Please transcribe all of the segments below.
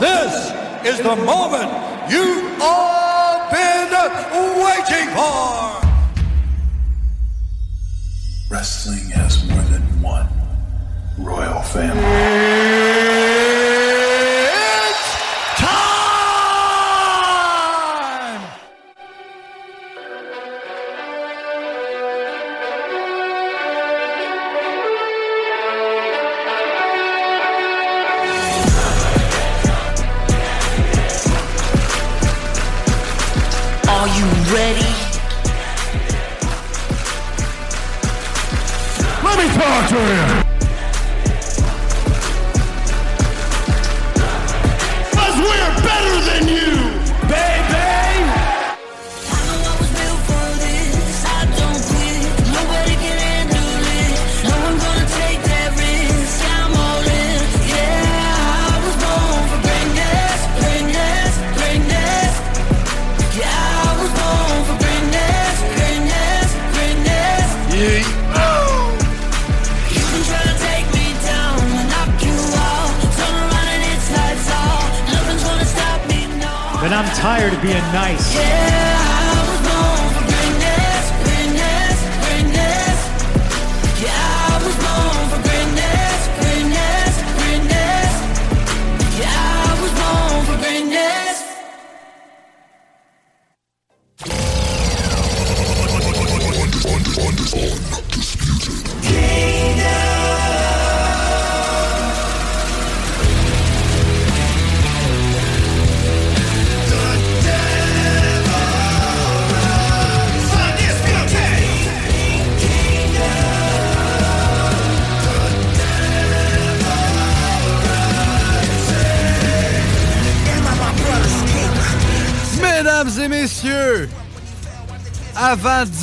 This is the moment you've all been waiting for. Wrestling has more than one royal family.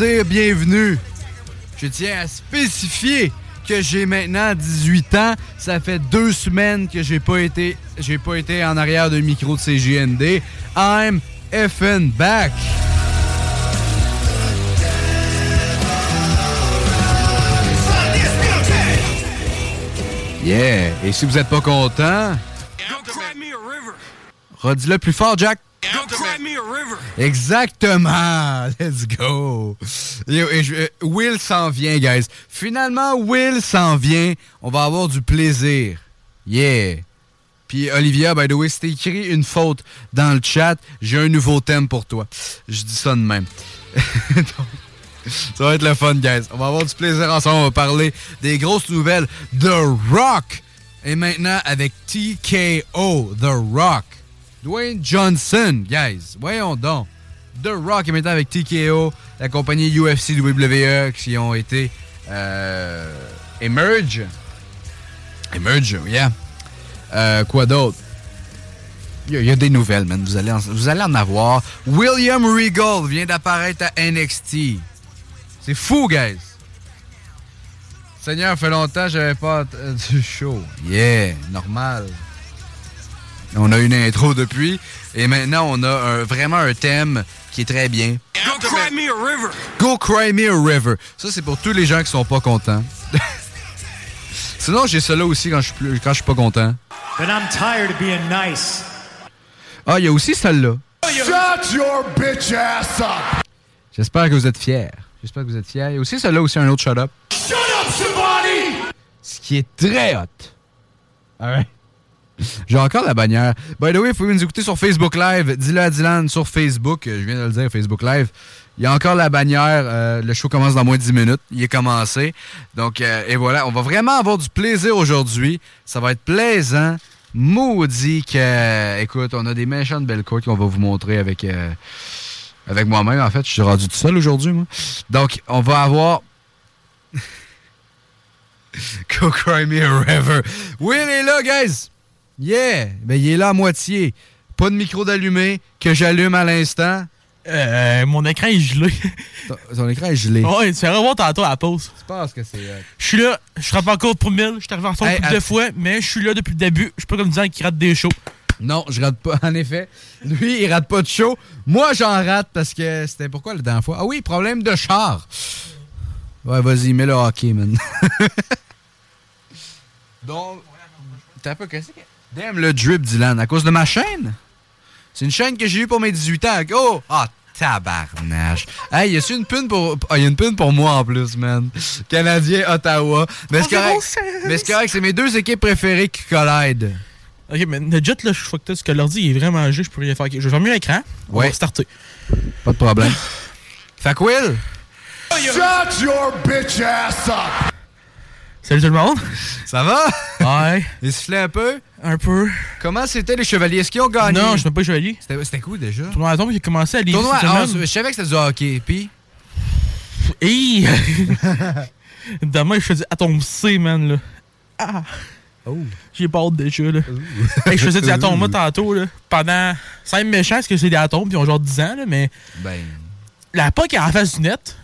Dire bienvenue, je tiens à spécifier que j'ai maintenant 18 ans. Ça fait deux semaines que j'ai pas été, j'ai pas été en arrière d'un micro de CGND. I'm effing back. Yeah. Et si vous êtes pas content, redis-le plus fort, Jack. Exactement! Let's go! Euh, Will s'en vient, guys. Finalement, Will s'en vient. On va avoir du plaisir. Yeah! Puis Olivia, by the way, t'as écrit une faute dans le chat, j'ai un nouveau thème pour toi. Je dis ça de même. Ça va être le fun, guys. On va avoir du plaisir ensemble. On va parler des grosses nouvelles. The Rock! Et maintenant, avec TKO, The Rock. Dwayne Johnson, guys. Voyons donc. The Rock est maintenant avec TKO, la compagnie UFC WWE qui ont été euh, Emerge. Emerge, yeah. Euh, quoi d'autre? Il y, a- des nouvelles, man. Vous allez, en, vous allez en avoir. William Regal vient d'apparaître à NXT. C'est fou, guys. Seigneur, fait longtemps que j'avais pas du show. Yeah, normal. On a une intro depuis. Et maintenant, on a un- vraiment un thème qui est très bien. Go cry me a river. Go Cry Me a River. Ça, c'est pour tous les gens qui sont pas contents. Sinon, j'ai cela aussi quand je suis plus- quand je suis pas content. But I'm tired of being nice. Ah, il y a aussi celle-là. Shut your bitch ass up. J'espère que vous êtes fiers. J'espère que vous êtes fiers. Il y a aussi celle-là aussi, un autre shut up. Shut up, somebody. Ce qui est très hot. Alright. J'ai encore la bannière. By the way, vous pouvez nous écouter sur Facebook Live. Dis-le à Dylan sur Facebook. Euh, Je viens de le dire, Facebook Live. Il y a encore la bannière. euh, le show commence dans moins de 10 minutes. Il est commencé. Donc, euh, et voilà. On va vraiment avoir du plaisir aujourd'hui. Ça va être plaisant. Maudit. Écoute, on a des méchantes belles courtes qu'on va vous montrer avec... avec moi-même, en fait. Je suis rendu tout seul aujourd'hui, moi. Donc, on va avoir... Go cry me a river. Will est là, guys! Yeah! Ben, il est là à moitié. Pas de micro d'allumé que j'allume à l'instant. Euh, mon écran est gelé. Ton, ton écran est gelé. ouais, tu vas revoir tantôt à la pause. Je pense que c'est... euh, Je suis là, je frappe encore pour 1000, je suis arrivé en retard Hey, plus de att- fois, mais je suis là depuis le début. Je suis pas comme disant qui rate des shows. Non, je rate pas. En effet, lui, il rate pas de show. Moi, j'en rate parce que c'était pourquoi la dernière fois? Ah oui, problème de char. Ouais, vas-y, mets le hockey, man. Donc, t'as un peu cassé. Damn le drip, Dylan, à cause de ma chaîne. C'est une chaîne que j'ai eue pour mes 18 ans. Oh! Ah, tabarnache. Hey, y a une pune pour. Ah, y a une pune pour moi en plus, man. Canadien, Ottawa. Mais c'est correct. Mais c'est correct, c'est mes deux équipes préférées qui collident. Ok, mais le jet, là, je suis parce que l'ordi est vraiment juste, je rien faire. Je vais fermer l'écran. On Ouais. va starter. Pas de problème. fait que Will, Shut your bitch ass up! Salut tout le monde. ça va? Ouais, Essoufflé un peu? un peu. Comment c'était les chevaliers? Est-ce qu'ils ont gagné? Non, je suis pas chevalier. C'était c'était cool déjà? Tournoi à tombe, a commencé à Lévis Tournoi, semaine. je savais que c'était du hockey. Puis, Hey! Demain, je faisais Atom C, man, là. Ah! Oh. J'ai pas hâte déjà, là. Hey, je faisais des atomes, moi, tantôt, là. Pendant. C'est même méchant, parce que c'est des atomes, puis ils ont genre 10 ans, là, mais. ben, La POC est en face du net.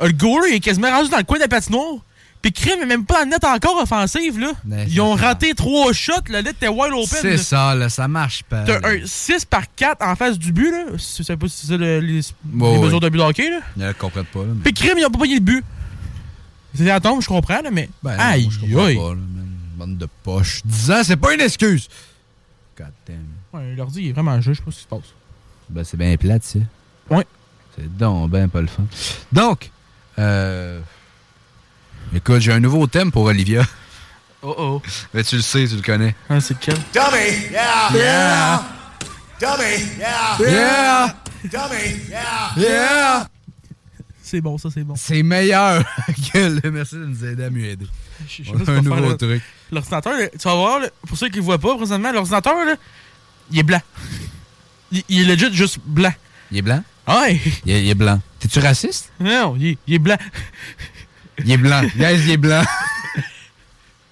Le goaler il est quasiment rendu dans le coin de la patinoire. Puis Crime est même pas le net encore offensive, là. Mais Ils ont c'est raté trois shots, le net était wide open. c'est ça, là, ça marche pas. T'as un 6 par 4 en face du but, là. Je sais pas si c'est ça le- les, mesures de but de hockey, là. Ils ne comprennent pas, là. mais- Puis Crime, ils ont pas payé le but. C'était à tombe, je comprends, là, mais. Ben, aïe, moi, je comprends aïe. pas, là, man. Bande de poche. 10 ans, c'est pas une excuse. God damn. Ouais, l'ordi il est vraiment juste, je sais pas ce qui se passe. Ben, c'est bien plate, ça. Ouais. C'est donc ben pas le fun. Donc, euh... Écoute, j'ai un nouveau thème pour Olivia. Oh oh. Mais tu le sais, tu le connais. Ah, c'est lequel? Dummy! Yeah! Yeah! Dummy! Yeah! Yeah! Dummy! Yeah! Yeah! C'est bon, ça, c'est bon. C'est meilleur que le merci de nous aider à mieux aider. Je- je sais On pas ce a un faire, nouveau truc. L'ordinateur, tu vas voir, là, pour ceux qui le voient pas présentement, l'ordinateur, là, il est blanc. Il, il est legit juste blanc. Il est blanc? Ouais! Il est, il est blanc. T'es-tu raciste? Non, il est blanc. Il est blanc. Guys, il est blanc.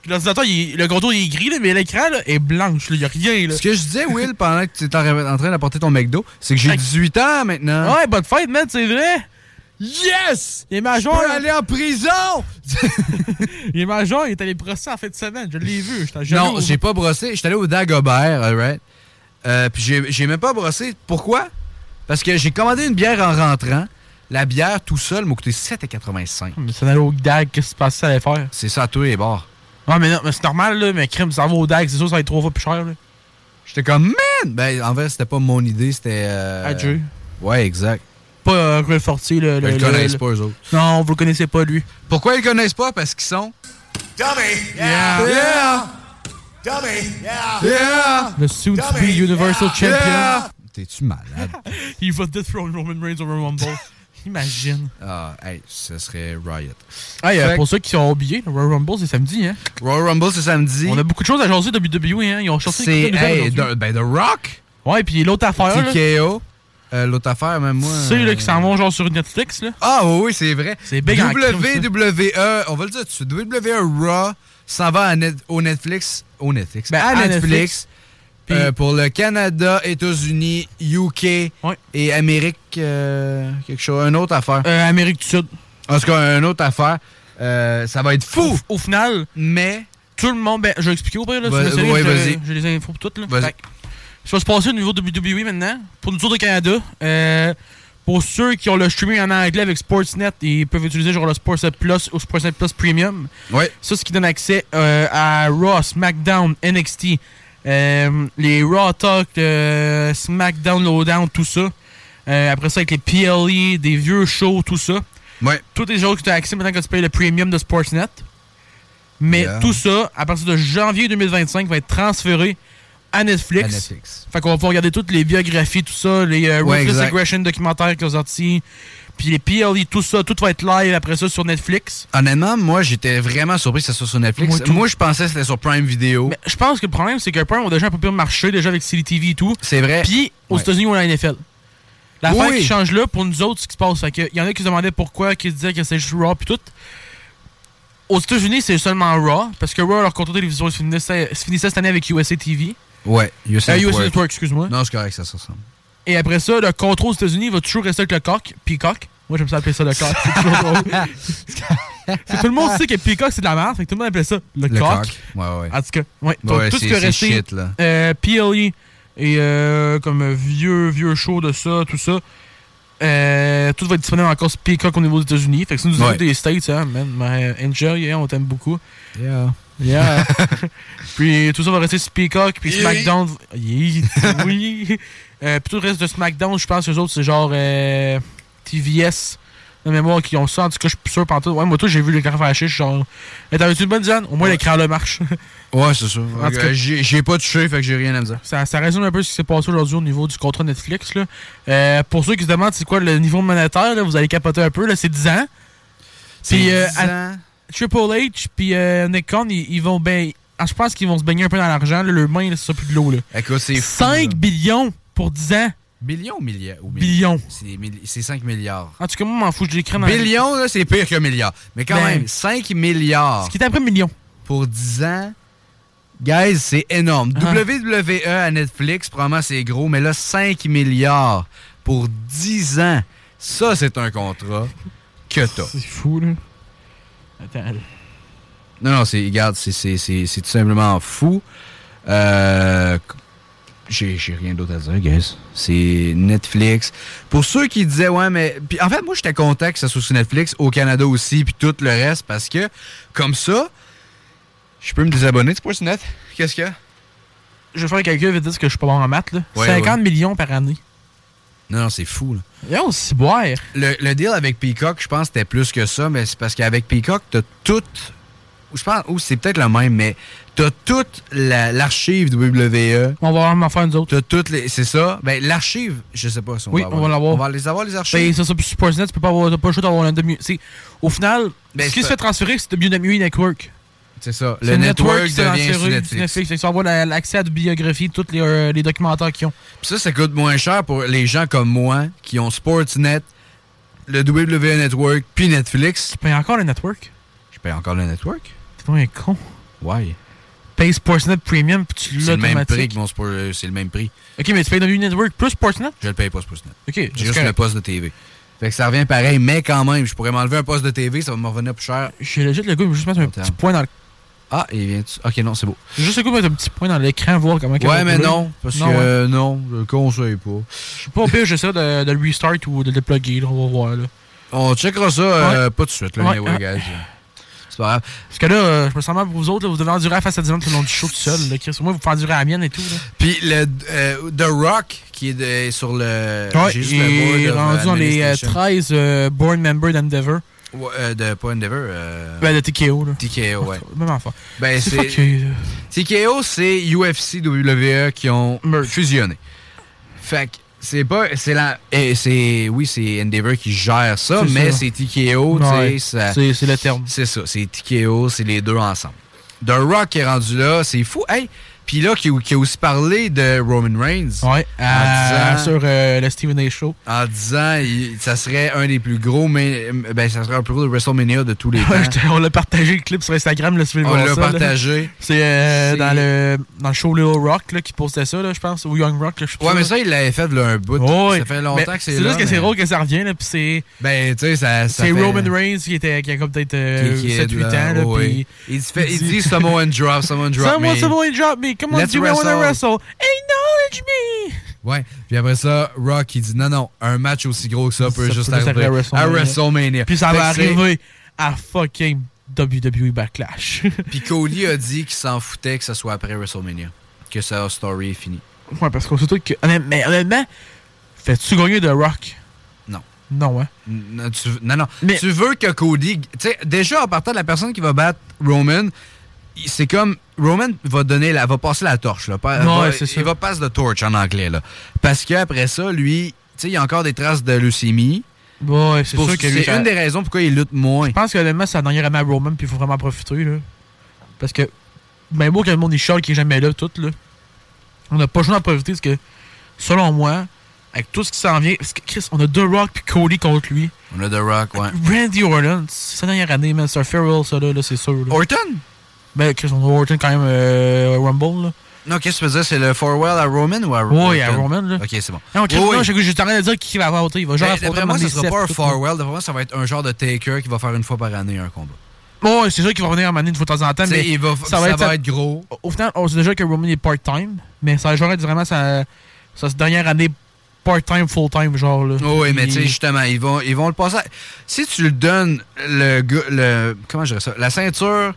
Puis L'ordinateur, il le contour, il est gris, là, mais l'écran, là, est blanche. là. Il y a rien, là. Ce que je disais, Will, pendant que tu étais en en train d'apporter ton McDo, c'est que j'ai Hey. 18 ans maintenant. Ouais, bonne fête, man, c'est vrai! Yes! Il est Je majeur! peux aller en prison! Il est majeur, il est allé brosser en fin de semaine. Je l'ai vu, j'étais jaloux. Non, j'ai pas brossé. J'étais allé au Dagobert, alright? Euh, puis j'ai j'ai même pas brossé. Pourquoi? Parce que j'ai commandé une bière en rentrant. La bière tout seul m'a coûté 7,85. Mais ça n'allait au DAG, qu'est-ce qui se passe, ça allait faire? C'est ça tous les bars. Ouais, mais non, mais c'est normal, là, mais crème, ça va au DAG, c'est sûr, ça va être trois fois plus cher, là. J'étais comme, man! Ben, en fait, c'était pas mon idée, c'était. Euh... Adieu. Ouais, exact. Pas euh, Fortier, le. Le- ils le- le connaissent le- pas, eux autres. Non, vous le connaissez pas, lui. Pourquoi ils le connaissent pas? Parce qu'ils sont. Dummy! Yeah! Yeah! Dummy! Yeah! Yeah! Le Suits B Dummy. Universal Yeah. Champion. Yeah! T'es-tu malade? Il va déthrone Roman Reigns over Rumble. Imagine. ah, hey, ce serait Riot. Hey, euh, pour ceux qui ont oublié, le Royal Rumble, c'est samedi, hein. Royal Rumble, c'est samedi. On a beaucoup de choses à jaser de WWE, hein. Ils ont sorti C'est. Hey, de- ben, The Rock! Ouais, puis l'autre affaire, là. TKO. Euh, L'autre affaire, même moi. Ceux là, euh, qui s'en vont genre sur Netflix, là. Ah oui, oui, c'est vrai. C'est big. WWE, on va le dire tout de suite. WWE Raw s'en va à net- au Netflix. Au Netflix. Ben, à, à Netflix. Netflix. Puis- euh, pour le Canada, États-Unis, UK et Amérique. euh, quelque chose. Une autre affaire. Euh, Amérique du Sud. En tout cas, une autre affaire. Ça va être fou. Au, au final, Mais. tout le monde. Ben, je vais expliquer au pire, là. Ouais, je- vas-y. J'ai les infos pour toutes, là. Vas-y. Que, Ça va se passer au niveau de WWE maintenant. Pour nous autres au Canada. Pour ceux qui ont le streaming en anglais avec Sportsnet, ils peuvent utiliser genre le Sportsnet Plus ou Sportsnet Plus Premium. Ouais. Ça, ce qui donne accès à Raw, SmackDown, NXT, euh, les Raw Talk, euh, SmackDown, Lowdown, tout ça. Euh, après ça, avec les PLE, des vieux shows, tout ça. Ouais. Tous les jours que tu as accès maintenant que tu payes le premium de Sportsnet. Mais Yeah. tout ça, à partir de janvier 2025, va être transféré à Netflix. À Netflix. Fait qu'on va pouvoir regarder toutes les biographies, tout ça, les euh, Ouais, Ruthless. Aggression documentaires qui ont sorti. Puis les PLE, tout ça, tout va être live après ça sur Netflix. Honnêtement, moi, j'étais vraiment surpris que ça soit sur Netflix. Moi, je pensais que c'était sur Prime Video. Mais je pense que le problème, c'est que Prime ont déjà un peu plus marché, déjà avec CTV et tout. C'est vrai. Puis aux Ouais. États-Unis, on a la NFL. L'affaire Oui. qui change là, pour nous autres, ce qui se passe, c'est que il y en a qui se demandaient pourquoi, qui se disaient que c'est juste Raw puis tout. Aux États-Unis, c'est seulement Raw, parce que Raw, leur contrat de télévision se finissait, se finissait cette année avec USA TV. Ouais, USA Euh, USA Network. Excuse-moi. Non, c'est correct, ça, ça ressemble. Et après ça, le contrôle aux États-Unis va toujours rester avec le coq, Peacock. Moi, j'aime ça appeler ça le coq. C'est toujours drôle. C'est- tout le monde sait que Peacock, c'est de la merde, fait que tout le monde appelle ça le, Le coq. coq. Ouais, ouais. En tout cas, ouais, Ouais, tout ce qui resté. shit, là. euh, PLE et euh, comme vieux, vieux show de ça, tout ça. Euh, tout va être disponible encore sur Peacock au niveau des États-Unis. Fait que si nous Ouais. avons des States, hein, man, mais enjoy, yeah, on t'aime beaucoup. Yeah. Yeah. puis tout ça va rester sur Peacock, puis Yeah. SmackDown. Yeah, oui. Euh, puis tout le reste de SmackDown, je pense que les autres, c'est genre euh, TVS. De mémoire qui ont ça, en tout cas, je suis plus sûr pantoute. Ouais, moi, toi, j'ai vu l'écran affiché, je suis genre. Mais t'avais-tu une bonne dizaine? Au moins, Ouais. l'écran le marche. Ouais, c'est ça. En tout cas- J'ai pas touché, fait que j'ai rien à me dire. Ça, ça résume un peu ce qui s'est passé aujourd'hui au niveau du contrat Netflix. Là. Euh, pour ceux qui se demandent c'est quoi le niveau monétaire, là, vous allez capoter un peu. là, C'est 10 ans. Puis euh, à- Triple H puis euh, Nick Khan, ils, ils vont ben, ah, je pense qu'ils vont se baigner un peu dans l'argent. Leur main, c'est ça plus de l'eau. là. Écoute, c'est fou, 5 là. billions pour 10 ans? Billions ou milliards? Ou Billions. C'est des milli- C'est 5 milliards. En tout cas, moi, je m'en fous, je l'écris dans Billions, là, c'est pire que milliards. Mais quand Ben, même, 5 milliards Ce qui est après millions. pour 10 ans, guys, c'est énorme. Ah. WWE à Netflix, probablement c'est gros, mais là, 5 milliards pour 10 ans, ça, c'est un contrat que t'as. C'est fou, là. Attends. Non, non, c'est, regarde, c'est, c'est, c'est, c'est tout simplement fou. Euh, j'ai, rien d'autre à dire, guys. C'est Netflix. Pour ceux qui disaient, ouais, mais. Puis en fait, moi, j'étais content que ça soit sur Netflix, au Canada aussi, puis tout le reste, parce que, comme ça, je peux me désabonner de Sportsnet. Qu'est-ce qu'il y a? Je vais faire un calcul dire que je suis pas bon en maths. Là. Ouais, 50 ouais. millions par année. Non, c'est fou, là. Yo, c'est boire. Le, le deal avec Peacock, je pense que c'était plus que ça, mais c'est parce qu'avec Peacock, t'as tout. ou Je pense, ou c'est peut-être le même, mais t'as toute la- l'archive de WWE. On va vraiment faire nous autres. T'as toutes les. C'est ça? Ben, l'archive, je sais pas si on Oui, va on avoir. va l'avoir. On va les avoir, les archives. Ben, c'est ça, puis sur Sportsnet, tu peux pas avoir, t'as pas le choix d'avoir un demi. c'est- Au final, Ben, ce qui se fait transférer, c'est WWE Network. C'est ça. Le network fait devient sur Netflix. Netflix. Vas avoir la- l'accès à des biographies, tous les, euh, les documentaires qu'ils ont. Puis ça, ça coûte moins cher pour les gens comme moi qui ont Sportsnet, le WWE Network, puis Netflix. Tu payes encore le network? Je paye encore le network? T'es un con. Ouais. Sportsnet Premium, puis tu C'est l'as le même prix que mon Sport. euh, C'est le même prix. Ok, mais tu payes WWE Network plus Sportsnet? Je le paye pas Sportsnet. Ok, J'ai c'est juste correct. le poste de TV. Fait que ça revient pareil, mais quand même, je pourrais m'enlever un poste de TV, ça va me revenir plus cher. J'ai legit le goût, mais juste mettre un petit point dans le. Ah, il vient. Ok, non, c'est beau. J'ai juste le goût de mettre un petit point dans l'écran, voir comment. Ouais, mais non, parce Non, que ouais. euh, non, je le conseille pas. Je sais pas, au pire, j'essaie de, de le restart ou de le dépluguer, on va voir. Là. On checkera ça euh, pas tout de suite, là, Ouais, guys. C'est pas grave. Parce que là, euh, je me sens mal pour vous autres, là, vous devez endurer face à 10 minutes tout le long du show tout seul. Là, Chris. Moi, vous pouvez endurer à la mienne et tout. Là. Puis le euh, The Rock qui est de- sur le. Ouais, juste il est rendu dans les euh, administration. 13 euh, board members d'Endeavor. Ouais, euh, de pas Endeavor. Euh, Ben, de TKO. Là. TKO, ouais. Même enfant. Ben, C'est. TKO, c'est UFC, WWE qui ont fusionné. Fait que c'est pas. C'est la. et c'est. Oui, c'est Endeavor qui gère ça, mais c'est TKO, tu Ouais, sais. ça- c'est- c'est le terme. C'est ça, c'est TKO, c'est les deux ensemble. The Rock est rendu là, c'est fou. Hey! Puis là, qui, qui a aussi parlé de Roman Reigns. Ouais, en euh, disant- sur euh, le Stephen A. Show. en disant il- ça serait un des plus gros mais ben ça serait un plus gros de WrestleMania de tous les temps. on l'a partagé le clip sur Instagram, là, si vous On l'a là. partagé. C'est euh, C'est- dans le dans le show Little Rock là, qui postait ça, là, je pense, ou Young Rock. Là, je Ouais, mais là. ça il l'avait fait de un bout. Ouais, ça fait longtemps mais que c'est C'est là. juste que c'est mais- drôle que ça revient, là, c'est Ben tu sais ça, ça c'est fait- Roman Reigns qui, était, qui a comme peut-être euh, qui- qui est 7-8 là, ans, là, ouais. puis... il, fait- il dit Samoan drop, Samoan drop Someone, me. someone drop me, come on, Let's do wrestle. wrestle? Acknowledge me! Ouais. Puis après ça, Rock il dit non non, un match aussi gros que ça peut Ça juste peut arriver à à WrestleMania. WrestleMania. Puis ça Fait va arriver à fucking WWE Backlash. Puis Cody a dit qu'il s'en foutait que ça soit après WrestleMania, que sa story est finie. ouais, parce qu'on sait tout que... Mais honnêtement, fais-tu gagner de Rock? Non. Non, hein? Non, tu, non, non. Mais- Tu veux que Cody. Tu sais, déjà, en partant de la personne qui va battre Roman, c'est comme. Roman va donner la, va passer la torche. Là, va- ça. Il va passer the torch en anglais. Là. Parce qu'après ça, lui, tu sais, il y a encore des traces de leucémie. Ouais, c'est sûr que c'est une des raisons pourquoi il lutte moins. Je pense que honnêtement, c'est la dernière année à Roman, puis il faut vraiment profiter. Là. Parce que, ben beau que le monde il chiale qui est jamais là, tout, là. On n'a pas le choix d'en profiter parce que, selon moi, avec tout ce qui s'en vient, parce que Chris, on a The Rock puis Cody contre lui. On a The Rock, ouais. Randy Orton, c'est sa dernière année, man. C'est un farewell, ça, là, là, c'est sûr. Là. Orton? Ben, Chris, on Orton quand même euh, Rumble, là. Non, qu'est-ce que tu veux dire? C'est le Farewell à Roman ou à Orton? Oui, à Roman, là. Ok, c'est bon. Non, Chris, Oui, non, oui. j'ai juste en train de dire qui va avoir Il va genre Ben, D'après moi, ce sera pas un. Farewell. D'après moi, ça va être un genre de Taker qui va faire une fois par année un combat. Ouais, c'est sûr qu'il va revenir à Mandy une fois de temps en temps, mais il va- ça va être gros. Au final, on sait déjà que Roman est part-time, mais ça va être vraiment sa, sa dernière année part-time, full-time, genre. Là. Oh, oui, mais tu sais, justement, ils vont, ils vont le passer. Si tu le donnes le, le. Comment je dirais ça? La ceinture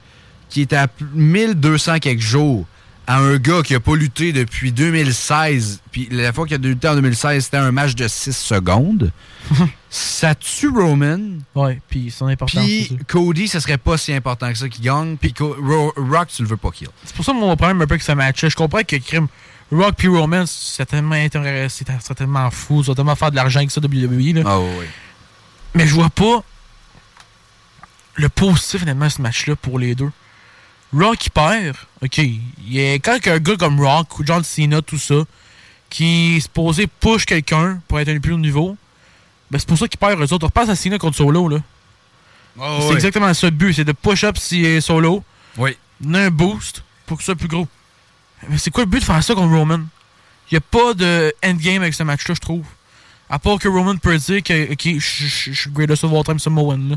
qui est à 1200 quelques jours à un gars qui a pas lutté depuis 2016, puis la fois qu'il a lutté en 2016, c'était un match de 6 secondes. ça tue Roman. Ouais, puis son importance. Puis. Cody, ça serait pas si important que ça qu'il gagne. Puis Ro- Rock, tu le veux pas kill. C'est pour ça mon problème un peu que ça matchait. Je comprends que Crime, Rock puis Roman, c'est tellement intéressant, c'est tellement fou, ça tellement faire de l'argent avec ça, WWE. Là. Ah oui. Mais je vois pas le positif finalement de ce match-là pour les deux. Rock il perd, ok. Il a quand un gars comme Rock ou John Cena, tout ça, qui est supposé push quelqu'un pour être un plus haut niveau, ben c'est pour ça qu'il perd eux autres. On repasse à Cena contre Solo là. c'est exactement ça le but, c'est de push up si est Solo, Oui. donner un boost pour que ce soit plus gros. Mais c'est quoi le but de faire ça contre Roman? Il n'y a pas de endgame avec ce match-là, je trouve. À part que Roman peut dire que ok, je suis greatest of all time Samoan. Là.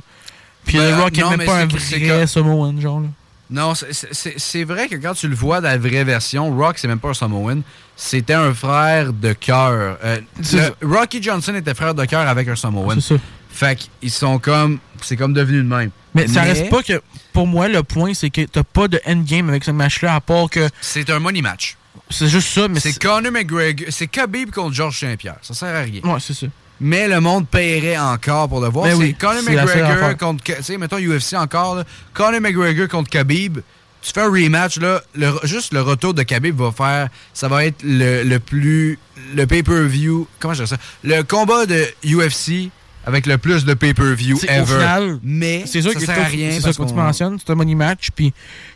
Puis Ben, Rock n'est même pas un vrai Samoan, genre. Là. Non, c'est- c'est c'est- c'est vrai que quand tu le vois dans la vraie version, Rock, c'est même pas un Samoan. C'était un frère de cœur. Euh, C'est Rocky Johnson était frère de cœur avec un Samoan. C'est ça. Fait qu'ils sont comme. C'est comme devenu de même. Mais, ça reste pas que. Pour moi, le point, c'est que t'as pas de endgame avec ce match-là, à part que. C'est un money match. C'est juste ça, mais C'est Conor McGregor. C'est Khabib contre Georges Saint-Pierre. Ça sert à rien. Ouais, c'est ça. Mais le monde paierait encore pour le voir. Ben c'est oui, Conor McGregor contre. Tu sais, mettons UFC encore. Là, Conor McGregor contre Khabib. Tu fais un rematch, là, le- juste le retour de Khabib va faire. Ça va être le, le plus. Le pay-per-view. Comment je dirais ça? Le combat de UFC avec le plus de pay-per-view ever. Au final, mais c'est sûr ça que sert à rien. C'est ça que tu mentionnes, c'est un money match, puis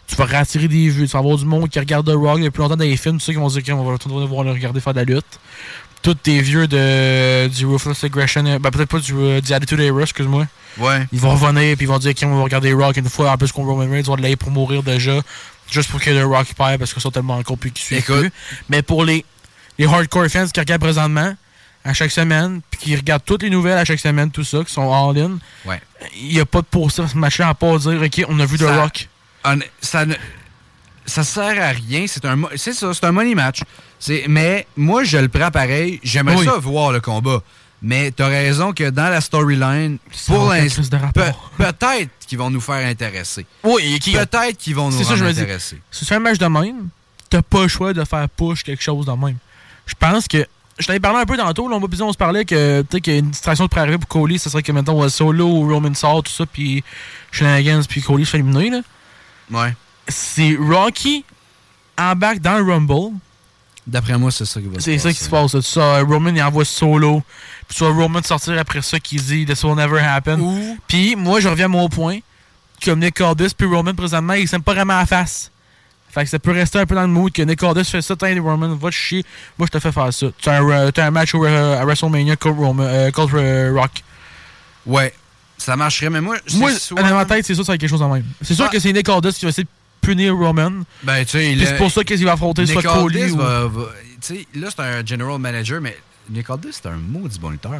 tu vas rattirer des vues. Tu vas avoir du monde qui regarde The Rock depuis longtemps dans les films, tous ceux qui vont dire qu'on va retourner voir le regarder faire de la lutte. Tous tes vieux de, du Ruthless Aggression, euh, ben peut-être pas du, euh, du Attitude Era, excuse-moi. Ouais. Ils vont revenir, puis ils vont dire qu'on va regarder Rock une fois, en plus qu'on Roman Reigns, ils vont de l'air pour mourir déjà, juste pour que le Rock perd, parce qu'ils sont tellement encore plus qui suivent plus. Mais pour les, les hardcore fans qui regardent présentement, à chaque semaine, puis qui regardent toutes les nouvelles à chaque semaine, tout ça, qui sont all-in, Ouais. il n'y a pas de positif à ce match-là à part dire, OK, on a vu The Ça- Rock. Ça ne ça sert à rien. C'est un, c'est ça, c'est un money match. C'est, mais moi, je le prends pareil. J'aimerais Oui. ça voir le combat. Mais t'as raison que dans la storyline, pour l'instant, de peut-être qu'ils vont nous faire intéresser. Oui, qui Peut-être qu'ils vont nous C'est. Si tu fais un match de même, t'as pas le choix de faire push quelque chose de même. Je pense que. Je t'avais parlé un peu tantôt, là, on, on se parlait que peut-être qu'il y a une distraction pourrait arriver pour Cody, ce serait que maintenant Solo ou Roman sort, tout ça, puis Shenanigans, puis Cody se fait éliminer. Là. Ouais. C'est Rocky embarque dans le Rumble. D'après moi, c'est ça qui va se C'est ça qui se passe. Tu sais, Roman il envoie Solo, puis tu vois Roman sortir après ça qui dit This will never happen. Ou, Puis moi, je reviens à mon point. Comme Nick Aldis puis Roman, présentement, ils s'aiment pas vraiment à la face. Fait que ça peut rester un peu dans le mood que Nick Aldis fait ça, tiens, Roman, va te chier. Moi, je te fais faire ça. Tu as un, euh, t'as un match au, euh, à WrestleMania contre, euh, euh, Rock. ouais, ça marcherait. Mais moi, Moi, soit- dans ma tête, c'est ça, ça va être quelque chose de même. C'est sûr Ah. que c'est Nick Aldis qui va essayer de punir Roman. Ben, c'est pour ça qu'il va affronter soit Nick Cody Aldis ou... va, va- tu sais, là, c'est un general manager, mais Nick Aldis, c'est un maudit bon lutteur, là.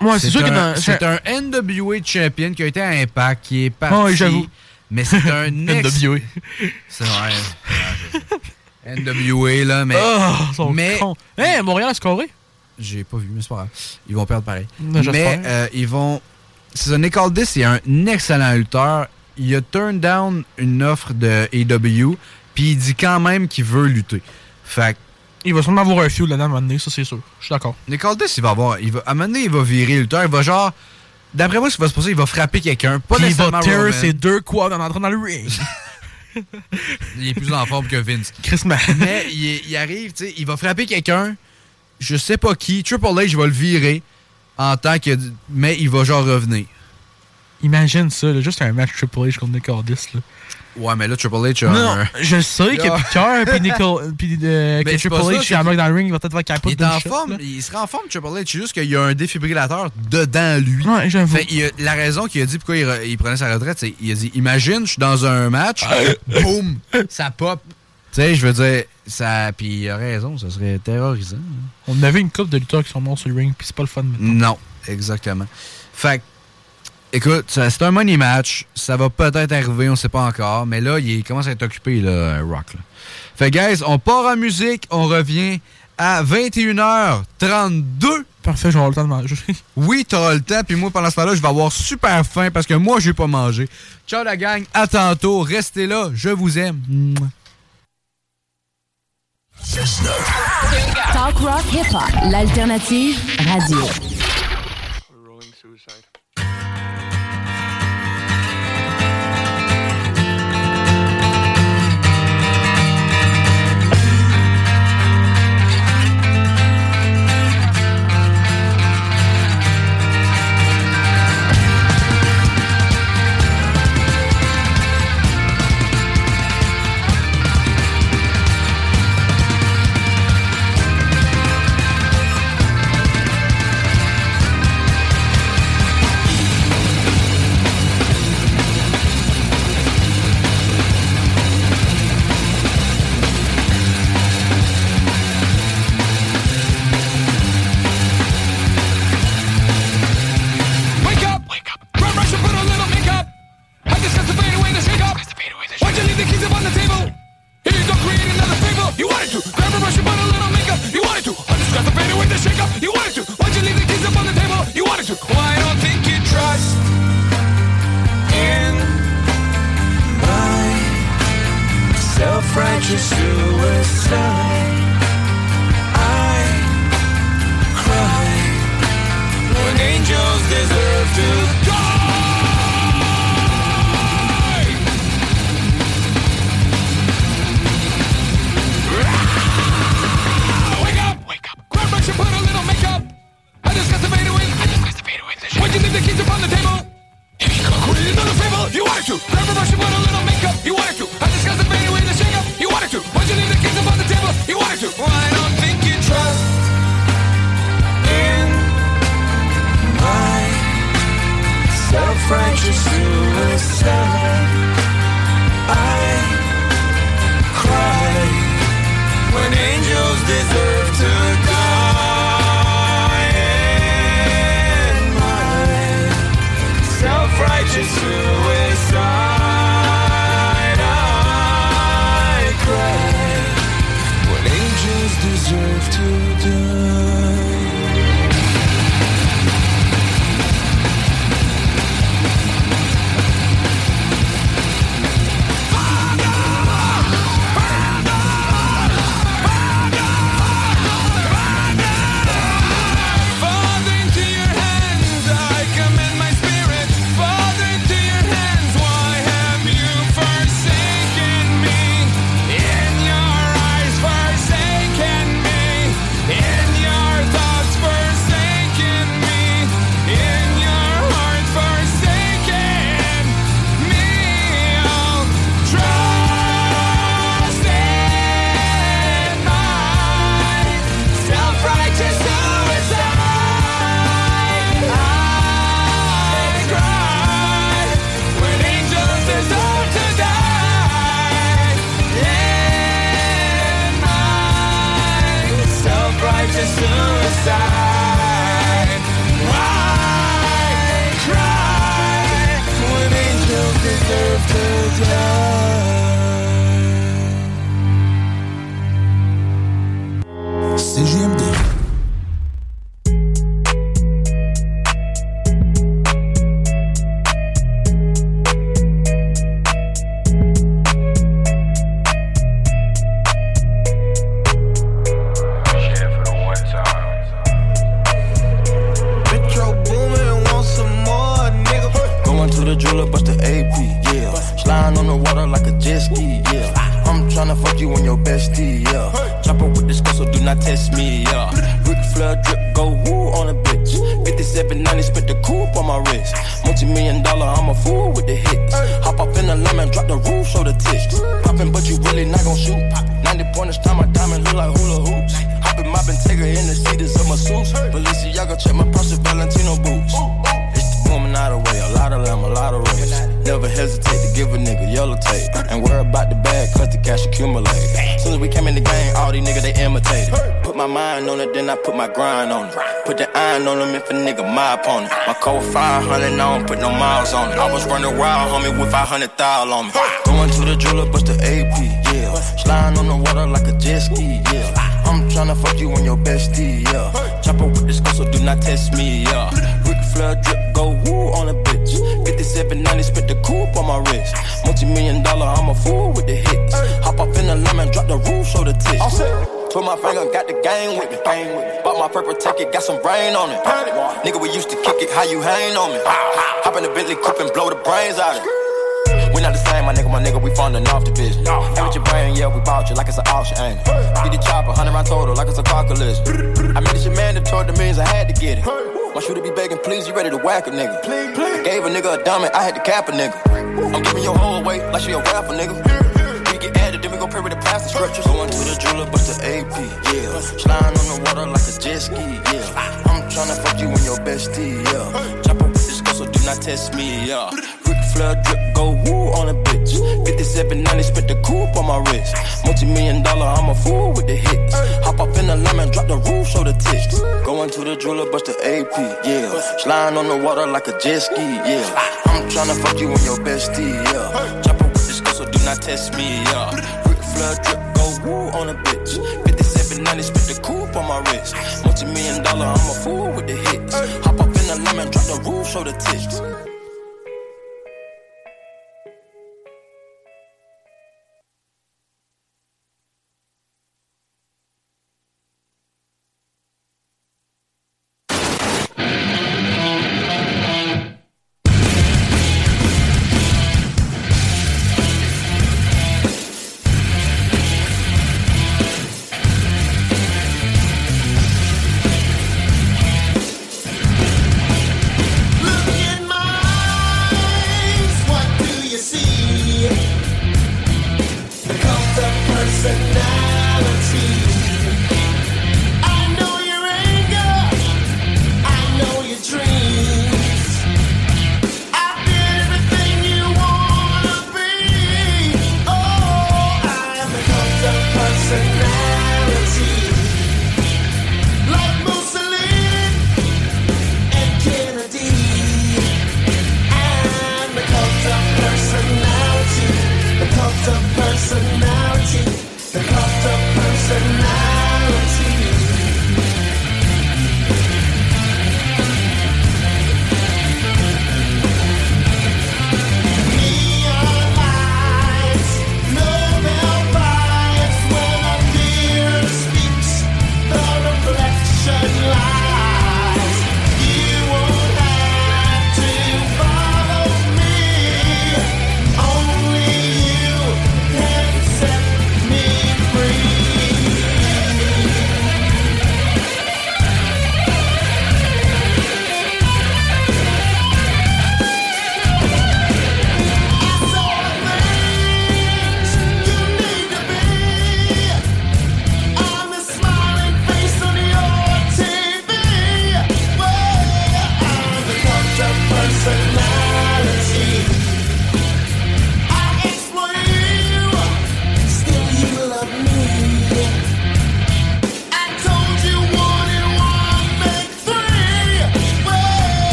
Ouais, c'est sûr que c'est un NWA champion qui a été à Impact, qui est parti. Ouais, j'avoue. Mais c'est un ex... NWA. C'est vrai. NWA, là, mais Ah, mais- cons. Hey, Montréal scoré. j'ai pas vu, mais c'est pas grave. Ils vont perdre pareil. Non, mais euh, ils vont... C'est ça, Nick Aldis, c'est un excellent lutteur. Il a turn down une offre de AW, puis il dit quand même qu'il veut lutter. Fait que Il va sûrement avoir un feud là-dedans à un moment donné, ça c'est sûr. Je suis d'accord. Nick Aldis, il va avoir... Il va, à un moment donné, il va virer lutteur. Il va genre... D'après moi, ce qui va se passer, il va frapper quelqu'un. Pas il va tear ses deux quads en entrant dans le ring. Il est plus en forme que Vince. Chris. Mais il, il arrive, tu sais, il va frapper quelqu'un, je sais pas qui, Triple H va le virer, en tant que. Mais il va genre revenir. Imagine ça, là, juste un match Triple H contre Nick Aldis. Là. Ouais, mais là, Triple H a Non, un- je sais que. Peter puis Nicole, puis euh, que Triple H qu'il- dans le ring, il va peut-être faire capote Il est en shot, forme, il sera en forme, Triple H. C'est juste qu'il y a un défibrillateur dedans lui. Ouais, j'avoue. La raison qu'il a dit pourquoi il, re- il prenait sa retraite, c'est il a dit Imagine, je suis dans un match, boum, ça pop. Tu sais, je veux dire, ça. Puis il a raison, ça serait terrorisant. On avait une coupe de lutteurs qui sont morts sur le ring, puis c'est pas le fun. maintenant. Non, exactement. Fait que, écoute, c'est un money match. Ça va peut-être arriver, on sait pas encore. Mais là, il commence à être occupé, là, Rock. là. Fait guys, on part en musique. On revient à 21h32. Parfait, je vais avoir le temps de manger. Oui, t'auras le temps. Puis moi, pendant ce temps-là, je vais avoir super faim parce que moi, j'ai pas mangé. Ciao, la gang. À tantôt. Restez là. Je vous aime. Mouah. Talk rock hip hop, l'alternative radio. The upon the table? You wanted to. I don't think you trust in my self-righteous suicide. I cry when angels deserve to die. In my self-righteous suicide, do my opponent. My code 500, I don't put no miles on it. I was running wild, homie, with 500 thou on me. Going to the jeweler, bust the AP, yeah. Sliding on the water like a jet ski, yeah. I'm tryna fuck you and your bestie, yeah. Chopper with this skull, so do not test me, yeah. Ric Flair drip, go woo on a bitch. 5790, spent the coupe on my wrist. Multi million dollar, I'm a fool with the hits. Hop up in the lemon, drop the roof, show the tits. Put my finger, got the game with me. Bang with me. Bought my purple ticket, got some rain on it. Nigga, we used to kick it, how you hang on me? Hop in the Bentley coupe and blow the brains out of it. We not the same, my nigga, my nigga, we funding off the bitch. Ain't with your brain, yeah, we bought you like it's an auction, ain't it? Get the chopper, 100 round total, like it's a car collision. I made this your man that told the means I had to get it. My shooter be begging, please, you ready to whack a nigga. Gave a nigga a diamond, I had to cap a nigga. I'm giving your whole weight like she a rapper, nigga. Get then we gon' pray with the plastic scriptures. Going to the jeweler, bust the AP, yeah. Sliding on the water like a jet ski, yeah. I'm tryna fuck you and your bestie, yeah. Chopper with this girl, so do not test me, yeah. Rick Flair drip, go woo on a bitch. 5790, spent the coupe on my wrist. Multi million dollar, I'm a fool with the hits. Hop up in the lemon, drop the roof, show the tits. Going to the jeweler, bust the AP, yeah. Sliding on the water like a jet ski, yeah. I'm tryna fuck you and your bestie, yeah. Chopper not test me, yeah. Ric Flair drip, go woo on a bitch. 5790, spent the coupe on my wrist. Multi million dollar, I'm a fool with the hits. Hop up in the lemon, drop the roof, show the tits.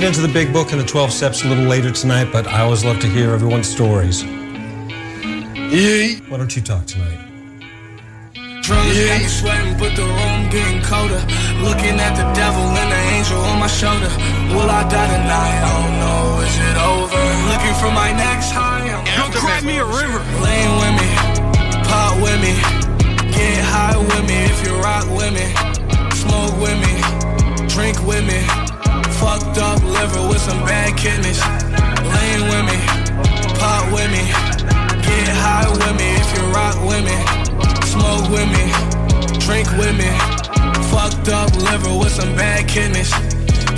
Get into the big book and the 12 steps a little later tonight, but I always love to hear everyone's stories. Why don't you talk tonight? Drugs got me sweating, but the room getting colder. Looking at the devil and the angel on my shoulder. Will I die tonight? I don't know. Is it over? Looking for my next high. I'm cry me a river. Lean with me, pop with me, get high with me. If you rock with me, smoke with me, drink with me. Fucked up liver with some bad kidneys. Lean with me, pop with me, get high with me. If you rock with me smoke with me, drink with me. Fucked up liver with some bad kidneys.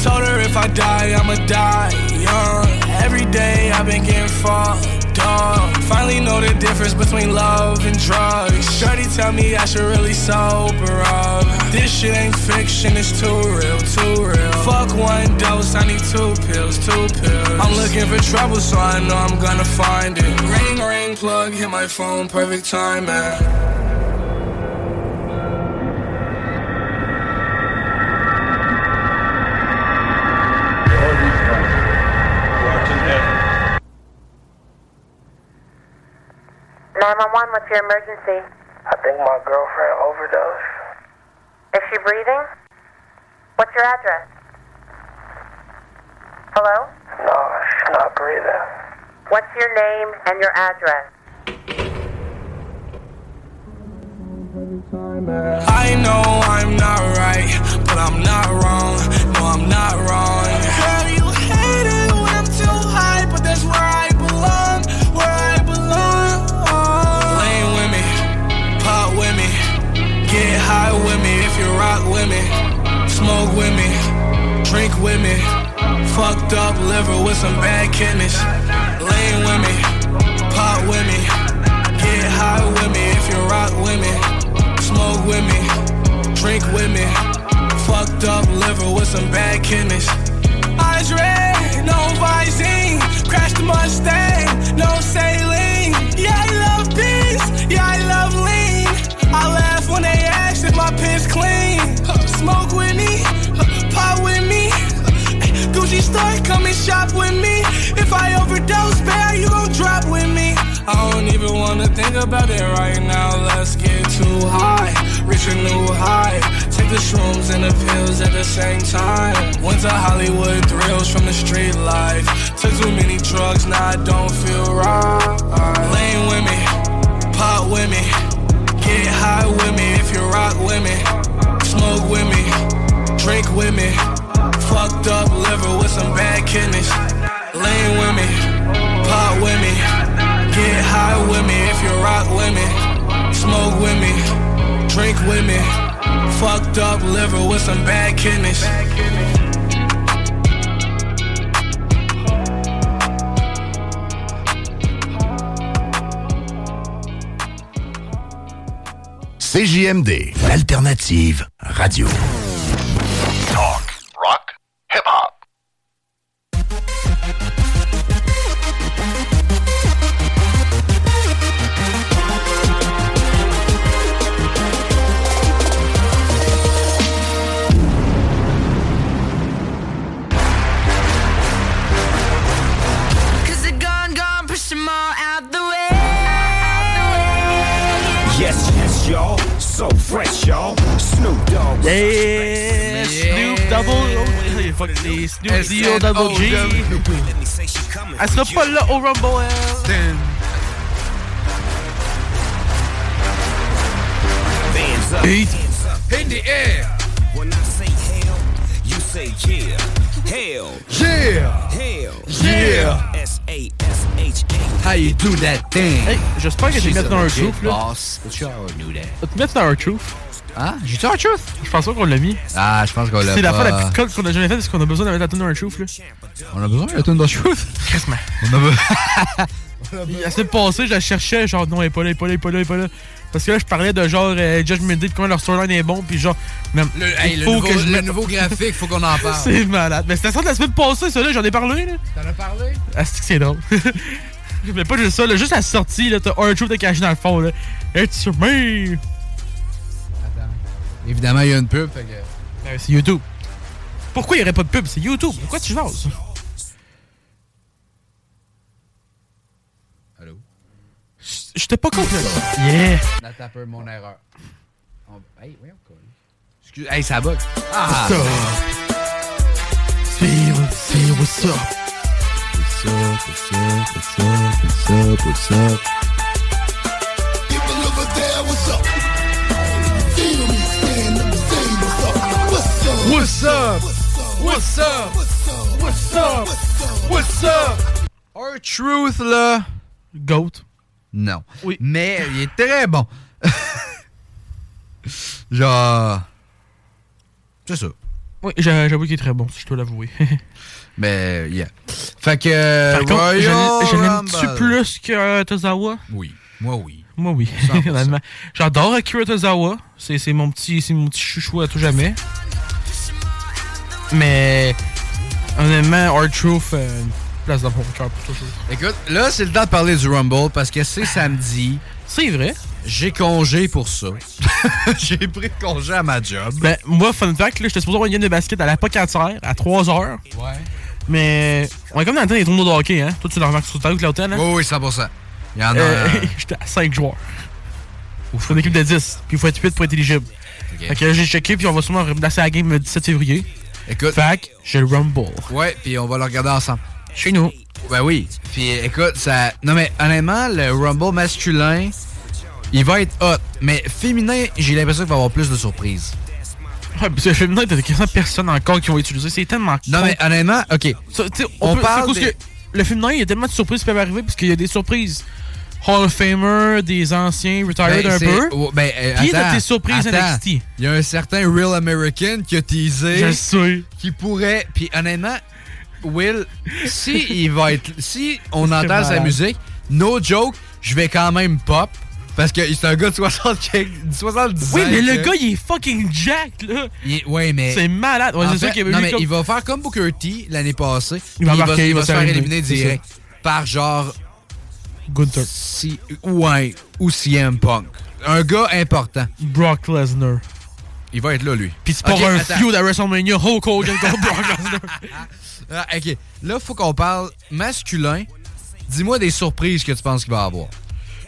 Told her if I die, I'ma die young. Every day I've been getting fucked up. Finally know the difference between love and drugs. Tell me I should really sober up. This shit ain't fiction, it's too real, too real. Fuck one dose, I need two pills, two pills. I'm looking for trouble, so I know I'm gonna find it. Ring, ring, plug, hit my phone, perfect man. Nine one one. What's your emergency? I think my girlfriend overdosed. Is she breathing? What's your address? Hello? No, she's not breathing. What's your name and your address? I know I'm not right, but I'm not wrong. With me. Fucked up liver with some bad. Lane with me, pop with me, get high with me if you rock with me smoke with me, drink with me. Fucked up liver with some bad kidneys. Eyes red, no Visine. Crashed the Mustang, come and shop with me. If I overdose, bear, you gon' drop with me. I don't even wanna think about it right now. Let's get too high, reach a new high. Take the shrooms and the pills at the same time. Went to Hollywood thrills from the street life. Took too many drugs, now I don't feel right. Lane with me, pop with me, get high with me if you rock with me. Smoke with me, drink with me. Fucked up liver with some bad kidneys. Lane with me, pop with me. Get high with me if you rock with me. Smoke with me, drink with me. Fucked up liver with some bad kidneys. CJMD, l'alternative radio. Fuck les Snoop D-O Double G. Elle sera pas là au Rumble. elle. Beat. In the air. When I say hell, you say yeah. Hell. Yeah. Hell. Yeah. S-A-S-H-A. How you do that thing? Hey, j'espère que mettre a dans un truth, là. boss, knew that. Tu dans un truth. Hein? J'ai-tu un truth? Je pense pas qu'on l'a mis. Ah, je pense qu'on l'a C'est la fois la petite colle qu'on a jamais faite, est-ce qu'on a besoin de mettre la tune dans un truth, là? On a besoin de la tune de truth? Quasiment. On a besoin. La semaine passée, je la cherchais, genre, non, elle est pas là, elle est pas là, elle est pas là, elle est pas là. Parce que là, je parlais de genre, euh, Judgment Day, de comment leur storyline est bon, puis genre, non, Le, hey, nouveau, que je le mette- nouveau graphique, faut qu'on en parle. C'est malade. Mais c'était ça de la semaine passée, ça, là, j'en ai parlé, là. T'en as parlé? Ah, c'est que c'est drôle. Mais pas juste ça, là, juste la sortie, là, t'as un truth de caché dans le fond, là. It's me! Évidemment, il y a une pub, fait que... Euh, c'est YouTube. Pourquoi il n'y aurait pas de pub? C'est YouTube. Pourquoi tu jases? Allô? J'étais pas contre. Yeah! Un peu, mon erreur. On- Hey, voyons, quoi. Excuse... Hey, ça bug. Ah! What- see what's up? What's up, what's up, what's up, what's up, what's up? What's up? What's up? What's up? What's up? Our truth, là. Goat. Non. Oui. Mais il est très bon. Genre. C'est ça. Oui, j'a- j'avoue qu'il est très bon, si je dois l'avouer. Mais, yeah. Fait que. Par contre, je, l'aime-tu plus que Tozawa? Oui. Moi, oui. Moi, oui. 100%. Honnêtement. J'adore Akira Tozawa. C'est mon petit, mon petit chouchou à tout jamais. Mais, honnêtement, euh, une place dans mon cœur pour toujours. Écoute, là, c'est le temps de parler du Rumble parce que c'est samedi. C'est vrai. J'ai congé pour ça. J'ai pris congé à ma job. Ben, moi, fun fact, là, j'étais supposé avoir une game de basket à la Pocatière à 3h. Ouais. Mais, on est comme dans le temps des tournois de hockey, hein. Toi, tu le remarques sur ta route, l'hôtel, hein? Oui, oui, 100%. Il y en a. Euh, J'étais à 5 joueurs. Faut une équipe de 10. Puis il faut être 8 pour être éligible. Ok. Fait que là, j'ai checké, puis on va sûrement replacer la game le 17 février. Écoute. Que j'ai le Rumble. Ouais, puis on va le regarder ensemble. Chez nous. Ben oui. Puis écoute, ça. Non, mais honnêtement, le Rumble masculin, il va être hot. Mais féminin, j'ai l'impression qu'il va y avoir plus de surprises. Ouais, parce que le féminin, t'as quasiment personne encore qui vont utiliser. C'est tellement. Non, con. mais honnêtement, ok. Ça, On on, peut, parle des- que le féminin, il y a tellement de surprises qui peuvent arriver parce qu'il y a des surprises Hall of Famer, des anciens retired Ben, un peu. oh, ben, euh, Puis t'as attends, tes surprises attends. NXT. Il y a un certain Real American qui a teasé. Je sais. Qui pourrait. Puis honnêtement, Will, si il va être. Si on entend sa musique, no joke, je vais quand même pop. Parce que c'est un gars de 60, 70 Oui, mais le gars, il est fucking jack, là. Il est- ouais, mais. C'est malade. Ouais, c'est sûr qu'il non, mais comme- il va faire comme Booker T l'année passée. Il va marquer, il va, se faire éliminer direct. Par genre. Gunther. Si, ouais, ou CM Punk. Un gars important. Brock Lesnar. Il va être là, lui. Puis c'est pas un feud à WrestleMania Hulk Hogan contre Brock Lesnar. Ah, ok. Là, faut qu'on parle masculin. Dis-moi des surprises que tu penses qu'il va avoir.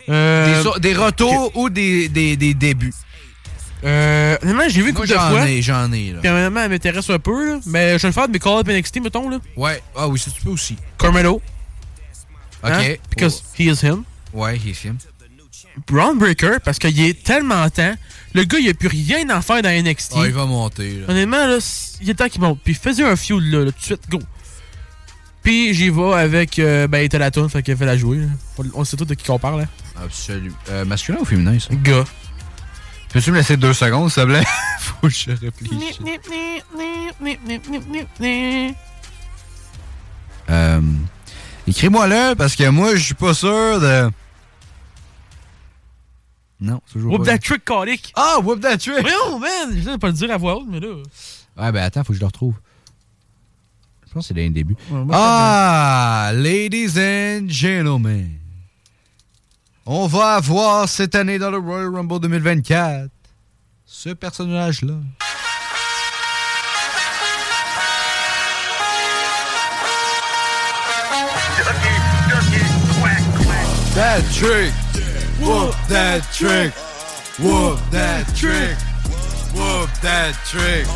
Euh, des, retours ou des, des, des débuts? Euh, j'ai vu de j'en ai, j'en ai, là. Puis elle m'intéresse un peu, là. Mais je vais le faire de mes call-up NXT, mettons, là. Ouais. Ah oui, ça tu peux aussi. Carmelo. Ok. Hein? Because he is him. Ouais, il est film. Braun Breaker, parce qu'il est tellement temps. Le gars, il a plus rien à faire dans NXT. Ah, il va monter, là. Honnêtement, là, il est temps qu'il monte. Puis faisait un feud, là, là, tout de suite, go. Puis j'y vais avec. Euh, ben, il était la tune, fait qu'il fait la jouer. là. On- sait tout de qui qu'on parle, hein. Absolument. Euh, masculin ou féminin, ça? Gars. Peux-tu me laisser deux secondes, s'il te plaît? Faut que je réfléchisse. Euh, Écris-moi là, parce que moi, je suis pas sûr de. Non, c'est toujours. Whoop pas that trick, colique. Ah, whoop that trick! Voyons, man, je de pas le dire à voix haute, mais là. Ouais, ben attends, faut que je le retrouve. Je pense que c'est. Ouais, moi, ah, ladies and gentlemen. On va avoir cette année dans le Royal Rumble 2024 ce personnage-là. That trick. Whoop that trick. Whoop that trick. Whoop that trick.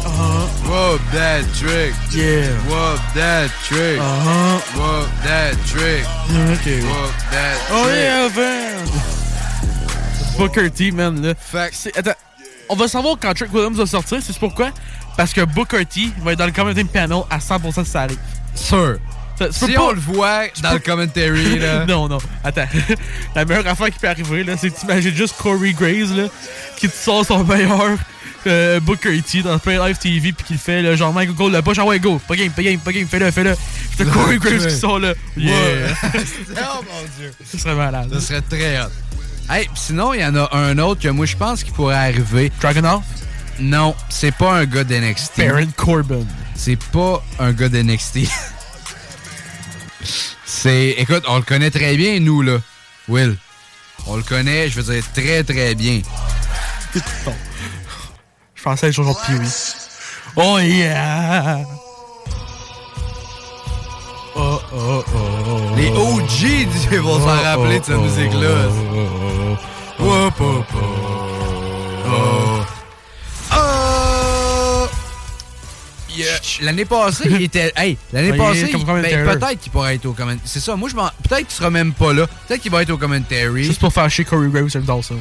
Whoop that trick. Yeah. Whoop that trick. Uh-huh. Whoop that trick. Ok. Whoop that Oh trick. yeah, man! Booker T, man, là. C'est- Attends, on va savoir quand Trick Williams va sortir, c'est pourquoi? Parce que Booker T va être dans le commenting panel à 100% si ça arrive. Sûr. Ça- Si pas- on le voit dans le commentary, là. non, non, attends. La meilleure affaire qui peut arriver, là, c'est que t'imagines juste Corey Graves, là, qui te sort son meilleur euh, Booker T dans Play Live TV, puis qui le fait, là, genre, Michael Cole, le push, ah ouais, go, pas game, pas game, pas game, fais-le, fais-le. Puis t'as Corey Graves qui sort là. Yeah! oh mon dieu. Ce serait malade. Ça serait très hot. Hey, pis sinon, il y en a un autre que moi, je pense qu'il pourrait arriver. Dragunov? Non, c'est pas un gars d'NXT. Baron Corbin. C'est pas un gars d'NXT. C'est. Écoute, on le connaît très bien, nous, là. Will. On le connaît, je veux dire, très, très bien. Je pensais à choses genre Pee-wee. Oh yeah! Oh, oh, oh. Les OG ils vont s'en rappeler de cette musique-là. L'année passée, il était. Hey, l'année il passée, il- ben, peut-être qu'il pourrait être au commentaire. C'est ça, moi, je m'en. Peut-être qu'il sera même pas là. Peut-être qu'il va être au commentary. Juste pour faire chier Corey Graves, j'adore ça, ouais.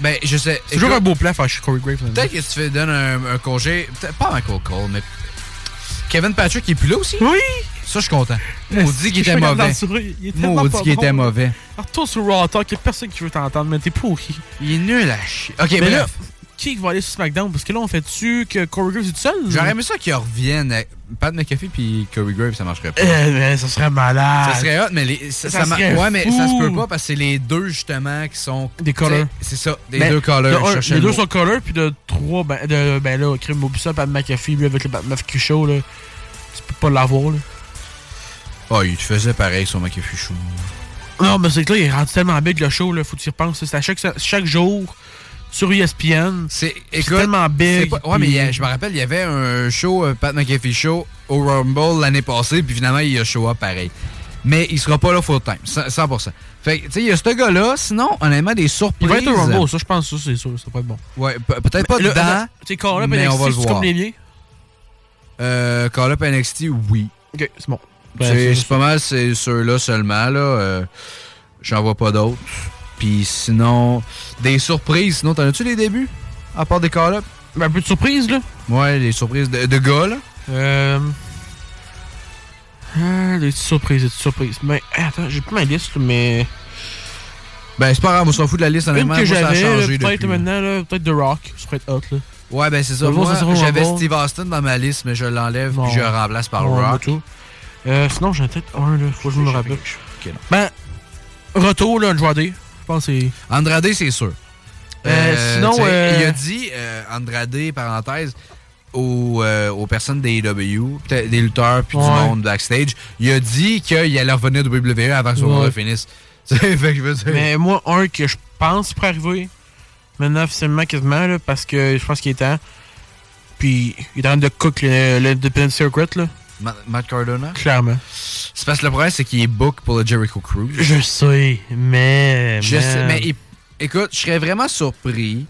Ben, je sais. C'est toujours un beau plan faire chier Corey Graves. Peut-être que tu fais donner un, un congé. peut-être Pas Michael Cole, mais. Kevin Patrick qui est plus là aussi? Oui! Ça, je suis content. Maudit qu'il était mauvais. Il Maudit qu'il était mauvais. Retourne sur Raw Talk, y'a personne qui veut t'entendre, mais t'es pourri. Il est nul à chier. Ok, mais là, qui va aller sur SmackDown? Parce que là, on fait-tu que Corey Graves est tout seul? j'aurais aimé ça qu'ils reviennent. Pat McAfee puis Corey Graves, ça marcherait pas. Euh, mais ça serait malade. Ça serait hot, mais les, ça, Ça ça serait ouais, mais ça se peut pas parce que c'est les deux justement qui sont Des colors. C'est ça, des Ben, deux colors. de les le deux mot. sont color, puis de trois, ben, de, ben là, Crime Obisa, Pat McAfee, lui avec le Pat McAfee Show, là. Tu peux pas l'avoir, là. Oh, il te faisait pareil sur McAfee Show. Non, mais c'est que là, il est rendu tellement big le show, là, faut que tu y repenses. C'est à chaque, chaque jour sur ESPN. C'est tellement big. pas- ouais, mais je me rappelle, il y avait un show, euh, Pat McAfee Show, au Rumble l'année passée, puis finalement, il a show up pareil. Mais il sera pas là full time, 100%. 100%. Fait que, tu sais, il y a ce gars-là, sinon, honnêtement, des surprises. Il va être au Rumble, ça, je pense, ça, c'est sûr, ça va être bon. Ouais, pe- peut-être pas là, dedans, Tu sais, Call Up mais on va le NXT, c'est voir. comme les miens? Euh, Call Up NXT, oui. Ok, c'est bon. Ben, c'est c'est pas mal, c'est ceux-là seulement, là. Euh, J'en vois pas d'autres. Puis sinon, des surprises. Sinon, t'en as-tu les débuts? À part des Call Up? Ben, un peu de surprise, là. Ouais, les surprises de, de gars, là. Euh. Ah, des petites surprises, des petites surprises. Mais, attends, j'ai plus ma liste, mais. Ben, c'est pas grave, on s'en fout de la liste, honnêtement. que ça a j'avais, peut-être maintenant, là, peut-être The Rock, ça pourrait être hot, là. Ouais, ben c'est ça. Moi, j'avais. Steve Austin dans ma liste, mais je l'enlève puis je le remplace par Rock. tout. Euh, sinon, j'ai peut-être un, là, faut que je me rappelle. Ben, retour, là, Andrade. Je pense que c'est. Andrade, c'est sûr. Euh, sinon, tu sais, euh, il a dit, euh, Andrade, parenthèse, aux, euh, aux personnes des AEW, peut-être des lutteurs puis du monde backstage, il a dit qu'il allait revenir de WWE avant que son Ouais. finisse. Mais moi, un que je pense pourrait arriver, maintenant officiellement quasiment, là, parce que je pense qu'il est temps. Puis, il est en train de cook le- l'Independent Secret, là. Ma- Matt Cardona? Clairement. C'est parce que le problème, c'est qu'il est book pour le Jericho Cruise. Je sais, mais. Je sais, mais écoute, je serais vraiment surpris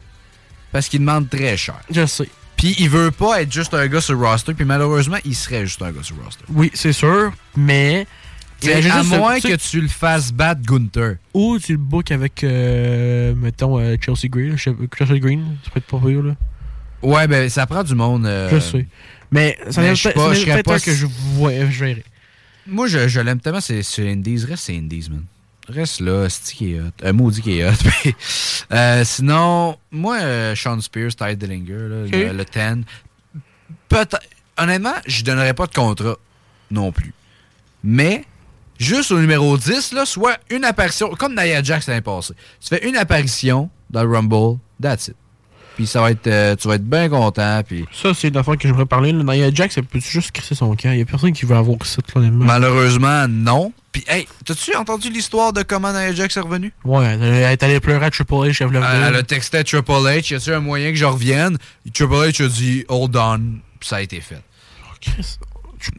parce qu'il demande très cher. Je sais. Puis il veut pas être juste un gars sur le roster, puis malheureusement, il serait juste un gars sur le roster. Oui, c'est sûr, mais. T'sais, Imagine à juste, moins que tu le fasses battre Gunther. Ou tu le book avec, euh, mettons, euh, Chelsea Green. Chelsea Green, ça peut être pas pire, là. Ouais, ben ça prend du monde. euh, Je sais. Mais ça mais n'est je sais peut-être pas, ça je n'est serais pas que je, vois, je verrai. Moi, je, je l'aime tellement, c'est sur Indies. Reste sur Indies, man. Reste là, c'est qui est hot? Un maudit qui est hot. Euh, sinon, moi, euh, Sean Spears, Ty Dillinger, là, le, le 10. Peut-être. Honnêtement, je donnerais pas de contrat non plus. Mais, juste au numéro 10, là, soit une apparition, comme Nia Jax l'année passée. Tu fais une apparition dans le Rumble, that's it. Puis ça va être, euh, tu vas être bien content. Puis Ça, c'est une affaire que j'aimerais parler. Là. Nia Jax, elle peut juste crisser son camp. Il y a personne qui veut avoir ça, honnêtement. malheureusement, non. Puis, hey, t'as-tu entendu l'histoire de comment Nia Jax est revenue? Ouais, elle est allée pleurer à Triple H, Elle, elle a texté à Triple H, y a-tu un moyen que je revienne? Triple H a dit hold on, puis ça a été fait.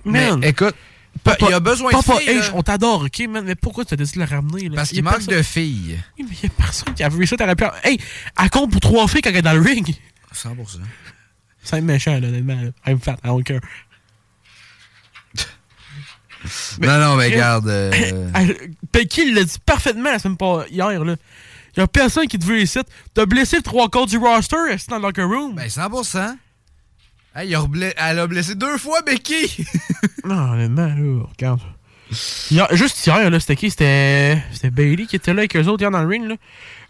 Man. Mais écoute, pa- il y a besoin de Papa filles. H, là, on t'adore, ok, man, mais pourquoi tu as décidé de la ramener? Là? parce qu'il manque personne- de filles. Oui, mais il y a personne qui a vu ça, t'aurais pu. Hey, elle compte pour trois filles quand elle est dans le ring. 100%. C'est méchant, là, honnêtement. là. I'm fat, I don't care. non, non, mais regarde. euh, Becky l'a dit parfaitement la semaine pas hier, là. Il y a personne qui te veut ici. T'as blessé le trois quarts du roster, est dans le locker room? Ben, 100%. Hey, il a reblé- elle a blessé deux fois Becky. Non, honnêtement, là, regarde. Hier- juste hier, là, c'était qui? C'était c'était Bailey qui était là avec eux autres hier dans le ring, là.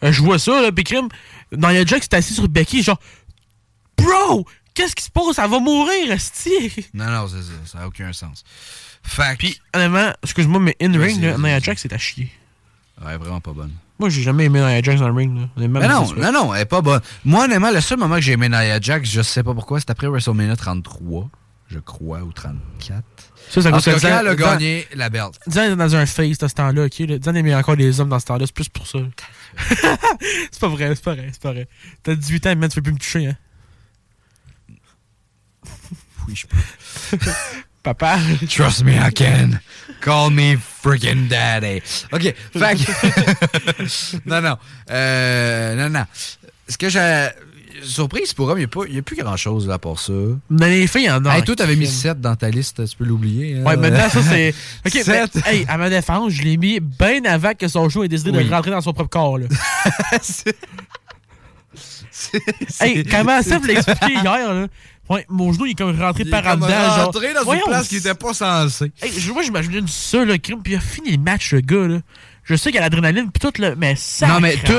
Euh, je vois ça, là, puis crime, dans Jax, c'était assis sur Becky, genre, Bro! Qu'est-ce qui se passe? Elle va mourir, esti! non, non, c'est ça. Ça n'a aucun sens. Fait Puis, honnêtement, excuse-moi, mais in-ring, Nia Jax, c'est à chier. Ouais, vraiment pas bonne. Moi, j'ai jamais aimé Nia Jax dans le ring, là. Mais non, non, non, elle est pas bonne. Moi, honnêtement, le seul moment que j'ai aimé Nia Jax, je sais pas pourquoi, c'est après WrestleMania 33. je crois, ou 34. Ça, ça que quand elle a gagné la belt. Zan est dans un face de ce temps-là, ok? Zan aimait encore les hommes dans ce temps-là, c'est plus pour ça. c'est pas vrai, c'est pas vrai, c'est pas vrai. T'as 18 ans, man, tu peux plus me toucher, hein? Oui, je peux. Papa. Trust me, I can. Call me freaking daddy. OK, fait que- non, non. Euh, non, non. Ce que j'ai... Surprise pour homme, il n'y a, plus grand-chose là pour ça. Dans les filles, il y en a. Hey, toi, t'avais mis crime. 7 dans ta liste, tu peux l'oublier. hein. Ouais, maintenant, ça, c'est. Ok, mais, Sept. hey, à ma défense, je l'ai mis bien avant que son show ait décidé Oui. de rentrer dans son propre corps, là. hey, comment ça, vous l'expliquer hier, là? Ouais, mon genou, il est comme rentré Il est par en dedans, genre. rentré dans une Voyons, place qui était pas censée. Hey, je- moi, j'imagine ça, le crime, puis il a fini le match, le gars, là. Je sais qu'il y a l'adrénaline, puis tout, le. Mais ça. Non, mais tout-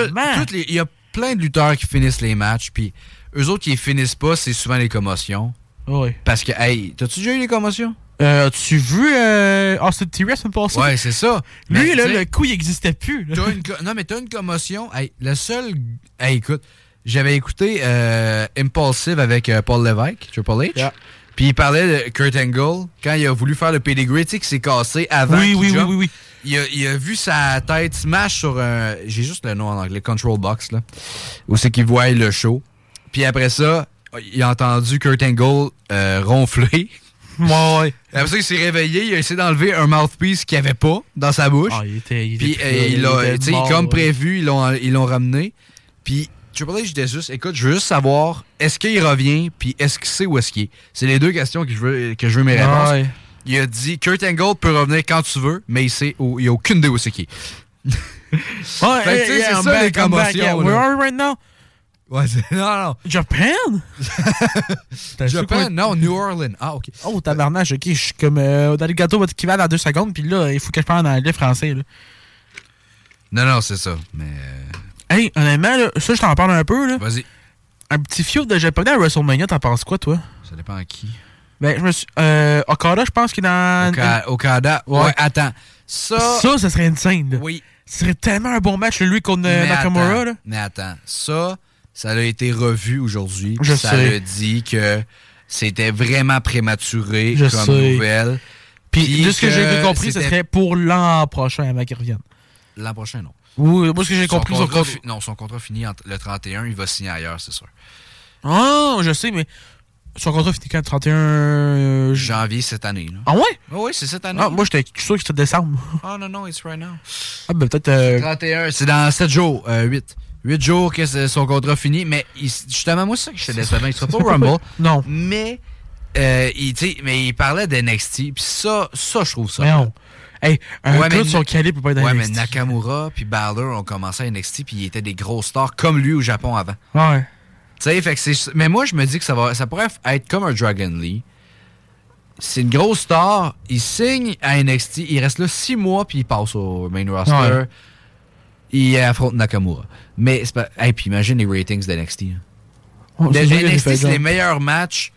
il y a plein de lutteurs qui finissent les matchs, puis eux autres qui les finissent pas, c'est souvent les commotions. Ouais. Parce que, hey, t'as-tu déjà eu les commotions? Euh, as-tu vu euh, Austin Theory la passée? Ouais, c'est ça. Lui, Mais, là, tu le coup, il existait plus. une non, mais t'as une commotion. Hey, le seul. Hey, écoute, j'avais écouté euh, Impulsive avec euh, Paul Levesque, Triple H. Puis il parlait de Kurt Angle quand il a voulu faire le pedigree, tu sais, qui s'est cassé avant. Oui, oui, oui, jump. oui, oui. Il a, il a vu sa tête smash sur un. J'ai juste le nom en anglais, Control Box, là. Où c'est qu'il voit le show. Puis après ça, il a entendu Kurt Angle euh, ronfler. Ouais, ouais. Après ça, il s'est réveillé, il a essayé d'enlever un mouthpiece qu'il n'y avait pas dans sa bouche. Ah, il était. Il Puis était euh, plus là, il était tu sais, mort, comme là. prévu, ils l'ont, ils l'ont ramené. Puis Triple H disait juste, écoute, je veux juste savoir, est-ce qu'il revient, puis est-ce qu'il sait où est-ce qu'il est? C'est les deux questions que je veux, que je veux mes réponses. Ouais. Il a dit, Kurt Angle peut revenir quand tu veux, mais il sait où, il a aucune idée où c'est qu'il est. Ouais, sais, yeah, c'est ça, les back, back, commotions, yeah. Where are we right now? Ouais, c'est- non, non. Japan? Japan, non, New Orleans. Ah, ok. Oh, tabarnage, ok, je suis comme euh, dans le gâteau votre équivalent dans deux secondes, puis là, il faut que je parle en anglais français. Là. Non, non, c'est ça. Mais. Hey, honnêtement, là, ça, je t'en parle un peu. là. Vas-y. Un petit fiot de japonais à WrestleMania, t'en penses quoi, toi? Ça dépend à qui. Ben, je me suis. Euh, Okada, je pense qu'il est dans. Oka- Okada. Ouais, attends. Ça. Ça, ça serait insane. Là. Oui. Ce serait tellement un bon match, lui, contre euh, Mais Nakamura. attends, Là. mais attends, ça, ça a été revu aujourd'hui. Je ça sais. a dit que c'était vraiment prématuré Je comme sais. nouvelle. Puis, de ce que j'ai compris, ce serait pour l'an prochain avant qu'il revienne. L'an prochain, non. Oui, moi, ce que j'ai compris, son contrat fi- Non, son contrat finit le 31, il va signer ailleurs, c'est sûr. Ah, je sais, mais son contrat finit quand 31 euh, Janvier cette année. Là. Ah ouais? oui, c'est cette année. Ah, moi, j'étais sûr que c'était décembre. Oh non, non, it's right now. Ah, ben peut-être. euh, 31, c'est dans 7 jours, euh, 8. 8 jours que son contrat finit, mais il- justement, moi, c'est ça que je te décevant. Il sera pas au Rumble. Non. Mais, euh, il, mais il parlait d'NXT, puis ça, ça, je trouve ça. Voyons. Hey, un Ouais, gars mais de son calibre peut pas être Ouais, mais. Nakamura puis Balor ont commencé à NXT puis ils étaient des gros stars comme lui au Japon avant. Ouais. Tu sais, fait que c'est. Mais moi, je me dis que ça va, ça pourrait être comme un Dragon Lee. C'est une grosse star, il signe à NXT, il reste là six mois puis il passe au main roster. Ouais. Il affronte Nakamura. Mais c'est pas. Hey, puis imagine les ratings d'NXT. hein. Oh, NXT, c'est les meilleurs matchs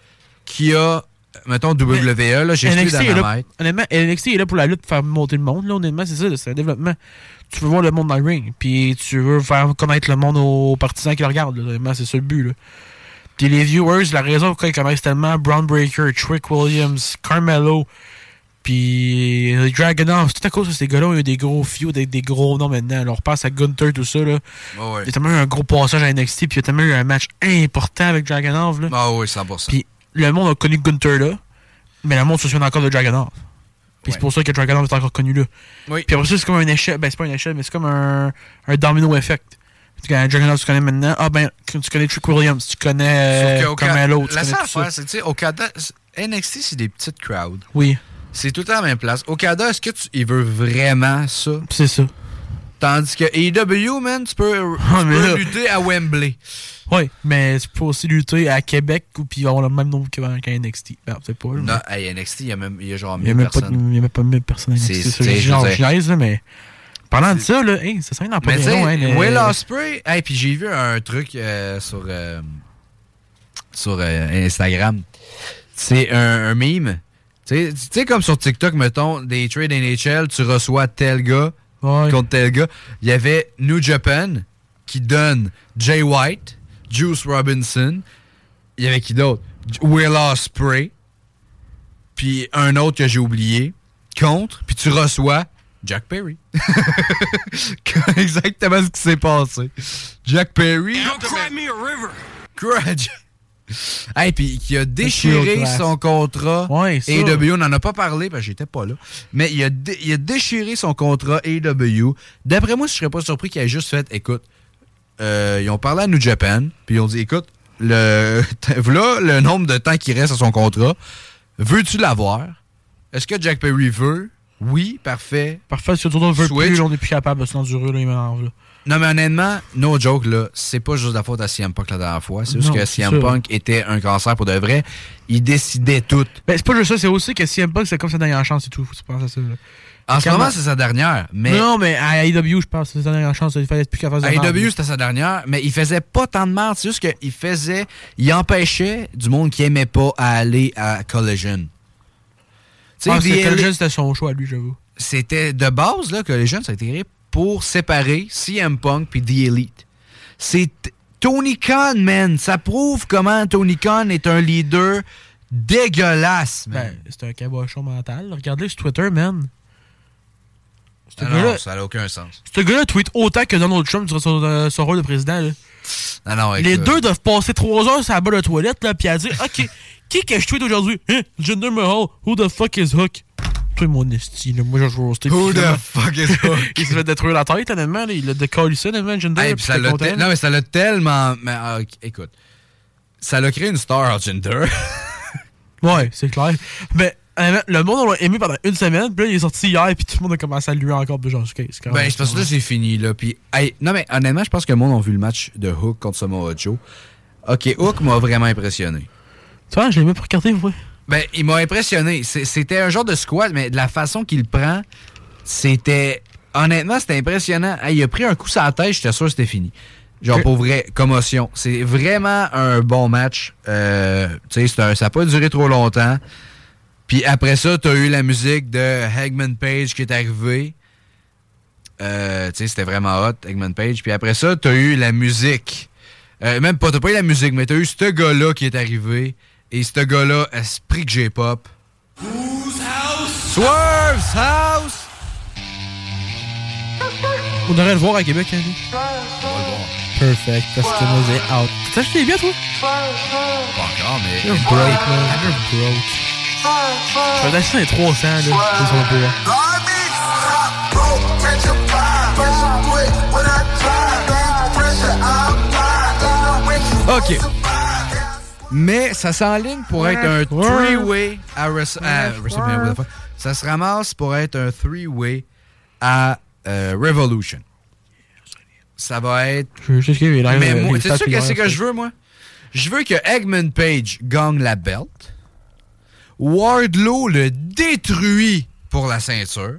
qu'il y a, mettons, WWE. Là, j'ai NXT Dynamite. honnêtement, NXT est là pour la lutte, pour faire monter le monde. Là, honnêtement, c'est ça, c'est un développement. Tu veux voir le monde dans le ring, puis tu veux faire connaître le monde aux partisans qui le regardent. là. Honnêtement, c'est ça le but. Là. Puis les viewers, la raison pourquoi ils connaissent tellement Brown Breaker, Trick Williams, Carmelo, puis Dragunov, c'est tout à cause de ces gars-là, il y a des gros feuds, des, des gros noms maintenant. Alors, on repasse à Gunther, tout ça. Là. Il y a tellement eu un gros passage à NXT, puis il y a tellement eu un match important avec Dragunov. Ah oui, 100%. Puis le monde a connu Gunther là, mais le monde se souvient encore de Dragonov. Puis c'est pour ça que Dragonov est encore connu là. Oui. Puis après ça, c'est comme un échelle. Ben, c'est pas une échelle, mais c'est comme un, un domino effect. Connais Dragonov, tu connais maintenant. Ah, ben, tu connais Trick Williams, tu connais Sauf euh, que Oka- Carmelo, tu la seule affaire, c'est, tu sais, Okada, NXT, c'est des petites crowds. Oui. C'est tout à la même place. Okada, est-ce que tu, il veut vraiment ça? C'est ça. Tandis que AEW, man, tu peux, tu Ah, peux lutter à Wembley. Oui, mais tu peux aussi lutter à Québec ou puis avoir le même nombre qu'à NXT. Ben, peut-être pas. là, Non, hey, NXT, il y a, même, il y a genre mais Il y a 1000 même pas, de- personnes. il y a même pas 1000 personnes à C'est- NXT. c'est- genre, là, mais. Parlant de ça, là, hey, ça serait dans pas long, hein, Will Ospreay, hey, puis j'ai vu un truc euh, sur, euh, sur euh, Instagram. C'est un, un meme. Tu sais- tu sais, comme sur TikTok, mettons, des trades NHL, tu reçois tel gars contre tel gars. Il y avait New Japan qui donne Jay White, Juice Robinson. Il y avait qui d'autre? Will Ospreay. puis un autre que j'ai oublié, contre, puis tu reçois Jack Perry. Exactement ce qui s'est passé. Jack Perry. Cry me a river. Grudge. Hey, puis qui a déchiré son contrat Ouais. AW. On n'en a pas parlé parce que j'étais pas là. Mais il a, dé- il a déchiré son contrat AW. D'après moi, je serais pas surpris qu'il ait juste fait écoute, euh, ils ont parlé à New Japan, puis ils ont dit écoute, le, voilà le nombre de temps qui reste à son contrat. Veux-tu l'avoir? Est-ce que Jack Perry veut? Oui, parfait. Parfait, si tu ne veux Switch. plus, on n'est plus capable de s'endurer, là, il m'énerve, là. Non, mais honnêtement, no joke, là, c'est pas juste la faute à CM Punk la dernière fois. C'est juste Non, que CM sûr. Punk était un cancer pour de vrai. Il décidait tout. Ben, c'est pas juste ça, c'est aussi que CM Punk, c'est comme sa dernière chance et tout. Faut à ça, là. En ce moment, c'est sa dernière. Mais Non, mais à AEW, je pense que c'est sa dernière chance. Il fallait plus capable de à AEW, c'était sa dernière, mais il faisait pas tant de merde. C'est juste qu'il faisait. Il empêchait du monde qui aimait pas à aller à Collision. Ah, The c'est Elite- Collision, c'était son choix, lui, j'avoue. c'était de base, là, Collision, ça a été créé pour séparer CM Punk puis The Elite. C'est Tony Khan, man. Ça prouve comment Tony Khan est un leader dégueulasse, man. Ben, c'est un cabochon mental. Regardez sur Twitter, man. Ah non, ça n'a aucun sens. Ce gars-là tweet autant que Donald Trump durant son, euh, son rôle de président. là. Non, non, Les deux doivent passer trois heures sur la barre de toilette, là, puis à dire Ok, qui que je tweet aujourd'hui? Hein, Jinder Mahal, who the fuck is Hook? Toi, mon esti, là, moi, je joue au stick. Who the fuck is Hook? Il s'est fait détruire la tête, honnêtement. là. Il a décollé ça, honnêtement, Jinder. Hey, puis ça l'a te- non, mais ça l'a tellement. mais, ok, écoute, ça l'a créé une star Jinder. Ouais, c'est clair. Mais le monde l'a aimé pendant une semaine, puis là, il est sorti hier, puis tout le monde a commencé à lui encore. genre, ok, c'est quand même- ben, c'est parce que là, c'est fini, là. Puis, hey, non, mais honnêtement, je pense que le monde a vu le match de Hook contre Samoa Joe. Ok, Hook m'a vraiment impressionné. Tu vois, je l'ai mis pour regarder, ouais. Ben, il m'a impressionné. C'était un genre de squat, mais de la façon qu'il prend, c'était. Honnêtement, c'était impressionnant. Hey, il a pris un coup sur la tête, j'étais sûr que c'était fini. Genre, pour vrai, commotion. C'est vraiment un bon match. Euh, tu sais, ça n'a pas duré trop longtemps. Puis après ça, t'as eu la musique de Hagman Page qui est arrivée. Euh, tu sais, c'était vraiment hot, Hagman Page. Puis après ça, t'as eu la musique. Euh, même pas, t'as pas eu la musique, mais t'as eu ce gars-là qui est arrivé. Et ce gars-là, esprit que j'ai pop. Swerve's House! On devrait le voir à Québec, hein, lui. Perfect, parce que moi, j'ai out. T'as acheté les billets, toi? Pas encore, mais. You're broke, man. You're broke. Je vais t'acheter les 300, là. C'est son beau. OK. Mais ça s'enligne pour être un three-way à, à. Ça se ramasse pour être un three-way à euh, Revolution. Ça va être. Je sais ce qu'il y a, c'est sûr qu'est-ce gagne, que je veux, moi? Je veux que Eggman Page gagne la belt. Wardlow le détruit pour la ceinture.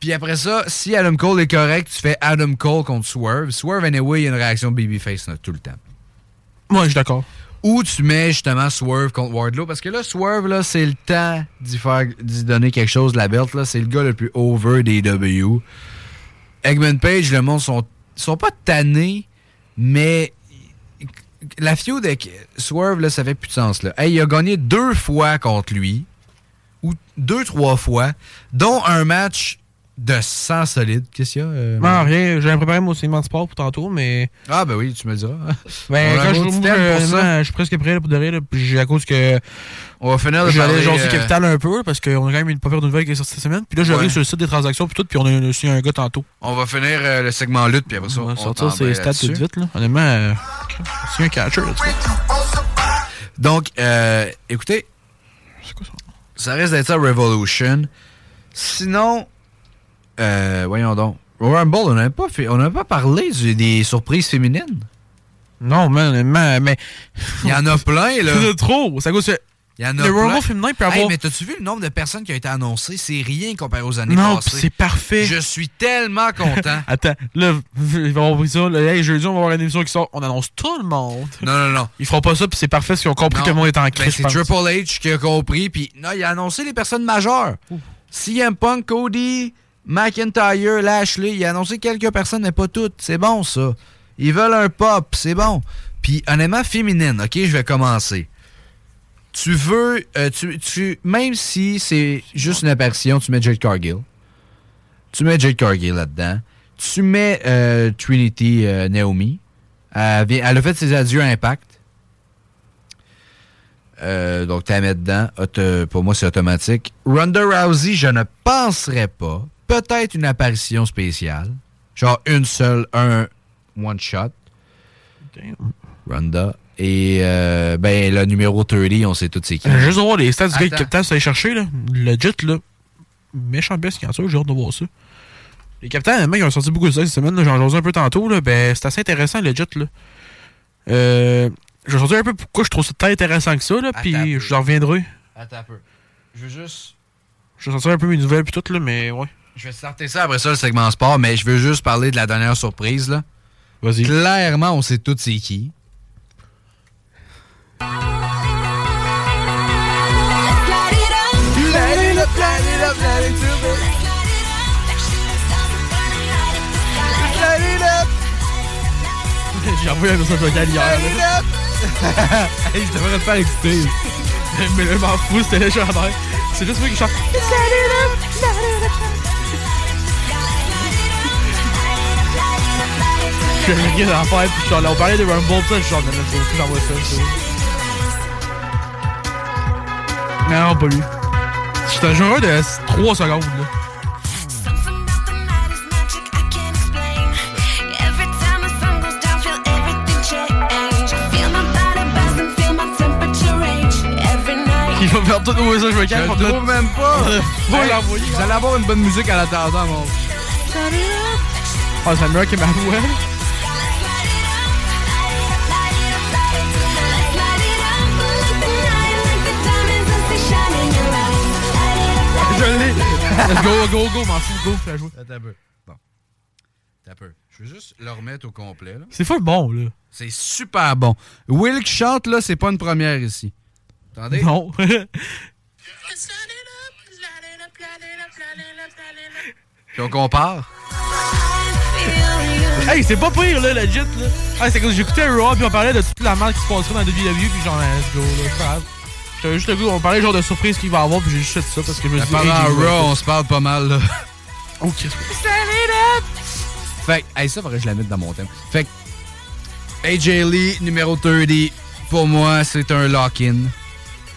Puis après ça, si Adam Cole est correct, tu fais Adam Cole contre Swerve. Swerve, anyway, il y a une réaction babyface là, tout le temps. Moi, je suis d'accord. Ou tu mets justement Swerve contre Wardlow. Parce que là, Swerve, là, c'est le temps d'y faire d'y donner quelque chose de la belt. Là. C'est le gars le plus over des W. Eggman Page, le monde sont, sont pas tannés, mais la feud avec Swerve, là, ça fait plus de sens. Là. Hey, il a gagné deux fois contre lui. Ou deux, trois fois. Dont un match de 100 solide. Qu'est-ce qu'il y a? euh, Non, rien. J'avais préparé mon segment de sport pour tantôt, mais. Ah, ben oui, tu me diras. Ben, quand je, honnêtement, ça. je suis presque prêt là, pour de rire, là, puis j'ai- à cause que. On va finir de parler, jaser euh, Capital un peu, parce qu'on a quand même une pas pire de nouvelle qui est sortie cette semaine. Puis là, j'arrive Ouais. sur le site des transactions, puis tout, puis on a aussi un gars tantôt. On va finir euh, le segment lutte, puis après ça, On va sortir ses stats tout vite, là. Honnêtement, euh, c'est un catcher, là, tu vois. Donc, euh, écoutez, ça risque d'être ça Revolution. Sinon, euh, voyons donc. Rumble, on n'a pas, fait- on pas parlé des surprises féminines. Non, honnêtement, mais. Il y en a plein, là. C'est trop. Ça que. Il y en a Le plein. Rumble féminin peut avoir. Hey, mais t'as-tu vu le nombre de personnes qui ont été annoncées? C'est rien comparé aux années Non, passées. pis c'est parfait. Je suis tellement content. Attends, là, ils vont avoir pris ça. Là, hey, jeudi, on va avoir une émission qui sort. On annonce tout le monde. Non, non, non. Ils feront pas ça, puis c'est parfait, parce qu'ils ont compris Non. que le monde est en Ben, crise. c'est Triple H qui a compris, puis non, il a annoncé les personnes majeures. CM Punk, Cody, McIntyre, Lashley, il a annoncé quelques personnes, mais pas toutes. C'est bon, ça. Ils veulent un pop, c'est bon. Puis honnêtement, féminine, ok, je vais commencer. tu veux, euh, tu, tu, même si c'est juste une apparition, tu mets Jade Cargill. Tu mets Jade Cargill là-dedans. Tu mets euh, Trinity euh, Naomi. Elle, elle a fait ses adieux à Impact. Donc, tu la mets dedans. Pour moi, c'est automatique. Ronda Rousey, je ne penserais pas. Peut-être une apparition spéciale. Genre une seule, un one shot. Ronda. Et euh, ben le numéro 30, on sait tous c'est qui. Euh, Juste voir les stats du gars Attends. qui capitaine, ça allait chercher, là. Legit, là. Méchant best signature, j'ai hâte de voir ça. Les capitaines, mec, ils ont sorti beaucoup de ça cette semaine. J'en jasais un peu tantôt, là. Ben, c'est assez intéressant, legit, là. Euh. Je vais sortir un peu pourquoi je trouve ça tant intéressant que ça, là. Puis je reviendrai. Attends un peu. Je veux juste. Je vais sortir un peu mes nouvelles, puis tout, là, mais ouais. Je vais starter ça après ça, le segment sport, mais je veux juste parler de la dernière surprise, là. Vas-y. Clairement, on sait tous c'est qui. J'ai envoyé un message vocal hier, là. hey, je devrais te faire écouter. Mais là, je m'en fous, c'était. C'est juste moi qui chante. Je fais rien à faire, puis je suis allé- on parlait de Rumble, ça, je suis en train de mettre ça, j'envoie ça. ça. Non, pas lui. C'est un joueur de 3 secondes, là. Il va faire tout messages vocaux. Je le trouve même pas. Faut Hey, l'envoyer. Vous allez avoir une bonne musique à l'attendant, mon. Ah, c'est meilleur que ma voix. Je l'ai. Let's go, go, go, m'en fous, go, fais jouer. Attends un peu. Bon. Attends un peu. Je veux juste le remettre au complet, là. C'est full bon, là. C'est super bon. Will qui chante, là, c'est pas une première ici. Attendez. Non. Puis on compare. hey, c'est pas pire, là, legit, là. Hey, c'est que j'écoutais Raw, puis on parlait de toute la merde qui se passerait dans la WWE, puis genre, let's go, là, c'est pas grave. J'avais juste le goût, on parlait genre de surprise qu'il va y avoir, puis j'ai juste fait ça parce que je me suis dit. Pendant hey. Raw, on se parle pas mal, là. Oh, Christ. Fait que, hey, ça, faudrait que je la mette dans mon thème. Fait que, AJ Lee, numéro 30, pour moi, c'est un lock-in.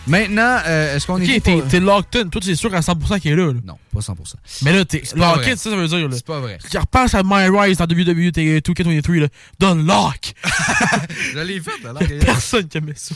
Maintenant, euh, est-ce qu'on est. Ok, t'es- locked in. Toi, c'est sûr à 100% qu'il est là, là. Non, pas 100%. Mais là, t'es locked in, ça, ça veut dire, là. C'est pas vrai. Tu repenses à My Rise dans WWE 2K23, là. Don't lock! Je l'ai fait, là. Personne qui aimait ça.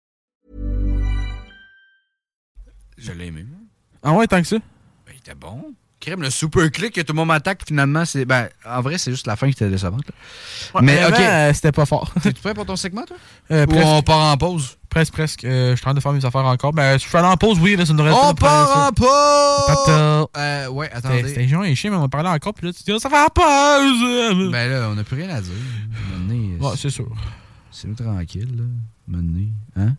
Je l'ai aimé. Ah ouais, tant que ça? Ben, il était bon. Crème, le super click que tout le monde m'attaque, finalement, c'est. Ben, en vrai, c'est juste la fin qui était décevante. Ouais, Mais, ok. euh, c'était pas fort. T'es-tu prêt pour ton segment, toi? Euh, Ou presque. on part en pause? Presque, presque. Euh, je suis en train de faire mes affaires encore. Ben, je suis allé en pause, oui, là, ça nous reste On part en pause! Euh, ouais, attendez. c'était et chiant, mais on parlait encore, puis là, tu dis, ça fait la pause! Ben là, on n'a plus rien à dire. Maintenant, Ouais, c'est sûr. C'est tranquille, là. Maintenant. Hein?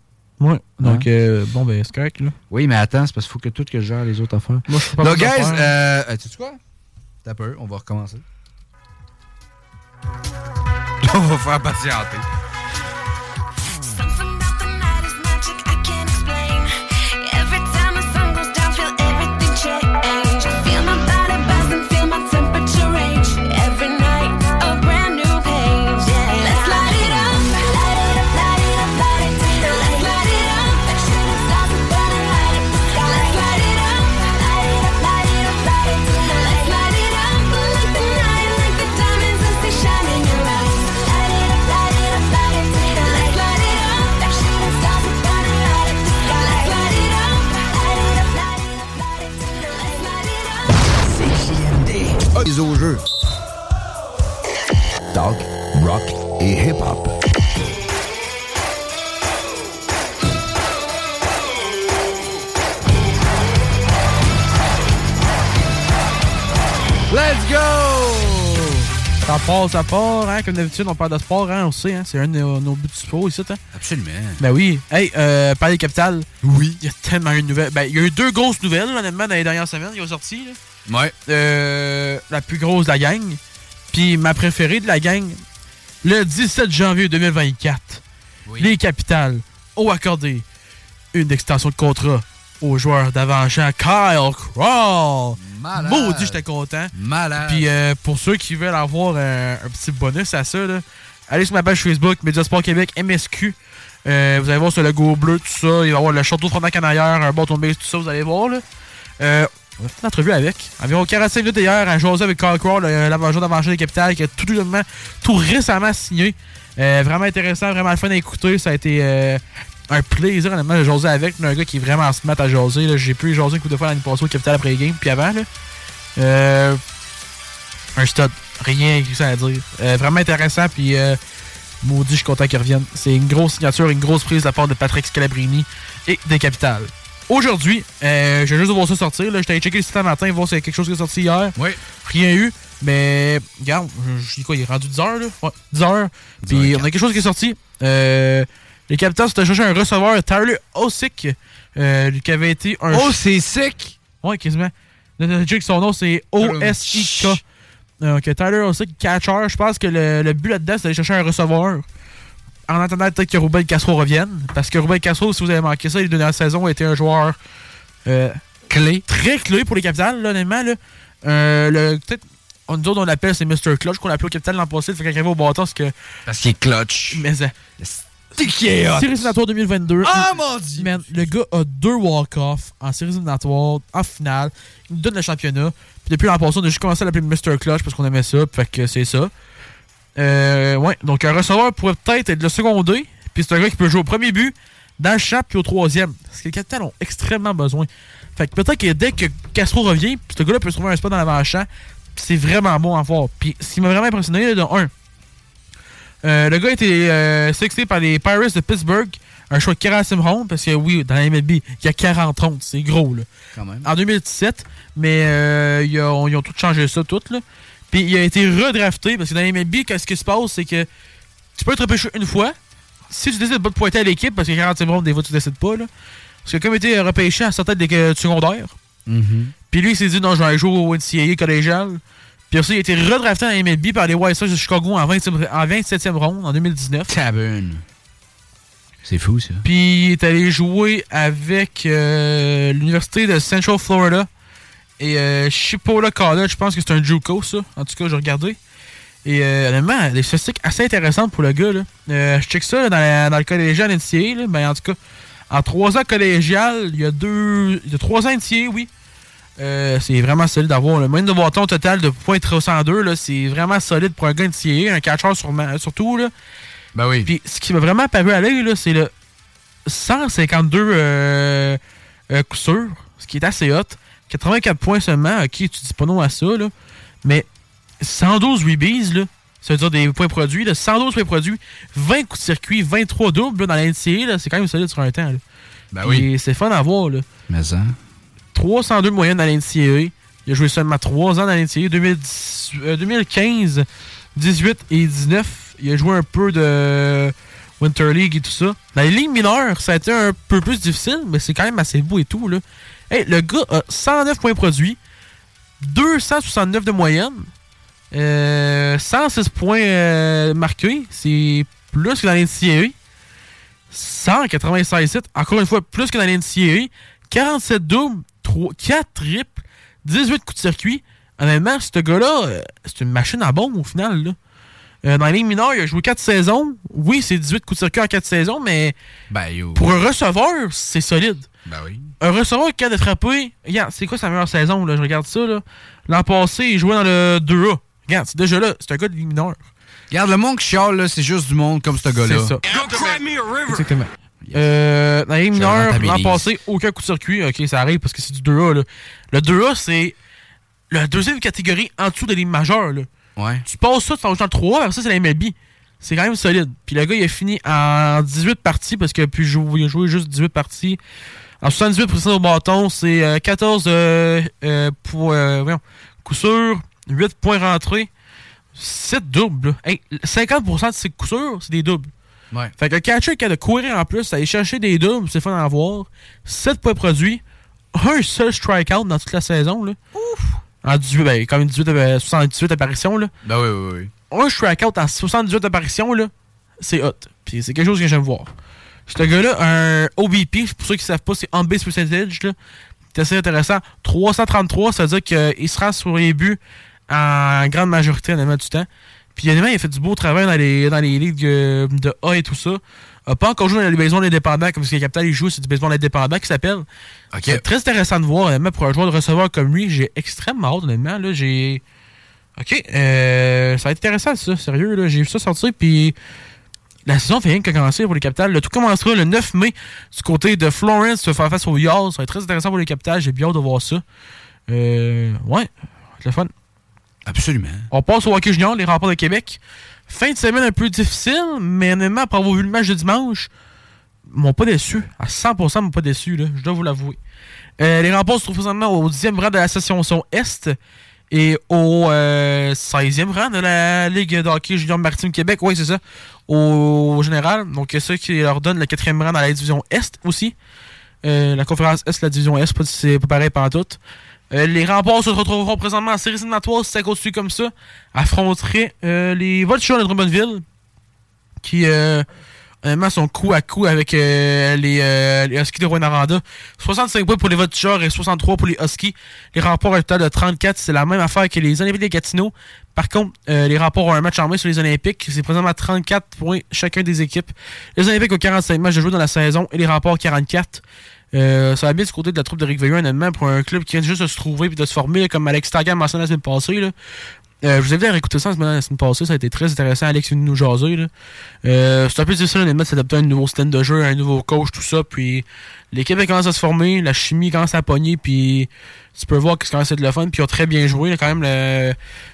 Donc, euh, bon, ben, c'est correct, là. Oui, mais attends, c'est parce qu'il faut que tout que je gère les autres affaires. Moi, je suis pas Donc, guys, euh, euh, tu sais quoi? T'as peur, on va recommencer. on va faire patienter. Les au jeu. Talk, rock et hip-hop. Let's go! Ça part, ça part, hein? Comme d'habitude, on parle de sport, hein? On sait, hein? C'est un de nos, nos buts de sport ici, hein? Absolument. Ben oui. Hey, euh, parler des capitales. Oui. Il y a tellement eu de nouvelles. Ben, il y a eu deux grosses nouvelles, honnêtement, dans les dernières semaines qui ont sorti. Là. Ouais. Euh, la plus grosse de la gang. Puis ma préférée de la gang, le 17 janvier 2024, les capitales ont accordé une extension de contrat au joueur d'avant-champ Kyle Crawl. Malade. Maudit, j'étais content. Malade. Puis euh, pour ceux qui veulent avoir un, un petit bonus à ça, là, allez sur ma page Facebook, Mediasport Québec, MSQ. Euh, vous allez voir ce logo bleu, tout ça. Il va y avoir le château de en arrière, un bâton de base, tout ça, vous allez voir. Là. Euh, on a fait une entrevue avec. Environ 45 minutes hier, à José avec Carl Crawl, l'avant-joueur d'avant des capitales, qui a tout, tout récemment signé. Euh, vraiment intéressant, vraiment fun à écouter. Ça a été euh, un plaisir, honnêtement, de jaser avec. Un gars qui est vraiment smart à jaser. J'ai pu jaser une couple de fois l'année passée au Capital après les games, puis avant. Euh, un stud. Rien ça à dire. Euh, vraiment intéressant, puis euh, maudit, je suis content qu'il revienne. C'est une grosse signature, une grosse prise de la part de Patrick Scalabrini et des Capitales. Aujourd'hui, euh, je viens juste de voir ça sortir. J'étais allé checker le site un matin, voir s'il y a quelque chose qui est sorti hier. Oui. Rien eu. Mais, regarde, je dis quoi, il est rendu 10 heures, là? Ouais, 10 heures. Puis, on a quelque chose qui est sorti. Euh, les Capitals s'étaient cherché un receveur, Tyler Osick, euh, qui avait été un. Oh, c'est sick! Ouais, quasiment. Son nom, c'est O-S-I-K. Ok, Tyler Osick, catcher. Je pense que le, le but là-dedans, c'est d'aller chercher un receveur. En attendant peut-être que Ruben Castro revienne. Parce que Ruben Castro, si vous avez manqué ça, les deux dernières saisons, a été un joueur euh, clé. Très clé pour les capitales, là, honnêtement. Là. Euh, le- peut-être, on, nous autres, on l'appelle, c'est Mr. Clutch, qu'on l'appelait au capital l'an passé. Fait qu'il arrive au bâton, parce que. Parce qu'il est clutch. Mais ça. qui est hot. Éliminatoires 2022. Ah, mon Dieu! Man, le gars a deux walk-offs en séries éliminatoires, en finale. Il nous donne le championnat. Puis depuis l'an passé, on a juste commencé à l'appeler Mr. Clutch parce qu'on aimait ça. Fait que c'est ça. Euh, ouais, donc un receveur pourrait peut-être être le secondé. Puis c'est un gars qui peut jouer au premier but, dans le champ, puis au troisième. Parce que les capitaines ont extrêmement besoin. Fait que peut-être que dès que Castro revient, puis ce gars-là peut se trouver un spot dans l'avant-champ. C'est vraiment bon à voir. Puis ce qui m'a vraiment impressionné, là, de un, euh, le gars a été euh, sélectionné par les Pirates de Pittsburgh. Un choix de 40 ronde, parce que oui, dans la MLB, il y a 40 rondes. C'est gros, là. Quand même. En 2017, mais euh, ils, ont, ils ont tout changé ça, tout, là. Puis il a été redrafté, parce que dans la MLB, qu'est-ce qui se passe, c'est que tu peux être repêché une fois. Si tu décides de pas te pointer à l'équipe, parce que 40 rondes, des fois, tu décides pas, là. Parce que comme il été repêché à tête des euh, secondaires, puis lui, il s'est dit, non, je vais aller jouer au NCAA collégial. Puis aussi, il a été redrafté dans la MLB par les White Sox de Chicago en, 27e, en 27e ronde en 2019. Tabune. C'est fou, ça. Puis il est allé jouer avec euh, l'Université de Central Florida et euh, Chipola College. Je pense que c'est un JUCO, ça. En tout cas, j'ai regardé. Et euh, honnêtement, des statistiques assez intéressantes pour le gars. Là. Euh, je check ça là, dans, la- dans le collégial NCA. Là. Ben, en tout cas, en trois ans collégial, il y a deux. Il y a trois ans NCA, oui. Euh, c'est vraiment solide d'avoir le moyenne de bâton total de .302. là, C'est vraiment solide pour un gars NCA, un catcher sûrement- surtout. Là. Ben oui. Puis ce qui m'a vraiment paru à l'œil, c'est le 152 euh, coups sûrs, ce qui est assez hot. 84 points seulement. Ok, tu dis pas non à ça, là. Mais 112 rebees, là. Ça veut dire des points produits. Là, 112 points produits, 20 coups de circuit, 23 doubles là, dans la NCA. là, C'est quand même solide sur un temps. Là. Ben oui. Et c'est fun à voir. Là. Mais ça. 302 de moyenne dans la. Il a joué seulement 3 ans dans la NCAA. 2010 euh, 2015, 18 et 19. Il a joué un peu de Winter League et tout ça. Dans les ligues mineures, ça a été un peu plus difficile, mais c'est quand même assez beau et tout. Là. Le gars a 109 points produits, 269 de moyenne, euh, 106 points euh, marqués. C'est plus que dans la NCAA. 196 sites, encore une fois, plus que dans la NCAA. 47 doubles, 3, 4 triples, 18 coups de circuit. Honnêtement, ce gars-là, euh, c'est une machine à bombe au final. Là. Euh, dans les lignes mineures, il a joué 4 saisons. Oui, c'est 18 coups de circuit en 4 saisons, mais Ben yo. pour un receveur, c'est solide. Ben oui. Un receveur qui a de frapper. Regarde, c'est quoi sa meilleure saison? Là? Je regarde ça. là. L'an passé, il jouait dans le 2A. Regarde, c'est déjà là. C'est un gars de ligne mineure. Regarde, le monde qui chiale, là, c'est juste du monde comme ce gars-là. C'est ça. Exactement. Euh, dans les lignes mineures, l'an passé, aucun coup de circuit. Ok, ça arrive parce que c'est du 2A. Là. Le 2A, c'est la deuxième catégorie en dessous de les majeures. Là. Ouais. Tu passes ça, tu t'en joues en 3, après ça, c'est la MLB. C'est quand même solide. Puis le gars, il a fini en 18 parties parce qu'il a pu jouer, il a joué juste 18 parties. En 78% au bâton, c'est euh, 14 euh, euh, pour, euh, voyons, coup sûr, 8 points rentrés, 7 doubles. Hey, 50% de ses coups sûrs, c'est des doubles. Ouais. Fait que le catcher qui a de courir en plus, aller chercher des doubles, c'est fun à voir. 7 points produits, un seul strikeout dans toute la saison. Là. Ouf! En 18, ben, quand même 18, euh, 78 apparitions. Là. Ben oui, oui, oui. Un strikeout en 78 apparitions, là, c'est hot. Puis c'est quelque chose que j'aime voir. Ce gars-là, un OBP, pour ceux qui ne savent pas, c'est on base percentage. là. C'est assez intéressant. 333, ça veut dire qu'il sera sur les buts en grande majorité honnêtement, du temps. Puis il a fait du beau travail dans les, dans les ligues euh, de A et tout ça. A pas encore joué dans les baseball indépendants comme ce que Capital il joue, c'est du baseball indépendant qui s'appelle. C'est très intéressant de voir, honnêtement, pour un joueur de receveur comme lui. J'ai extrêmement hâte, honnêtement. Là, j'ai. Ok, euh, ça va être intéressant, ça, sérieux. là. J'ai vu ça sortir, puis la saison fait rien que commencer pour les Capitals. Le tout commencera le 9 mai du côté de Florence, se faire face aux Yards. Ça va être très intéressant pour les Capitals. J'ai bien hâte de voir ça. Euh, ouais, c'est le fun. Absolument. On passe au hockey junior, les remparts de Québec. Fin de semaine un peu difficile, mais honnêtement, après avoir vu le match de dimanche, ils m'ont pas déçu. À 100%, ils m'ont pas déçu, là. je dois vous l'avouer. Euh, les remparts se trouvent présentement au 10e rang de la session Est et au euh, 16e rang de la Ligue de hockey junior maritime Québec. Oui, c'est ça. Au général. Donc, ça qui leur donne le 4e rang dans la division Est aussi. Euh, la conférence Est, la division Est, c'est pas pareil pendant tout. Euh, les remparts se retrouveront présentement en série éliminatoire si ça continue comme ça. Affronteraient euh, les Vultures de Drummondville qui euh, sont coup à coup avec euh, les, les Huskies de Rwanda. 65 points pour les Vultures et 63 pour les Huskies. Les remparts ont un total de 34. C'est la même affaire que les Olympiques de Gatineau. Par contre, les remparts ont un match en main sur les Olympiques. C'est présentement 34 points chacun des équipes. Les Olympiques ont 45 matchs de jouer dans la saison et les remparts 44. Euh, ça va bien du côté de la troupe de Rick Veilleux, honnêtement, pour un club qui vient juste de se trouver et de se former, comme Alex Tagan mentionné la semaine passée. Euh, je vous invite à réécouter ça la semaine, passée, ça a été très intéressant. Alex est venu nous jaser. Euh, c'est un peu difficile, honnêtement, de s'adapter à un nouveau stand de jeu, à un nouveau coach, tout ça. Puis l'équipe commence à se former, la chimie commence à pogner, puis tu peux voir que quand même c'est de le fun. Puis ils ont très bien joué, là, quand même,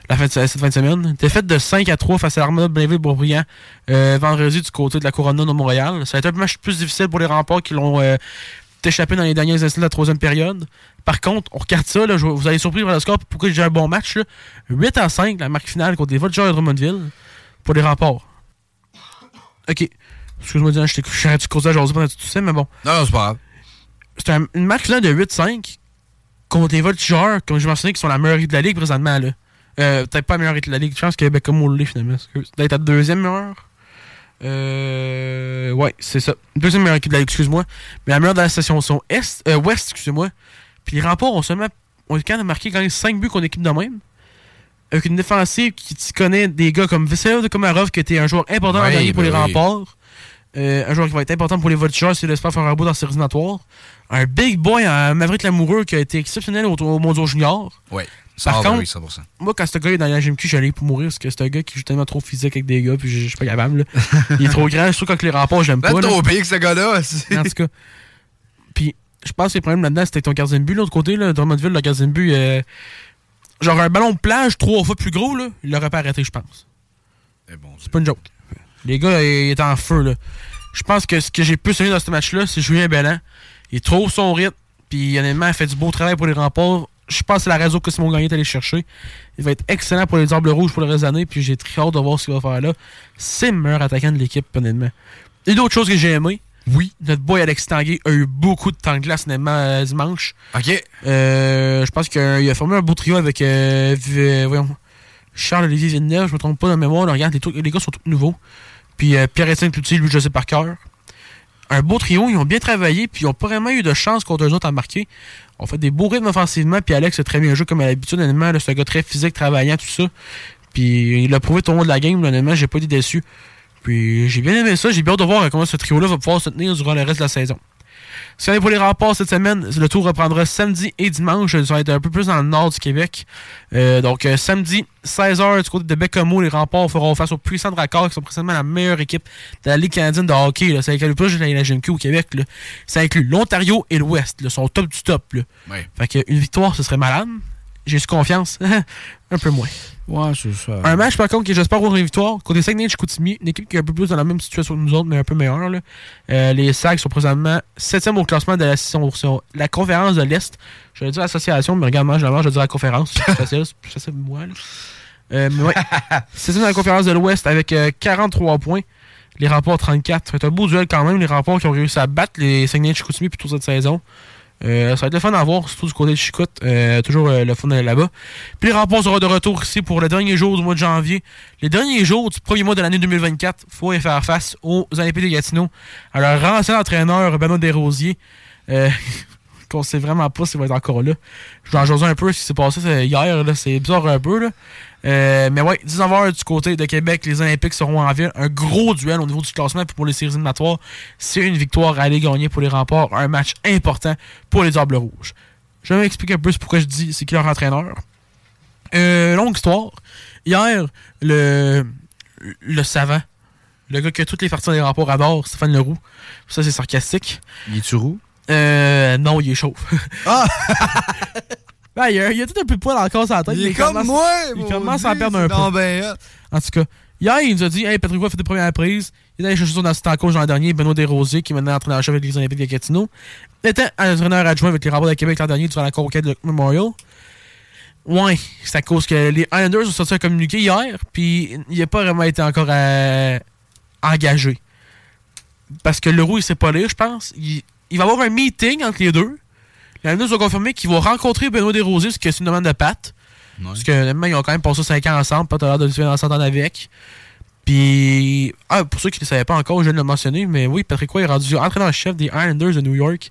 la fin de, cette fin de semaine. Défaite de 5 à 3 face à l'Armada de Blainville-Bourbriand euh, vendredi du côté de la Corona de Montréal. Ça a été un match plus difficile pour les remparts qui l'ont euh, échappé dans les derniers instants de la troisième période. Par contre, on regarde ça, là, je- vous allez surpris par le score. Pourquoi j'ai un bon match? là. 8 à 5, la marque finale contre les Vultures de Drummondville pour les remparts. Ok. Excuse-moi, Diane, je t'ai du causage aujourd'hui pendant tout ça, mais bon. Non, non, c'est pas grave. C'est un- une marque finale de 8-5 contre les Vultures, comme je mentionné, qui sont la meilleure équipe de la ligue présentement. Là. Euh, Peut-être pas la meilleure équipe de la ligue. Je pense que Beckham l'est finalement. D'être la deuxième meilleure. Euh, ouais, c'est ça. Deuxième meilleure équipe de la excuse-moi. Mais la meilleure de la station sont Est, euh, Ouest, excusez-moi. Puis les remparts ont seulement ont quand même marqué quand même 5 buts contre équipe de même. Avec une défensive qui tu connais des gars comme Vesselov de Komarov, qui était un joueur important Oui, dernier pour ben les oui. remparts. Euh, un joueur qui va être important pour les Vultures s'il espère faire un bout dans ses éliminatoires. Un big boy, un Maverick Lamoureux qui a été exceptionnel au, au Mondial Junior. Oui. Par Ah, ben contre, oui, 100%. moi, quand ce gars est dans la GMQ, j'allais pour mourir parce que c'est un gars qui joue tellement trop physique avec des gars, puis je suis pas capable. là. Il est trop grand, je trouve que les remparts, j'aime pas. là. trop pire que ce gars-là. En tout cas. Puis, je pense que le problème là-dedans, c'était ton gardien de but. L'autre côté, là, Drummondville, le gardien de but, euh, genre un ballon de plage trois fois plus gros, là, il l'aurait pas arrêté, je pense. C'est pas une joke. Les gars, ils étaient en feu, là. Je pense que ce que j'ai plus aimé dans ce match-là, c'est Julien Bellan. Il trouve son rythme, puis honnêtement, il fait du beau travail pour les remparts. Je pense que c'est la raison que Simon Gagné est allé chercher. Il va être excellent pour les Arbres Rouges pour le reste de l'année, puis j'ai très hâte de voir ce qu'il va faire là. C'est le meilleur attaquant de l'équipe, honnêtement. Et d'autres choses que j'ai aimé. Oui. Notre boy Alex Tanguay a eu beaucoup de temps de glace, honnêtement, euh, dimanche. OK. Euh, je pense qu'il a, formé un beau trio avec, euh, euh, voyons, Charles-Olivier Villeneuve, je me trompe pas dans la mémoire. là, regarde, les, gars sont tous nouveaux. Puis euh, Pierre-Étienne Cloutier, lui, je sais par cœur. Un beau trio, ils ont bien travaillé, puis ils ont pas vraiment eu de chance contre eux autres à marquer. On fait des beaux rythmes offensivement, puis Alex a très bien joué comme à l'habitude, honnêtement. C'est un gars très physique, travaillant, tout ça. Puis il a prouvé tout au long de la game, là, honnêtement, j'ai pas été déçu. Puis j'ai bien aimé ça, j'ai bien hâte de voir comment ce trio-là va pouvoir se tenir durant le reste de la saison. Ce a pour les remparts cette semaine, le tour reprendra samedi et dimanche. Ça va être un peu plus dans le nord du Québec. Euh, donc, euh, samedi, 16h, du côté de Bécamo, les remparts feront face aux puissants Dracars, qui sont présentement la meilleure équipe de la Ligue canadienne de hockey. Là. Ça inclut pas juste la la GMQ au Québec. Là. Ça inclut l'Ontario et l'Ouest. Ils sont au top du top. Là. Ouais. Fait que une victoire, ce serait malade. J'ai su confiance? un peu moins. Ouais, c'est ça. Un match, par contre, que j'espère avoir une victoire. Côté Saguenay Chicoutimi, une équipe qui est un peu plus dans la même situation que nous autres, mais un peu meilleure. là. Euh, les Sags sont présentement 7e au classement de la, sont- sont- la conférence de l'Est. Je vais dire l'association, mais regarde, moi, je vais dire la conférence. C'est plus facile, c'est facile moi. là. Euh, mais ouais. 7e dans la conférence de l'Ouest avec euh, 43 points. Les remports 34. C'est un beau duel quand même. Les remports qui ont réussi à battre les Saguenay Chicoutimi plutôt cette saison. Euh, ça va être le fun à voir, surtout du côté de Chicoute. Euh, toujours euh, le fun là-bas. Puis les remports seront de retour ici pour le dernier jour du mois de janvier. Les derniers jours du premier mois de l'année 2024, il faut y faire face aux Olympiques de Gatineau, leur ancien entraîneur Benoît Desrosiers. Euh, qu'on sait vraiment pas s'il va être encore là. Je vais en jaser un peu ce qui s'est passé c'est hier, c'est bizarre un peu. Là. Euh, mais ouais, 19h du côté de Québec, les Olympiques seront en ville. Un gros duel au niveau du classement pour les séries éliminatoires. C'est une victoire à aller gagner pour les remparts. Un match important pour les Arbres Rouges. Je vais m'expliquer un peu pourquoi je dis c'est qui leur entraîneur. Euh, longue histoire. Hier, le, le savant, le gars que toutes les parties des rapports adorent, Stéphane Leroux. Ça, c'est sarcastique. Il est-tu roux? Euh, non, il est chaud. Ah! Ben, il, y a, il y a tout un peu de poil encore sur la tête. Il est comme moi, Il commence à en perdre un peu. ben. En tout cas, hier, il nous a dit Hey, Patrick a fait des premières prises. Il est allé chercher son assistant coach l'an dernier, Benoît Desrosiers, qui est maintenant entraîneur-chef avec les Olympiques de Gatineau. Il était entraîneur adjoint avec les Rapports de Québec l'an dernier durant la conquête de Memorial. Ouais, c'est à cause que les Islanders ont sorti un communiqué hier, puis il n'a pas vraiment été encore euh, engagé. Parce que Leroux, il s'est pas lire, je pense. Il, il va y avoir un meeting entre les deux. Les Islanders ont confirmé qu'ils vont rencontrer Benoît Desrosiers, ce qui est une demande de Pat. Parce que honnêtement, ils ont quand même passé 5 ans ensemble, pas l'air de se s'entendre avec. Puis, ah, pour ceux qui ne le savaient pas encore, je viens de le mentionner, mais oui, Patrick Roy est rendu entraîneur-chef des Islanders de New York.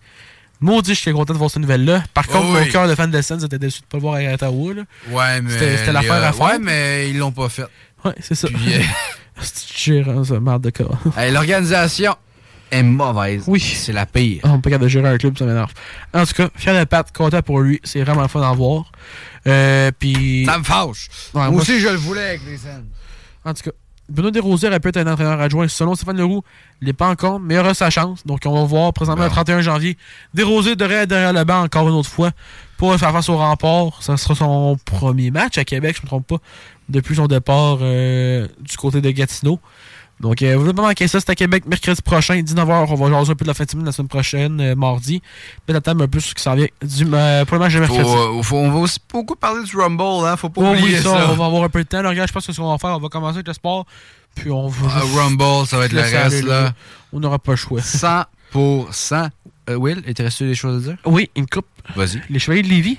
Maudit, je suis content de voir cette nouvelle-là. Par contre, Oh mon oui. cœur de fan de Sens était déçu de ne pas le voir à Ottawa. là. Ouais, mais. C'était c'était l'affaire euh, à faire. Ouais, mais ils l'ont pas fait. Ouais, c'est ça. Puis, euh, C'est gérant, ça, merde de corps. hey, L'organisation est mauvaise. Oui. C'est la pire. On peut de gérer un club, ça m'énerve. En tout cas, fier de Pat, content pour lui. C'est vraiment le fun d'en voir. Euh, puis. Ça me fâche. Ouais, moi moi, aussi, je le voulais avec les scènes. En tout cas, Benoît Desrosiers aurait pu être un entraîneur adjoint. Selon Stéphane Leroux, il n'est pas encore, mais il aura sa chance. Donc, on va voir présentement le 31 janvier. Desrosiers devrait être derrière le banc encore une autre fois pour faire face au rempart. Ça sera son premier match à Québec, je ne me trompe pas, depuis son départ euh, du côté de Gatineau. Donc, euh, vous ne pas manquer ça. C'est à Québec mercredi prochain, 19h. On va jaser un peu de la fin de semaine la semaine prochaine, euh, mardi. Peut-être un peu sur ce qui s'en vient du, euh, pour le match de mercredi. euh, faut- on va aussi beaucoup parler du Rumble, hein. Faut pas Oh oui, oublier ça, ça. on va avoir un peu de temps. Là, regarde, je pense que ce qu'on va faire, on va commencer avec le sport. Puis on va. Ah, Rumble, ça va être le reste, aller là. On n'aura pas le choix. 100%. Euh, Will, il te reste des choses à dire? Oui, une coupe. Vas-y. Les Chevaliers de Lévis.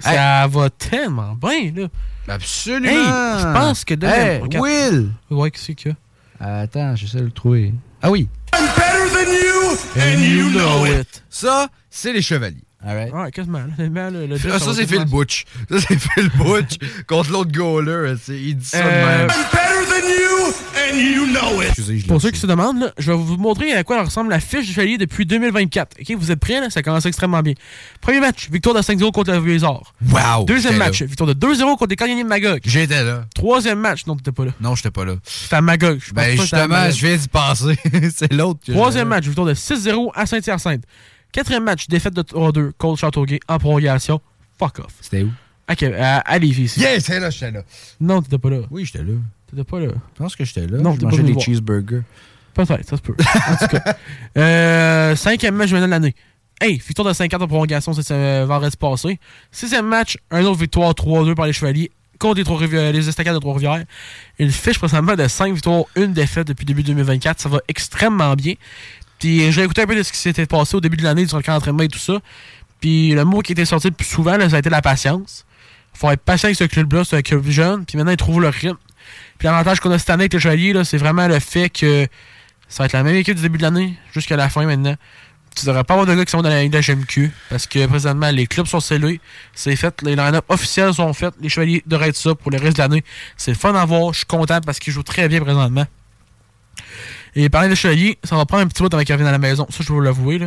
Ça va tellement bien, là. Absolument. Hey, je pense que demain. Hey. Will! Ouais, qu'est-ce qu'il y a? Attends, j'essaie de le trouver. Ah oui. better than you, and you know it. Ça, c'est les chevaliers. Alright. Ouais, quasiment. le- le- Ah, ça, c'est Phil Butch. Ça, c'est Phil Butch contre l'autre goaler. c'est- Il dit ça de Euh, même. Better than you, and you know it. Excusez, je l'ai Pour ceux qui se demandent, là, je vais vous montrer à quoi ressemble la fiche du Chevalier depuis 2024. Ok, vous êtes prêts? Là? Ça commence extrêmement bien. Premier match, victoire de 5-0 contre le Lézard. Wow! Deuxième match, là. victoire de 2-0 contre les Canadiens de Magog. J'étais là. Troisième match, non, t'étais pas là. Non, j'étais pas là. C'était à Magog. Je Ben, justement, je viens d'y passer. c'est l'autre. que Troisième match, victoire de 6-0 à Saint-Hyacinthe. Quatrième match, défaite de 3-2 contre Châteauguay en prolongation. Fuck off. C'était où? Ok, à, à Lévis. ici. Yeah, c'est là, j'étais là. Non, t'étais pas là. Oui, j'étais là. T'étais pas là. Je pense que j'étais là. Non, je mangeais des cheeseburgers. Peut-être, ça se peut. En tout cas. Euh, cinquième match maintenant de l'année. Hey, victoire de 5-4 en prolongation, c'est euh, vendredi passé. Sixième match, un autre victoire 3-2 par les Chevaliers contre les, Trois-Rivi- euh, les Estacades de Trois-Rivières. Une fiche présentement de 5 victoires, une défaite depuis début 2024. Ça va extrêmement bien. Puis j'ai écouté un peu de ce qui s'était passé au début de l'année sur le camp d'entraînement et tout ça. Puis le mot qui était sorti le plus souvent, là, ça a été la patience. faut être patient avec ce club-là, c'est un club jeune. Puis maintenant, ils trouvent leur rythme. L'avantage qu'on a cette année avec les Chevaliers, c'est vraiment le fait que ça va être la même équipe du début de l'année jusqu'à la fin maintenant. Tu devrais pas avoir de gars qui sont dans la ligne de la GMQ parce que présentement, les clubs sont scellés. C'est fait, les line-up officiels sont faits. Les Chevaliers devraient être ça pour le reste de l'année. C'est fun à voir. Je suis content parce qu'ils jouent très bien présentement. Et parler des Chevaliers, ça va prendre un petit bout avant qu'ils reviennent à la maison. Ça, je vais vous l'avouer.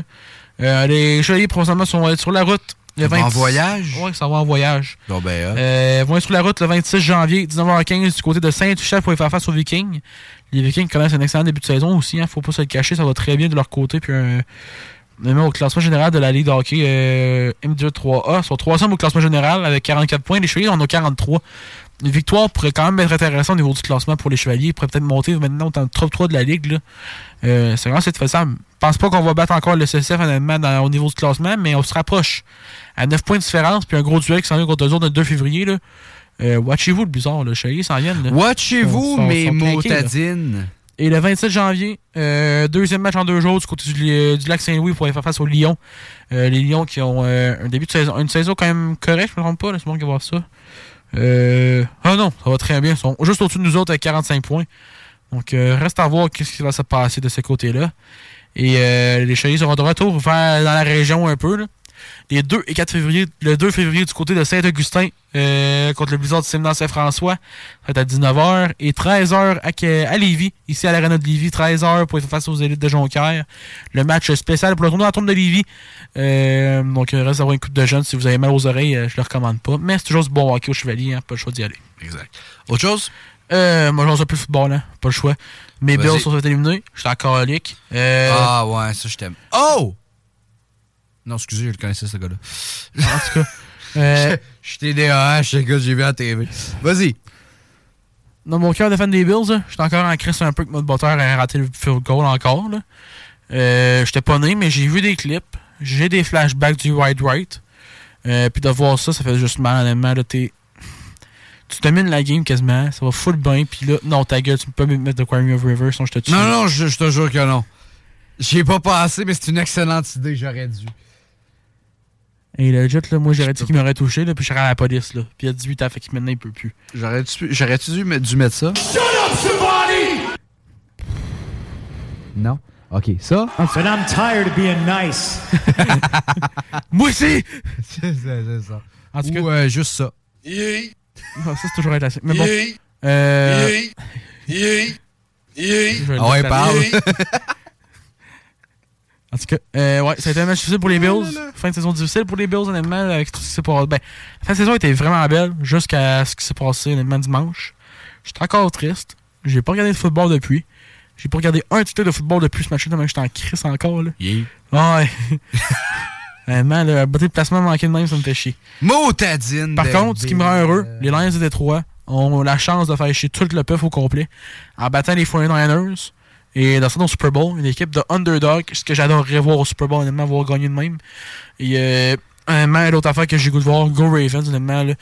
Euh, les Chevaliers, présentement, sont sur la route. Le en 26 voyage? Oui, ça va en voyage. Bon, ben. Euh, ils vont être sur la route le 26 janvier, 19h15, du côté de Saint-Tuchel pour y faire face aux Vikings. Les Vikings connaissent un excellent début de saison aussi, hein, faut pas se le cacher, ça va très bien de leur côté. Puis, un- Même au classement général de la Ligue de hockey euh, M2 3A, ils sont troisième au classement général avec 44 points. Les Chevaliers en ont 43. Une victoire pourrait quand même être intéressante au niveau du classement pour les Chevaliers. Ils pourraient peut-être monter maintenant dans le top 3 de la Ligue. là. Euh, c'est vraiment cette façon. Je pense pas qu'on va battre encore le CCF honnêtement dans- au niveau du classement, mais on se rapproche. À 9 points de différence, puis un gros duel qui s'en vient contre eux autres le 2 février. Là. Euh, watchez-vous le bizarre, le Chevaliers s'en viennent. Watchez-vous, mes motadines. Et le 27 janvier, euh, deuxième match en deux jours du côté du, euh, du lac Saint-Louis pour aller faire face aux Lions. Euh, les Lions qui ont euh, un début de saison, une saison quand même correcte, je me trompe pas, laisse-moi regarder ça. Euh, ah non, ça va très bien. Ils sont juste au-dessus de nous autres avec 45 points. Donc, euh, reste à voir qu'est-ce qui va se passer de ce côté-là. Et euh, les Chevaliers seront de retour vers, dans la région un peu. là. Les 2 et 4 février, le 2 février du côté de Saint-Augustin euh, contre le Blizzard du Séminaire Saint-François, ça va être à 19h. Et 13h à, à Lévis, ici à l'Arena de Lévis, 13h pour faire face aux élites de Jonquière. Le match spécial pour le tournoi en tourne de Lévis. Euh, donc, il reste d'avoir une coupe de jeunes. Si vous avez mal aux oreilles, euh, je le recommande pas. Mais c'est toujours du bon hockey au Chevalier, hein, pas le choix d'y aller. Exact. Autre chose? Euh, moi, j'en sais plus le football, hein, pas le choix. Mes. Bills sont fait éliminer. Je suis encore colique. Euh, Ah ouais, ça je t'aime. Oh! Non, excusez, je le connaissais ce gars-là. En tout cas. euh, Je suis TDAH, c'est gars que j'ai vu à la TV. Vas-y. dans mon cœur de fan des Bills, j'étais encore en crise un peu que notre botteur a raté le field goal encore. Là. Euh, j'étais pas né, mais j'ai vu des clips. J'ai des flashbacks du Wide Right. Euh, puis de voir ça, ça fait juste mal, honnêtement. Là, t'es- tu domines la game quasiment, ça va full bien, puis là, non, ta gueule, tu peux pas me mettre de Quarry of River, sinon je te tue. Non, non, je, je te jure que non. J'y ai pas pensé, mais c'est une excellente idée, j'aurais dû. Et le jet, là, moi, j'aurais dit qu'il m'aurait touché, là, puis je serais à la police, là. Puis il y a 18 ans, fait qu'il maintenant, il peut plus. J'aurais-tu j'aurais-tu dû, mettre- dû mettre ça? Shut up, somebody! Non? Ok, ça? But I'm tired of being nice. Moi aussi! c'est c'est ça. En tout cas, Ou euh, juste ça. Yeah, Ah, ça, c'est toujours un classique. Mais bon. yeah, Euh, yeah, yeah, yeah. je vais le Ah ouais, parle. là. En tout cas, euh, ouais, ça a été un match difficile pour les Bills. Fin de saison difficile pour les Bills, honnêtement, avec tout ce qui s'est passé. Ben, la fin de saison était vraiment belle jusqu'à ce qui s'est passé, honnêtement, dimanche. J'étais encore triste. J'ai pas regardé de football depuis. J'ai pas regardé un titre de football depuis ce match-là, que j'étais en crise encore, là. Yeah. Ouais. Vraiment, le beauté de placement manqué de même, ça me fait chier. Motadine! Par contre, ce qui me rend heureux, les Lions de Détroit ont la chance de faire chier tout le puff au complet en battant les 49ers et dans au Super Bowl, une équipe de underdog, ce que j'adorerais voir au Super Bowl, honnêtement, voir gagner de même. Et euh, honnêtement, l'autre affaire que j'ai goût de voir, Go Ravens, honnêtement, là.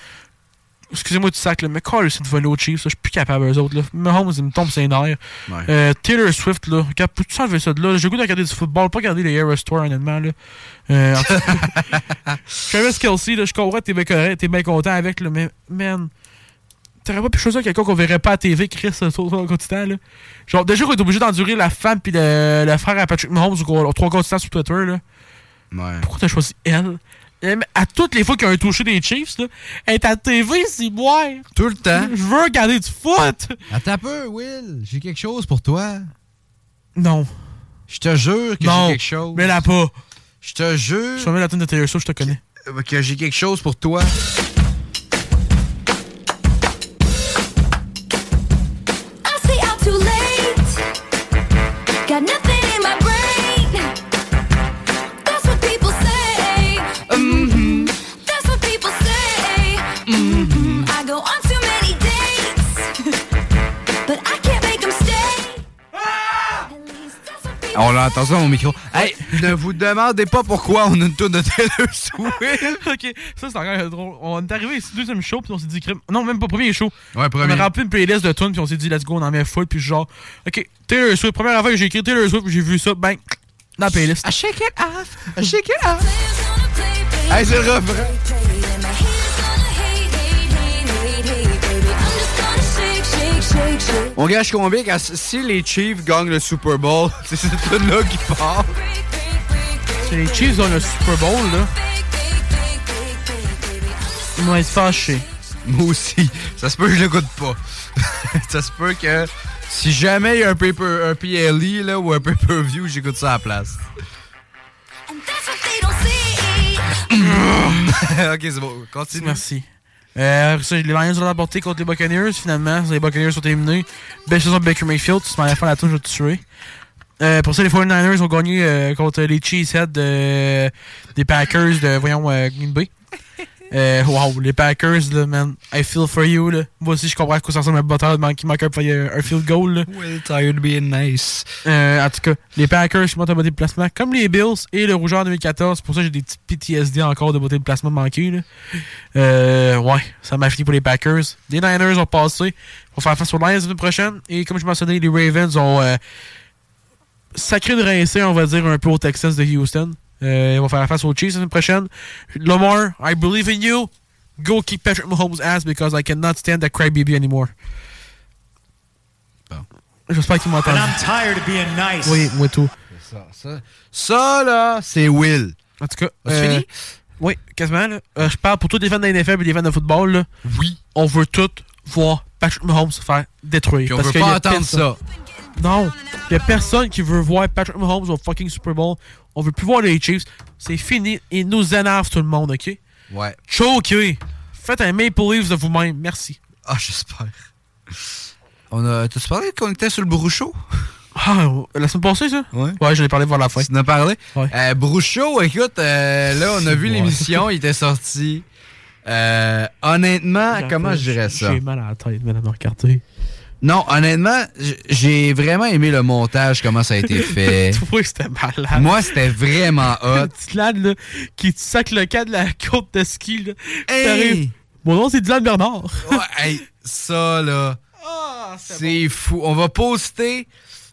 Excusez-moi du sac, là, mais Carl, c'est de voler aux Chiefs, je suis plus capable eux autres. Là. Mahomes, il me tombe ses nerfs. Ouais. Euh, Taylor Swift, là, regarde, peux-tu enlever ça de là? J'ai le goût de regarder du football, pas regarder les Air Store, honnêtement. Là. Euh, Travis Kelsey, là, je comprends que t'es bien correct, t'es bien content avec, là, mais man, t'aurais pas pu choisir quelqu'un qu'on verrait pas à TV, Chris, sur le continent, là? Genre, déjà qu'on est obligé d'endurer la femme puis le, le frère à Patrick Mahomes ou trois continents sur Twitter, là. Ouais. Pourquoi t'as choisi elle? Elle, À toutes les fois qu'il y a un touché des Chiefs, là, elle est à TV, c'est moi. Tout le temps. Je veux regarder du foot. Attends un peu, Will. J'ai quelque chose pour toi. Non. Je te jure que j'ai quelque chose. Mais là pas. Je te jure Je vais mettre la tune de Taylor Swift, je te connais. euh, que j'ai quelque chose pour toi. On l'entend ça au micro. Hey, ne vous demandez pas pourquoi on a une tour de Taylor Swift. ok, ça c'est encore drôle. On est arrivé ici, deuxième show, puis on s'est dit, crème- non, même pas premier show. Ouais, premier. On a rempli une playlist de tunes, puis on s'est dit, let's go, on en met full, puis genre, ok, Taylor Swift, première affaire que j'ai écrit Taylor Swift, j'ai vu ça, bang, dans la playlist. I shake it off. I shake it off. Hey, c'est le refrain. On gage combien quand si les Chiefs gagnent le Super Bowl, c'est cette tune là qui part. C'est les Chiefs dans le Super Bowl, là. Ils vont être fâchés. Moi aussi. Ça se peut que je l'écoute pas. ça se peut que si jamais il y a un, paper, un PLE là, ou un pay-per-view, j'écoute ça à la place. ok, c'est bon. Continue. Merci. Euh, les Lions ont remporté contre les Buccaneers, finalement. Les Buccaneers sont éliminés. Belle saison de Baker Mayfield. Tu m'en fait la touche, je vais te tuer. Euh, pour ça, les 49ers ont gagné euh, contre les Cheeseheads de- des Packers de, voyons, euh, Green Bay. Euh, wow, les Packers, là, man, I feel for you, là. Moi aussi, je comprends à quoi ça ressemble à de qui manque un, un field goal, là. Well, tired being nice. Euh, en tout cas, les Packers montent un beauté de placement, comme les Bills et le Rougeur 2014. C'est pour ça que j'ai des petits PTSD encore de beauté de placement manqué, là. Euh, ouais, ça m'a fini pour les Packers. Les Niners ont passé. Ils vont faire face aux Lions la semaine prochaine. Et comme je mentionnais, les Ravens ont sacré de rincer, on va dire, un peu aux Texans de Houston. Euh, ils vont faire face aux Chiefs la semaine prochaine. Lamar, I believe in you. Go kick Patrick Mahomes' ass because I cannot stand that crybaby anymore. J'espère qu'il m'entend. And I'm tired of being nice. Oui, moi tout. Ça, ça, ça, là, c'est Will. En tout cas, C'est euh, fini? Oui, quasiment. là. Euh, je parle pour tous les fans de la NFL et les fans de football. Là. Oui. On veut tous voir Patrick Mahomes se faire détruire. Puis on Parce veut y pas a entendre personne- ça. Non. Il y a personne qui veut voir Patrick Mahomes au fucking Super Bowl. On veut plus voir les Chiefs. C'est fini. Il nous énerve tout le monde, OK? Ouais. Choqué. Faites un Maple Leafs de vous-même. Merci. Ah, j'espère. On a. T'as-tu parlé qu'on était sur le Brouchot? Ah, la semaine passée, ça? Ouais. Ouais, je l'ai parlé voir la fin. Tu en as parlé? Ouais. Euh, Brouchot, écoute, euh, là, on a vu Ouais. l'émission, il était sorti. Euh, honnêtement, comment je dirais ça? J'ai mal à la tête, madame regardez. Non, honnêtement, j'ai vraiment aimé le montage, comment ça a été fait. que c'était malade. Moi, c'était vraiment hot. petit lad là, qui te sac le cas de la côte de ski. Là. Hey! Mon nom, c'est Dylan Bernard. Ouais, hey, ça, là, Ah, c'est fou. On va poster...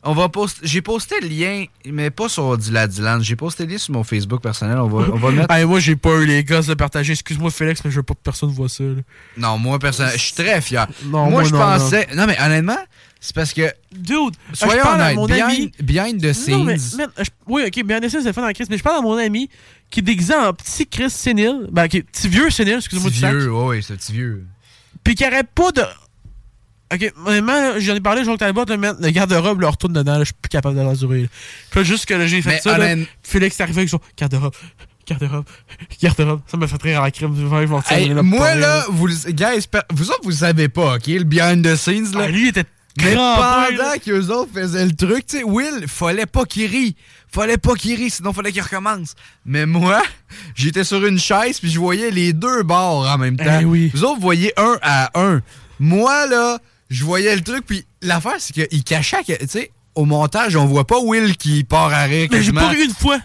On va poster... J'ai posté le lien, mais pas sur Dylan Dylan. J'ai posté le lien sur mon Facebook personnel. On va, on va le mettre... Hey, moi, j'ai pas eu les gosses de partager. Excuse-moi, Félix, mais je veux pas que personne voit ça. là. Non, moi, personnellement, je suis très fier. Non, moi, moi, je non, pensais... Non. mais honnêtement, c'est parce que... Dude, Soyons parle à honnêtes, behind, ami. behind the scenes... Non, mais, man, je- oui, ok, bien sûr, c'est fun dans la crise, mais je parle à mon ami qui est déguisé en petit Chris sénile, ben, qui est petit vieux sénile, excusez-moi petit vieux, ouais, ouais, c'est un petit vieux. puis qui arrête pas de. Ok, honnêtement, j'en ai parlé, Jean Talbot, le, le garde-robe le retourne dedans, là, je suis plus capable de l'endurer. Puis juste que j'ai fait Mais ça, là, Félix est arrivé avec son garde-robe, garde-robe, garde-robe, ça m'a fait rire à la crème, Hey, moi, là, vous, guys, vous autres, vous savez pas, OK? Le behind the scenes, là. Ah, lui, il était Mais pendant qu'eux autres faisaient le truc, tu sais, Will, fallait pas qu'il rie. Fallait pas qu'il rie, sinon fallait qu'il recommence. Mais moi, j'étais sur une chaise, puis je voyais les deux bords en même temps. Eh oui. Vous autres, voyez un à un. Moi, là, je voyais le truc, puis l'affaire, c'est qu'il cachait, que, tu sais, au montage, on voit pas Will qui part à rire. Mais j'ai pas ri une fois.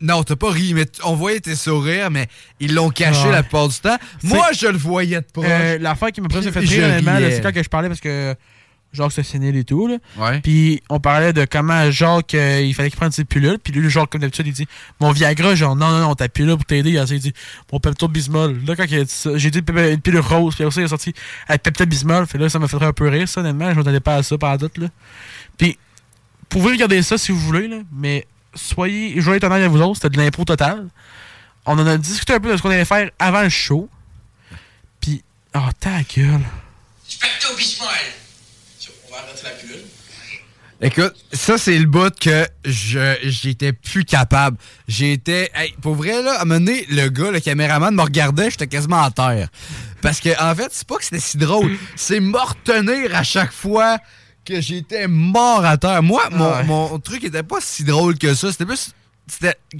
Non, t'as pas ri, mais on voyait tes sourires, mais ils l'ont caché Ouais. la plupart du temps. Moi, je le voyais de proche. Euh, L'affaire qui m'a plus fait rire, c'est quand que je parlais parce que Jacques se sénile et tout. Là. Ouais. Puis on parlait de comment Jacques, euh, il fallait qu'il prenne ses pilules. Puis lui, Jacques, comme d'habitude, il dit Mon Viagra, genre, non, non, non, ta pilule pour t'aider. Il dit Mon Pepto Bismol. Là, quand il a dit ça, j'ai dit une pilule rose. Puis aussi, il a sorti avec Pepto Bismol. Fait là, ça m'a fait un peu rire, ça, honnêtement. Je m'attendais pas à ça, par doute. Là. Puis, vous pouvez regarder ça si vous voulez, là, mais soyez, je vais être honnête avec vous autres, c'était de l'impro total. On en a discuté un peu de ce qu'on allait faire avant le show. Puis, oh, ta gueule. Pepto Bismol. Écoute, ça, c'est le bout que je j'étais plus capable. J'étais. Hey, pour vrai, là, à un moment donné, le gars, le caméraman, me regardait, j'étais quasiment à terre. Parce que, en fait, c'est pas que c'était si drôle. C'est me retenir à chaque fois que j'étais mort à terre. Moi, mon, Ouais. mon truc était pas si drôle que ça. C'était plus.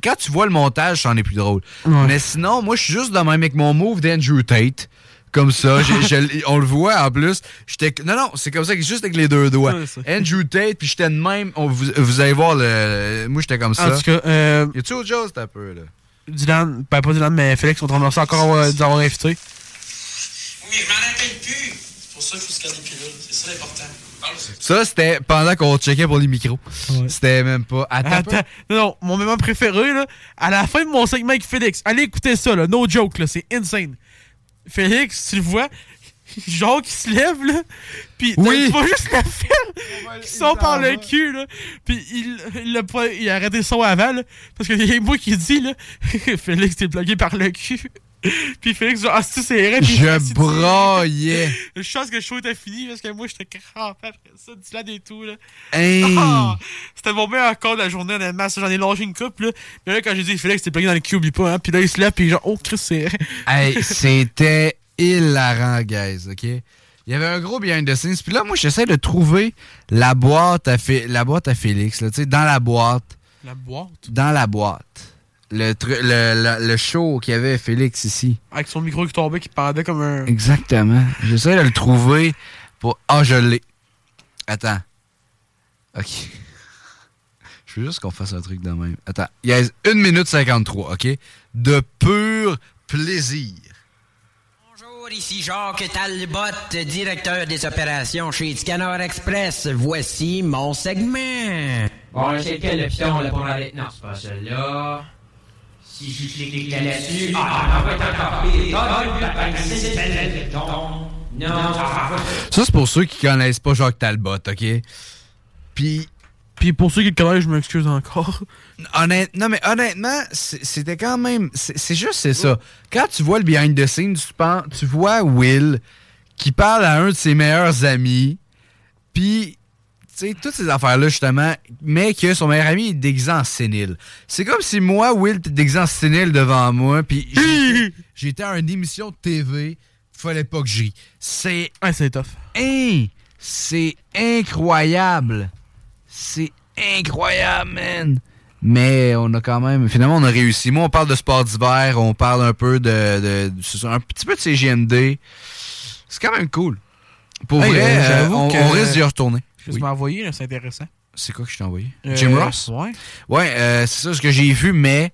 Quand tu vois le montage, c'en est plus drôle. Ouais. Mais sinon, moi, je suis juste de même avec mon move d'Andrew Tate. Comme ça, on le voit en plus. J'étais non non, c'est comme ça, juste avec les deux doigts. Ouais. Andrew Tate, puis j'étais de même. on- vous, vous allez voir le. Moi, j'étais comme ça. En tout cas, euh, Y a-tu autre chose, t'as un peu là? Dylan, ben pas Dylan, mais Félix, on te remercie encore euh, de nous avoir invités. Oui, mais je m'en rappelle plus. C'est pour ça qu'il faut se garder les pilules. C'est ça l'important. Ça, c'était pendant qu'on checkait pour les micros. C'était même pas. Attends. Attends, non, non, mon moment préféré, là, à la fin de mon segment avec Félix, allez écouter ça, là, no joke, là, c'est insane. Félix, tu le vois, genre qui se lève, là, pis t'as- Oui. tu vois juste la ferme qui sort par le cul, là, pis il, il, l'a pas- il a arrêté le son avant, là, parce qu'il y a moi qui dit, là, Félix, t'es bloqué par le cul. Puis Félix, genre, ah, c'est vrai. Puis Je braillais. Je pense que le show était fini parce que moi, j'étais crampé après ça, Dylan et tout, là. Hey. Ah! C'était mon meilleur corps de la journée, honnêtement. J'en ai lâché une coupe, là. Mais là, quand j'ai dit Félix, t'es bloqué dans le cube, oublie pas, hein. Puis là, il se lève, puis genre, oh, Chris, c'est. Hey, c'était hilarant, guys, OK? Il y avait un gros behind the scenes. Puis là, moi, j'essaie de trouver la boîte à, Fé- la boîte à Félix. Là, tu sais, dans la boîte. La boîte? Dans la boîte. Le, tru- le, le, le show qu'il y avait Félix ici. Avec son micro qui tombait, qui pendait comme un. Exactement. J'essaie de le trouver pour. Ah, je l'ai. Attends. Ok. Je veux juste qu'on fasse un truc de même. Attends. Il y a 1 minute 53, ok? De pur plaisir. Bonjour, ici Jacques Talbot, directeur des opérations chez Scanner Express. Voici mon segment. Bon, c'est quel le là pour aller. Non, c'est pas celui-là. Si je clique là-dessus. Ah, non, va être encore pire. Ça c'est pour ceux qui connaissent pas Jacques Talbot, ok? Puis. Puis pour ceux qui le connaissent, je m'excuse encore. Honnête, non, mais honnêtement, c'était quand même. C'est juste, c'est ça. Quand tu vois le behind the scenes, tu, penses, tu vois Will qui parle à un de ses meilleurs amis, puis, sais, toutes ces affaires-là, justement, mais que son meilleur ami est déguisé en sénile. C'est comme si moi, Will, t'es déguisé en sénile devant moi, puis j'étais- à une émission de TV, fallait pas que j'y. C'est. c'est tough. Hein, c'est incroyable. C'est incroyable, man. Mais on a quand même. Finalement, on a réussi. Moi, on parle de sport d'hiver, on parle un peu de. un petit peu de CGMD. C'est quand même cool. Pour Hey, vrai, euh, euh, j'avoue on, que- on risque d'y retourner. Que tu m'as envoyé, c'est intéressant. C'est quoi que je t'ai envoyé? Euh, Jim Ross? ouais. Ouais, euh, c'est ça ce que j'ai vu, mais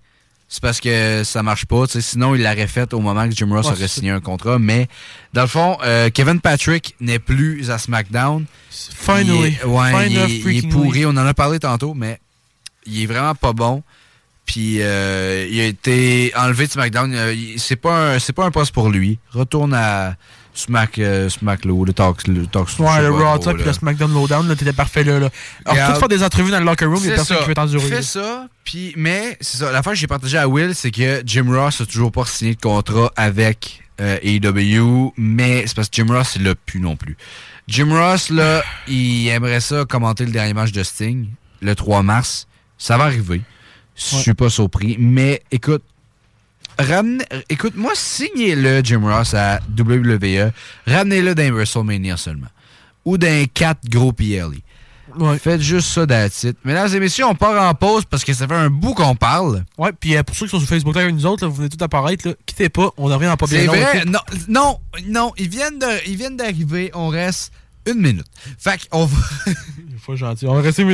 c'est parce que ça marche pas. Sinon, il l'aurait fait au moment que Jim Ross Ouais, aurait signé un contrat. Mais dans le fond, euh, Kevin Patrick n'est plus à SmackDown. Finally. Il est, ouais, il est- il est freaking pourri. On en a parlé tantôt, mais il est vraiment pas bon. Puis euh, il a été enlevé de SmackDown. C'est pas un, c'est pas un poste pour lui. Retourne à Smack, euh, Smack Low, le Talk, le Talk Ouais, le Raw Talk puis le SmackDown Lowdown, là, t'étais parfait là. là. Alors, tout faire des entrevues dans le locker room, il y a personne ça. qui veut t'endurer. Fais là. ça, puis mais c'est ça. La fois que j'ai partagé à Will, c'est que Jim Ross a toujours pas signé de contrat avec euh, AEW, mais c'est parce que Jim Ross il l'a plus non plus. Jim Ross là, il aimerait ça commenter le dernier match de Sting le 3 mars. Ça va arriver. Je suis pas surpris, mais écoute. Ramenez, écoute, moi, signez-le, Jim Ross, à WWE. Ramenez-le dans WrestleMania seulement. Ou dans 4 gros PLE. Faites juste ça d'attitude. Mesdames et messieurs, on part en pause parce que ça fait un bout qu'on parle. Ouais, puis euh, pour ceux qui sont sur Facebook Live avec nous autres, là, vous venez tout apparaître, là, quittez pas, on revient en pas bien C'est vrai? Non, non, non, ils viennent d'arriver. On reste une minute. Fait qu'on va. Une fois gentil. On va rester Non,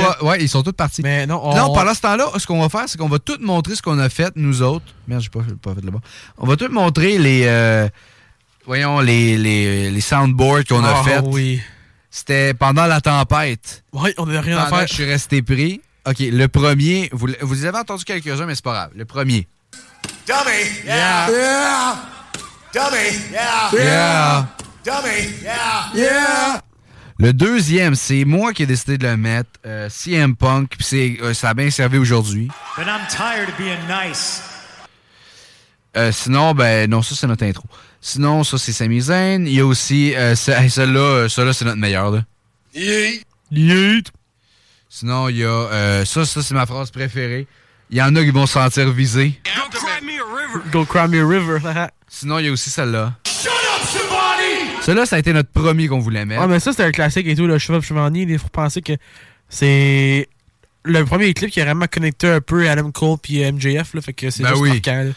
va- Ouais, ils sont tous partis. Mais non, on- Non, pendant ce temps-là, ce qu'on va faire, c'est qu'on va tout montrer ce qu'on a fait, nous autres. Merde, j'ai pas, fait- pas fait là-bas. On va tout montrer les. euh, voyons, les, les, les soundboards qu'on a Ah, fait. oui. C'était pendant la tempête. Ouais, on n'a rien à faire. que je suis resté pris. OK, le premier, vous, vous avez entendu quelques-uns, mais c'est pas grave. Le premier. Dummy. Yeah. Yeah. Dummy. Yeah. Yeah. Dummy. Yeah. Yeah. Le deuxième, c'est moi qui ai décidé de le mettre. euh, CM Punk, puis c'est, euh, ça a bien servi aujourd'hui. But I'm tired of being nice. Euh, sinon, ben non, ça c'est notre intro. Sinon, ça c'est Sami Zayn. Il y a aussi euh, hey, celle-là, celle-là c'est notre meilleur. Là. Yeet. Sinon, il y a euh, ça, ça c'est ma phrase préférée. Il y en a qui vont se sentir visés. Go cry me a river. Sinon, il y a aussi celle-là. Celle-là, ça a été notre premier qu'on voulait mettre. Ouais, mais ça, c'était un classique et tout, le Chevalier Chevalier. Il faut penser que c'est le premier clip qui a vraiment connecté un peu Adam Cole puis euh, MJF, là, fait que c'est Ben juste oui. marquant, là.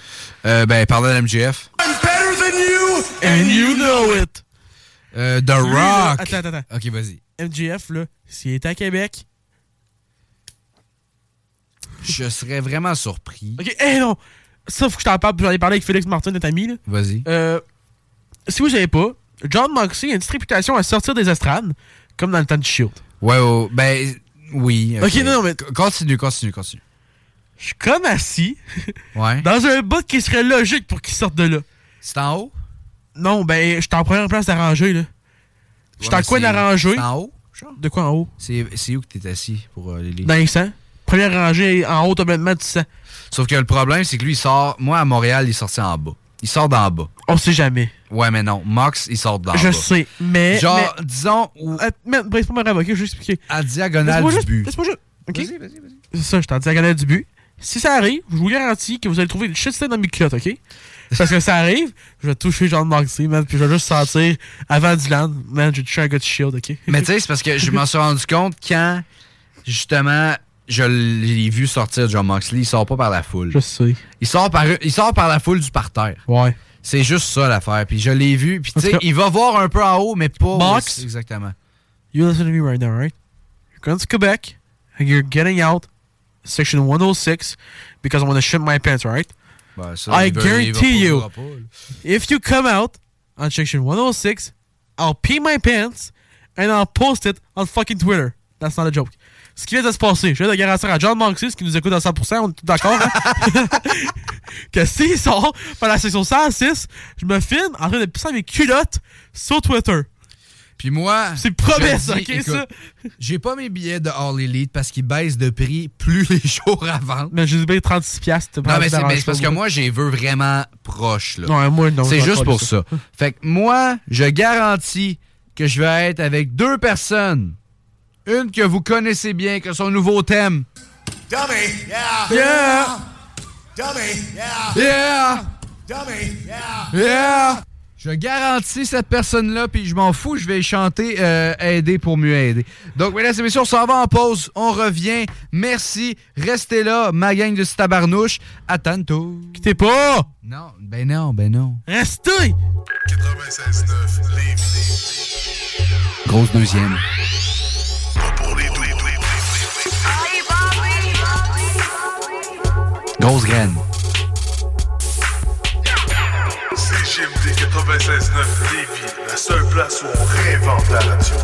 Euh, ben, parlant de MJF. I'm better than you. And you know it. Euh, The Lui, là, Rock. Attends, attends, attends. Ok, vas-y. MJF, là, s'il était à Québec. Je serais vraiment surpris. Ok, hé non! Ça, faut que je t'en parle, j'en ai parlé avec Félix Martin, notre ami, là. Vas-y. Euh, si vous savez pas, John Moxley a une petite réputation à sortir des estrades, comme dans le temps du Shield. Ouais, ouais, ben, oui. Ok, non, non, mais- Continue, continue, continue. Je suis comme assis Ouais. dans un bout qui serait logique pour qu'il sorte de là. C'est en haut? Non, ben, je suis en première place d'arranger, là. Je suis en coin c'est- d'arranger. c'est en haut? De quoi en haut? C'est où que t'es assis pour euh, les lits? Dans les 100. Première rangée en haut, complètement du 100. Sauf que le problème, c'est que lui, il sort. Moi, à Montréal, il est sorti en bas. Il sort d'en bas. On sait jamais. Ouais, mais non. Mox, il sort d'en bas. Je sais, mais. Genre, mais- disons. Euh, mais, bref, pas me rêve, ok, je vais expliquer. À diagonale du juste- but. Laisse-moi juste. Ok? Vas-y, vas-y, vas-y. C'est ça, je suis en diagonale du but. Si ça arrive, je vous garantis que vous allez trouver une shitstorm dans mes culottes, ok? Parce que ça arrive, je vais toucher John Moxley, man, puis je vais juste sentir avant Dylan, man, j'ai touché un gars de Shield, ok? Mais tu sais, c'est parce que je m'en suis rendu compte quand, justement, je l'ai vu sortir John Moxley, il sort pas par la foule. Je sais. Il sort par, il sort par la foule du parterre. Ouais. C'est juste ça l'affaire. Puis je l'ai vu. Puis tu sais, il va voir un peu en haut, mais pas. Mox? Exactement. You listen to me right now, right? You're going to Quebec, and you're getting out section 106 because I'm going to shit my pants, right? Ben, ça, I guarantee you, pas, if you come out on section 106, I'll pee my pants and I'll post it on fucking Twitter. That's not a joke. Ce qui vient de se passer, je viens de garantir à John ce qui nous écoute à 100%, on est tous d'accord, hein? que s'il sort par la section 106, je me filme en train de pisser mes culottes sur Twitter. Puis moi. C'est promesse, ok, écoute, ça? J'ai pas mes billets de All Elite parce qu'ils baissent de prix plus les jours avant. Mais j'ai payé 36$. piastres, Non, mais c'est t'arranges mais c'est parce que moi, j'ai veux vraiment proche. Là. Ouais, moi, non, C'est juste pour ça. Fait que moi, je garantis que je vais être avec deux personnes. Une que vous connaissez bien, que son nouveau thème. Dummy, yeah. Yeah. Dummy, yeah. Yeah. Dummy, yeah. Yeah! Je garantis cette personne-là, puis je m'en fous, je vais chanter euh, Aider pour mieux aider. Donc, mesdames et messieurs, on s'en va en pause, on revient. Merci, restez là, ma gang de tabarnouche. À tantôt. Quittez pas! Non, ben non, ben non. Restez! 96.9 Grosse deuxième. Grosse graine. CGMD 96.9 Lévis, la seule place où on réinvente la radio.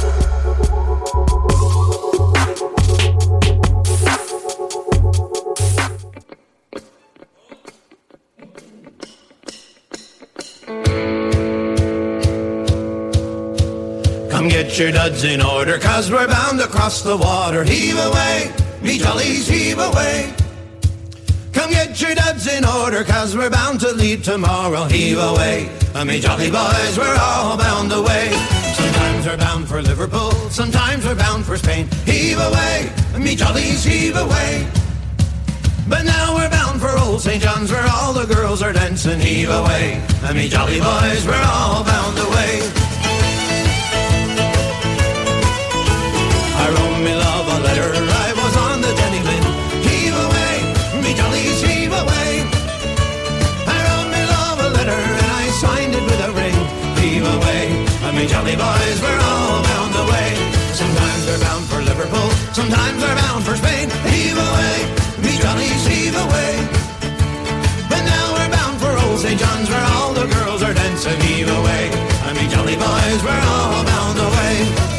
Come get your duds in order, cause we're bound to cross the water. Heave away, me jollies, heave away. Your duds in order, cause we're bound to leave tomorrow. Heave away, uh, me jolly boys, we're all bound away. Sometimes we're bound for Liverpool, sometimes we're bound for Spain. Heave away, me jollies, heave away. But now we're bound for old St. John's where all the girls are dancing. Heave away, me jolly boys, we're all bound away. Me jolly boys, we're all bound away. Sometimes we're bound for Liverpool, sometimes we're bound for Spain. Heave away, me jollies, heave away. But now we're bound for old St. John's where all the girls are dancing. Heave away, me jolly boys, we're all bound away.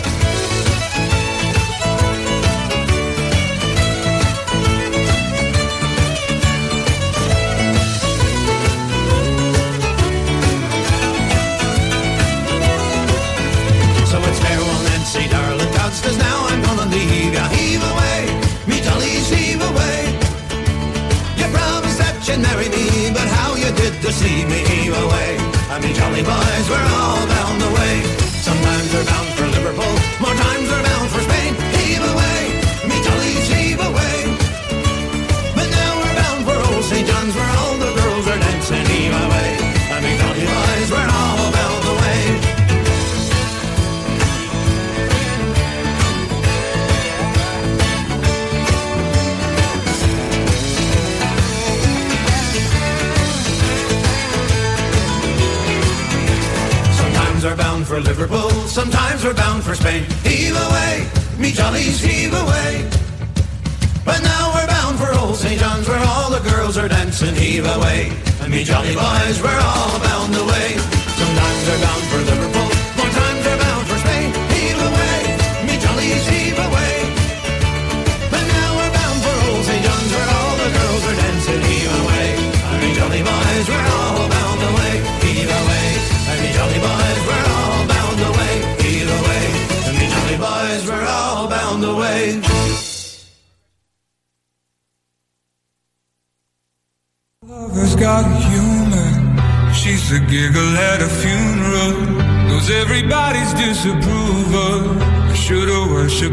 You'd marry me, but how you did deceive me, away. I mean, jolly boys, we're all bound away. Sometimes we're bound for Liverpool, more times Liverpool, sometimes we're bound for Spain. Heave away, me jollies, heave away. But now we're bound for old St. John's where all the girls are dancing. Heave away, and me jolly boys, we're all bound away. Sometimes we're bound for Liverpool, more times we're bound for Spain. Heave away, me jollies, heave away. But now we're bound for old St. John's where all the girls are dancing. Heave away,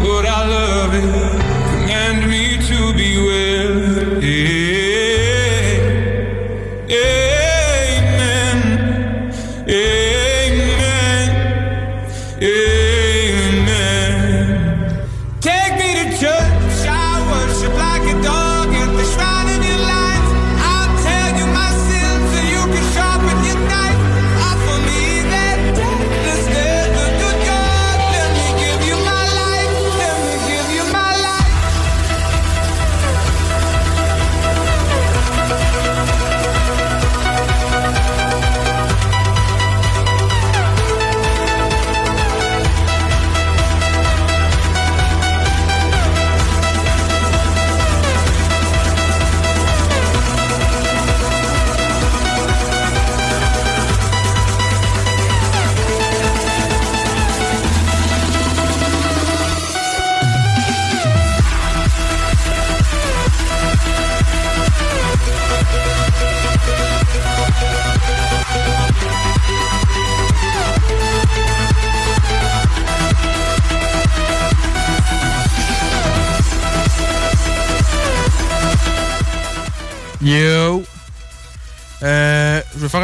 but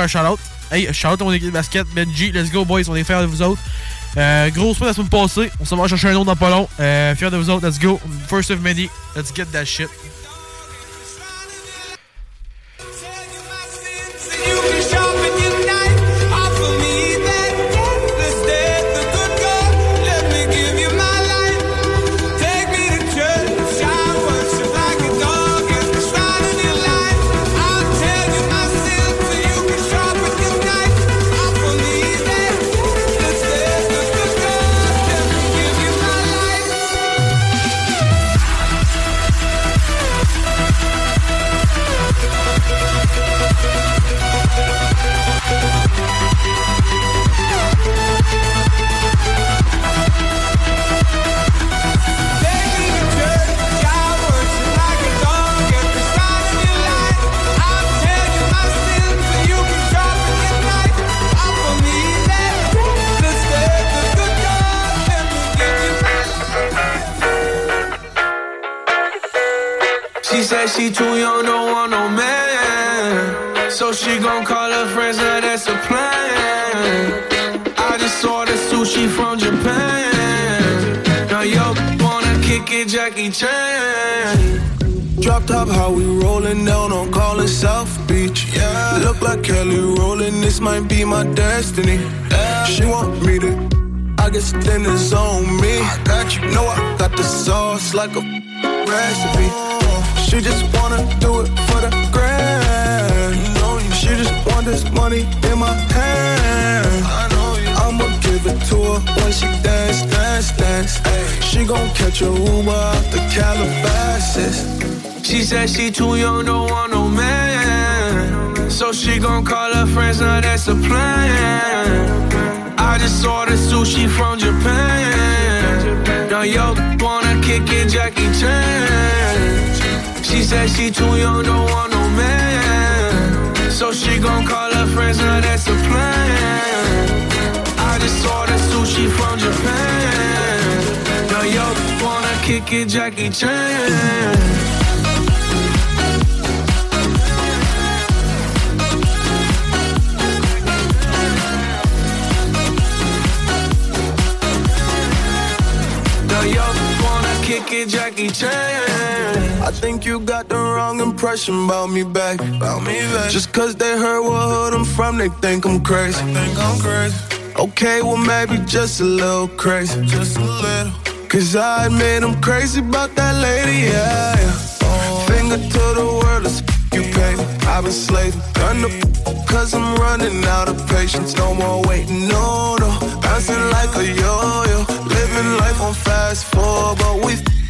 shout-out. Hey, shout-out à mon équipe de basket. Benji, let's go, boys. On est fiers de vous autres. Euh, gros spot la semaine passée. On s'en va chercher un autre dans pas long. Euh, de vous autres. Let's go. First of many. Let's get that shit. She too young, don't want no man. So she gon' call her friends, now that's a plan. I just ordered sushi from Japan. Now yo wanna kick it, Jackie Chan. Now yo wanna kick it, Jackie Chan. Think you got the wrong impression about me back. About me back. Just cause they heard what hood I'm from, they think I'm crazy. think I'm crazy. Okay, well maybe just a little crazy. Just a little. Cause I admit I'm crazy about that lady, yeah. yeah. Oh. Finger to the world, it's you pay me. I've been slaving. Done the cause I'm running out of patience. No more waiting, no, no. Bouncing like a yo-yo. Living life on fast forward, but we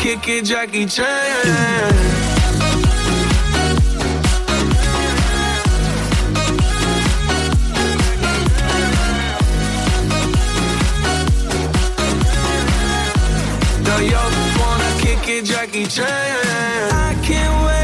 kick it, Jackie Chan. Jackie Chan. I can't wait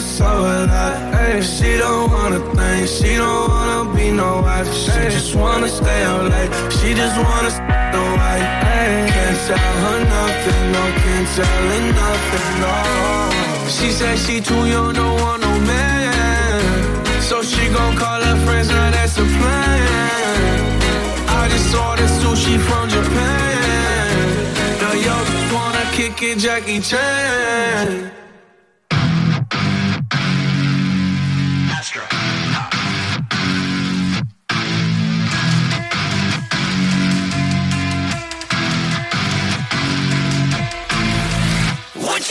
so alive. Hey, she don't wanna think, she don't wanna be no wife. She just wanna stay out late. She just wanna stay the white. Hey, can't tell her nothing, no, can't tell her nothing, no. She said she too young, don't want no man. So she gon' call her friends, now that's a plan. I just ordered sushi from Japan. Now yo wanna kick it, Jackie Chan.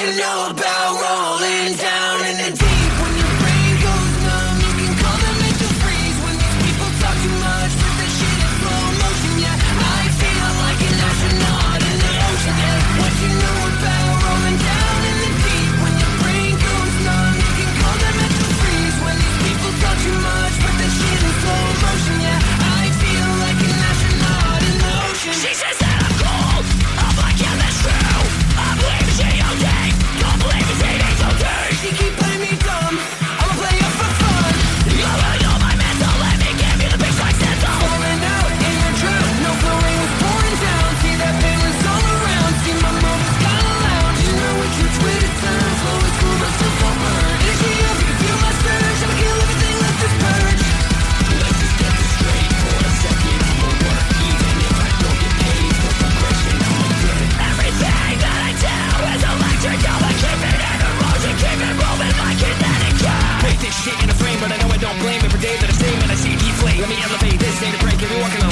You know about rolling this, ain't a break, you're walking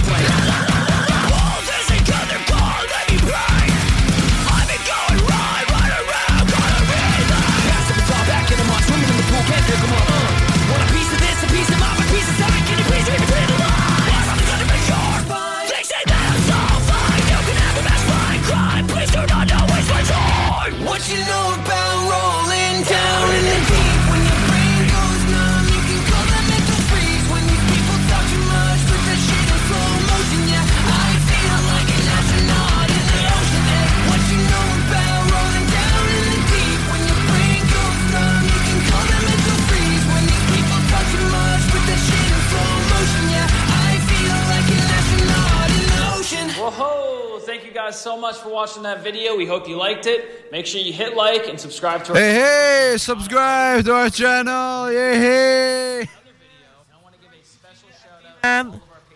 watching that video. We hope you liked it. Make sure you hit like and subscribe to our Hey, hey, subscribe to our channel. Yeah, hey.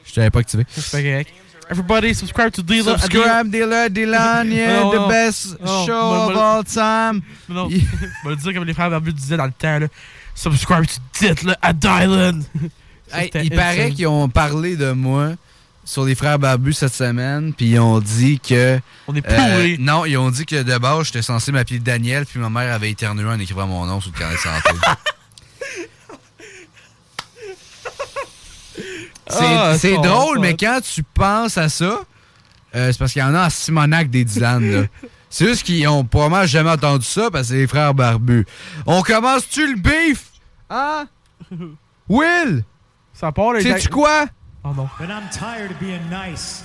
Je t'avais pas activé. C'est pas correct. Everybody, subscribe to Dealer. Subscribe, Dealer, Dylan, yeah, Non, the non. best Non, show of all time. Non, on va le dire comme les frères Barbus disaient dans le temps, là. Subscribe to Diddler à Dylan. Hey, il paraît qu'ils ont parlé de moi sur les frères Barbus cette semaine, puis ils ont dit que. On est pourris. non, ils ont dit que de base, j'étais censé m'appeler Daniel, puis ma mère avait éternué en écrivant mon nom sur le carnet de santé. C'est Ah, drôle, mais quand tu penses à ça, euh, c'est parce qu'il y en a en Simonac des Dylan. là. C'est juste qu'ils ont probablement jamais entendu ça parce que c'est les frères barbus. On commence-tu le beef? Hein? Will? Ça part, là. Sais-tu quoi? Oh non. But I'm tired of being nice.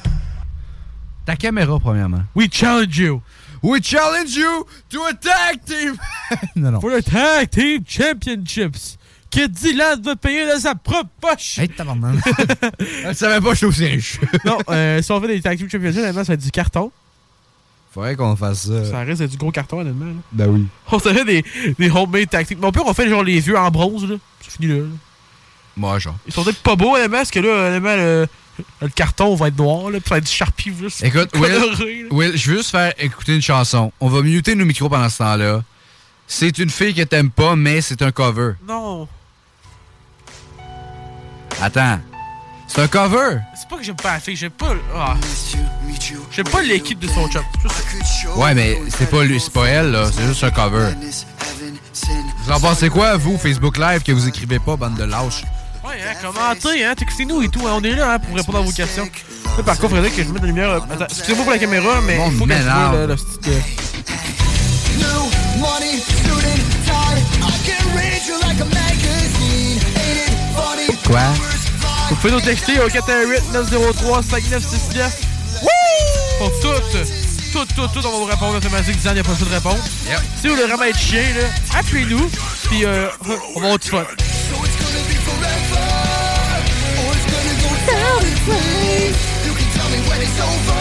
Ta caméra, premièrement. We challenge you. We challenge you to a tag team! non, non. For the Tag Team Championships. Que Dylan va payer de sa propre poche. Hey, tabarnak. Je savais pas que aussi riche. non, euh, si on fait des Tag Team Championships, honnêtement, ça va être du carton. Faudrait qu'on fasse ça. Ça d'être du gros carton, honnêtement. là. Ben oui. On serait des, des homemade tactiques. Mais au pire, on fait genre les vieux en bronze, là. C'est fini là. là. Moi, genre. Ils sont peut-être pas beaux, honnêtement, parce que là, honnêtement, le, le carton va être noir, là, puis ça va être du Sharpie juste Écoute, coloré, Will. Will, je veux juste faire écouter une chanson. On va muter nos micros pendant ce temps-là. C'est une fille que t'aimes pas, mais c'est un cover. Non, Attends. C'est un cover. c'est pas que j'aime pas la fille, j'aime pas. Ah. J'aime pas l'équipe de son chum. Ouais, mais c'est pas lui, c'est pas elle, là. C'est juste un cover. Vous en pensez quoi, vous, Facebook Live, que vous écrivez pas, bande de lâches? Ouais, hein, commentez, hein, textez-nous et tout. hein, on est là hein, pour répondre à vos questions. Là, par contre, faudrait que je mette la lumière. euh, Attends, excusez-moi pour la caméra, mais Bon, il faut que je vois, le style? Quoi? Vous pouvez nous texter au 418-903-5969. Wouh! Pour toutes, toutes, toutes, toutes, on va vous répondre automatiquement disant qu'il n'y a pas besoin de répondre. Si vous voulez vraiment être chien, là, appelez-nous, puis euh, on va avoir du fun. In flames. You can tell me when it's over.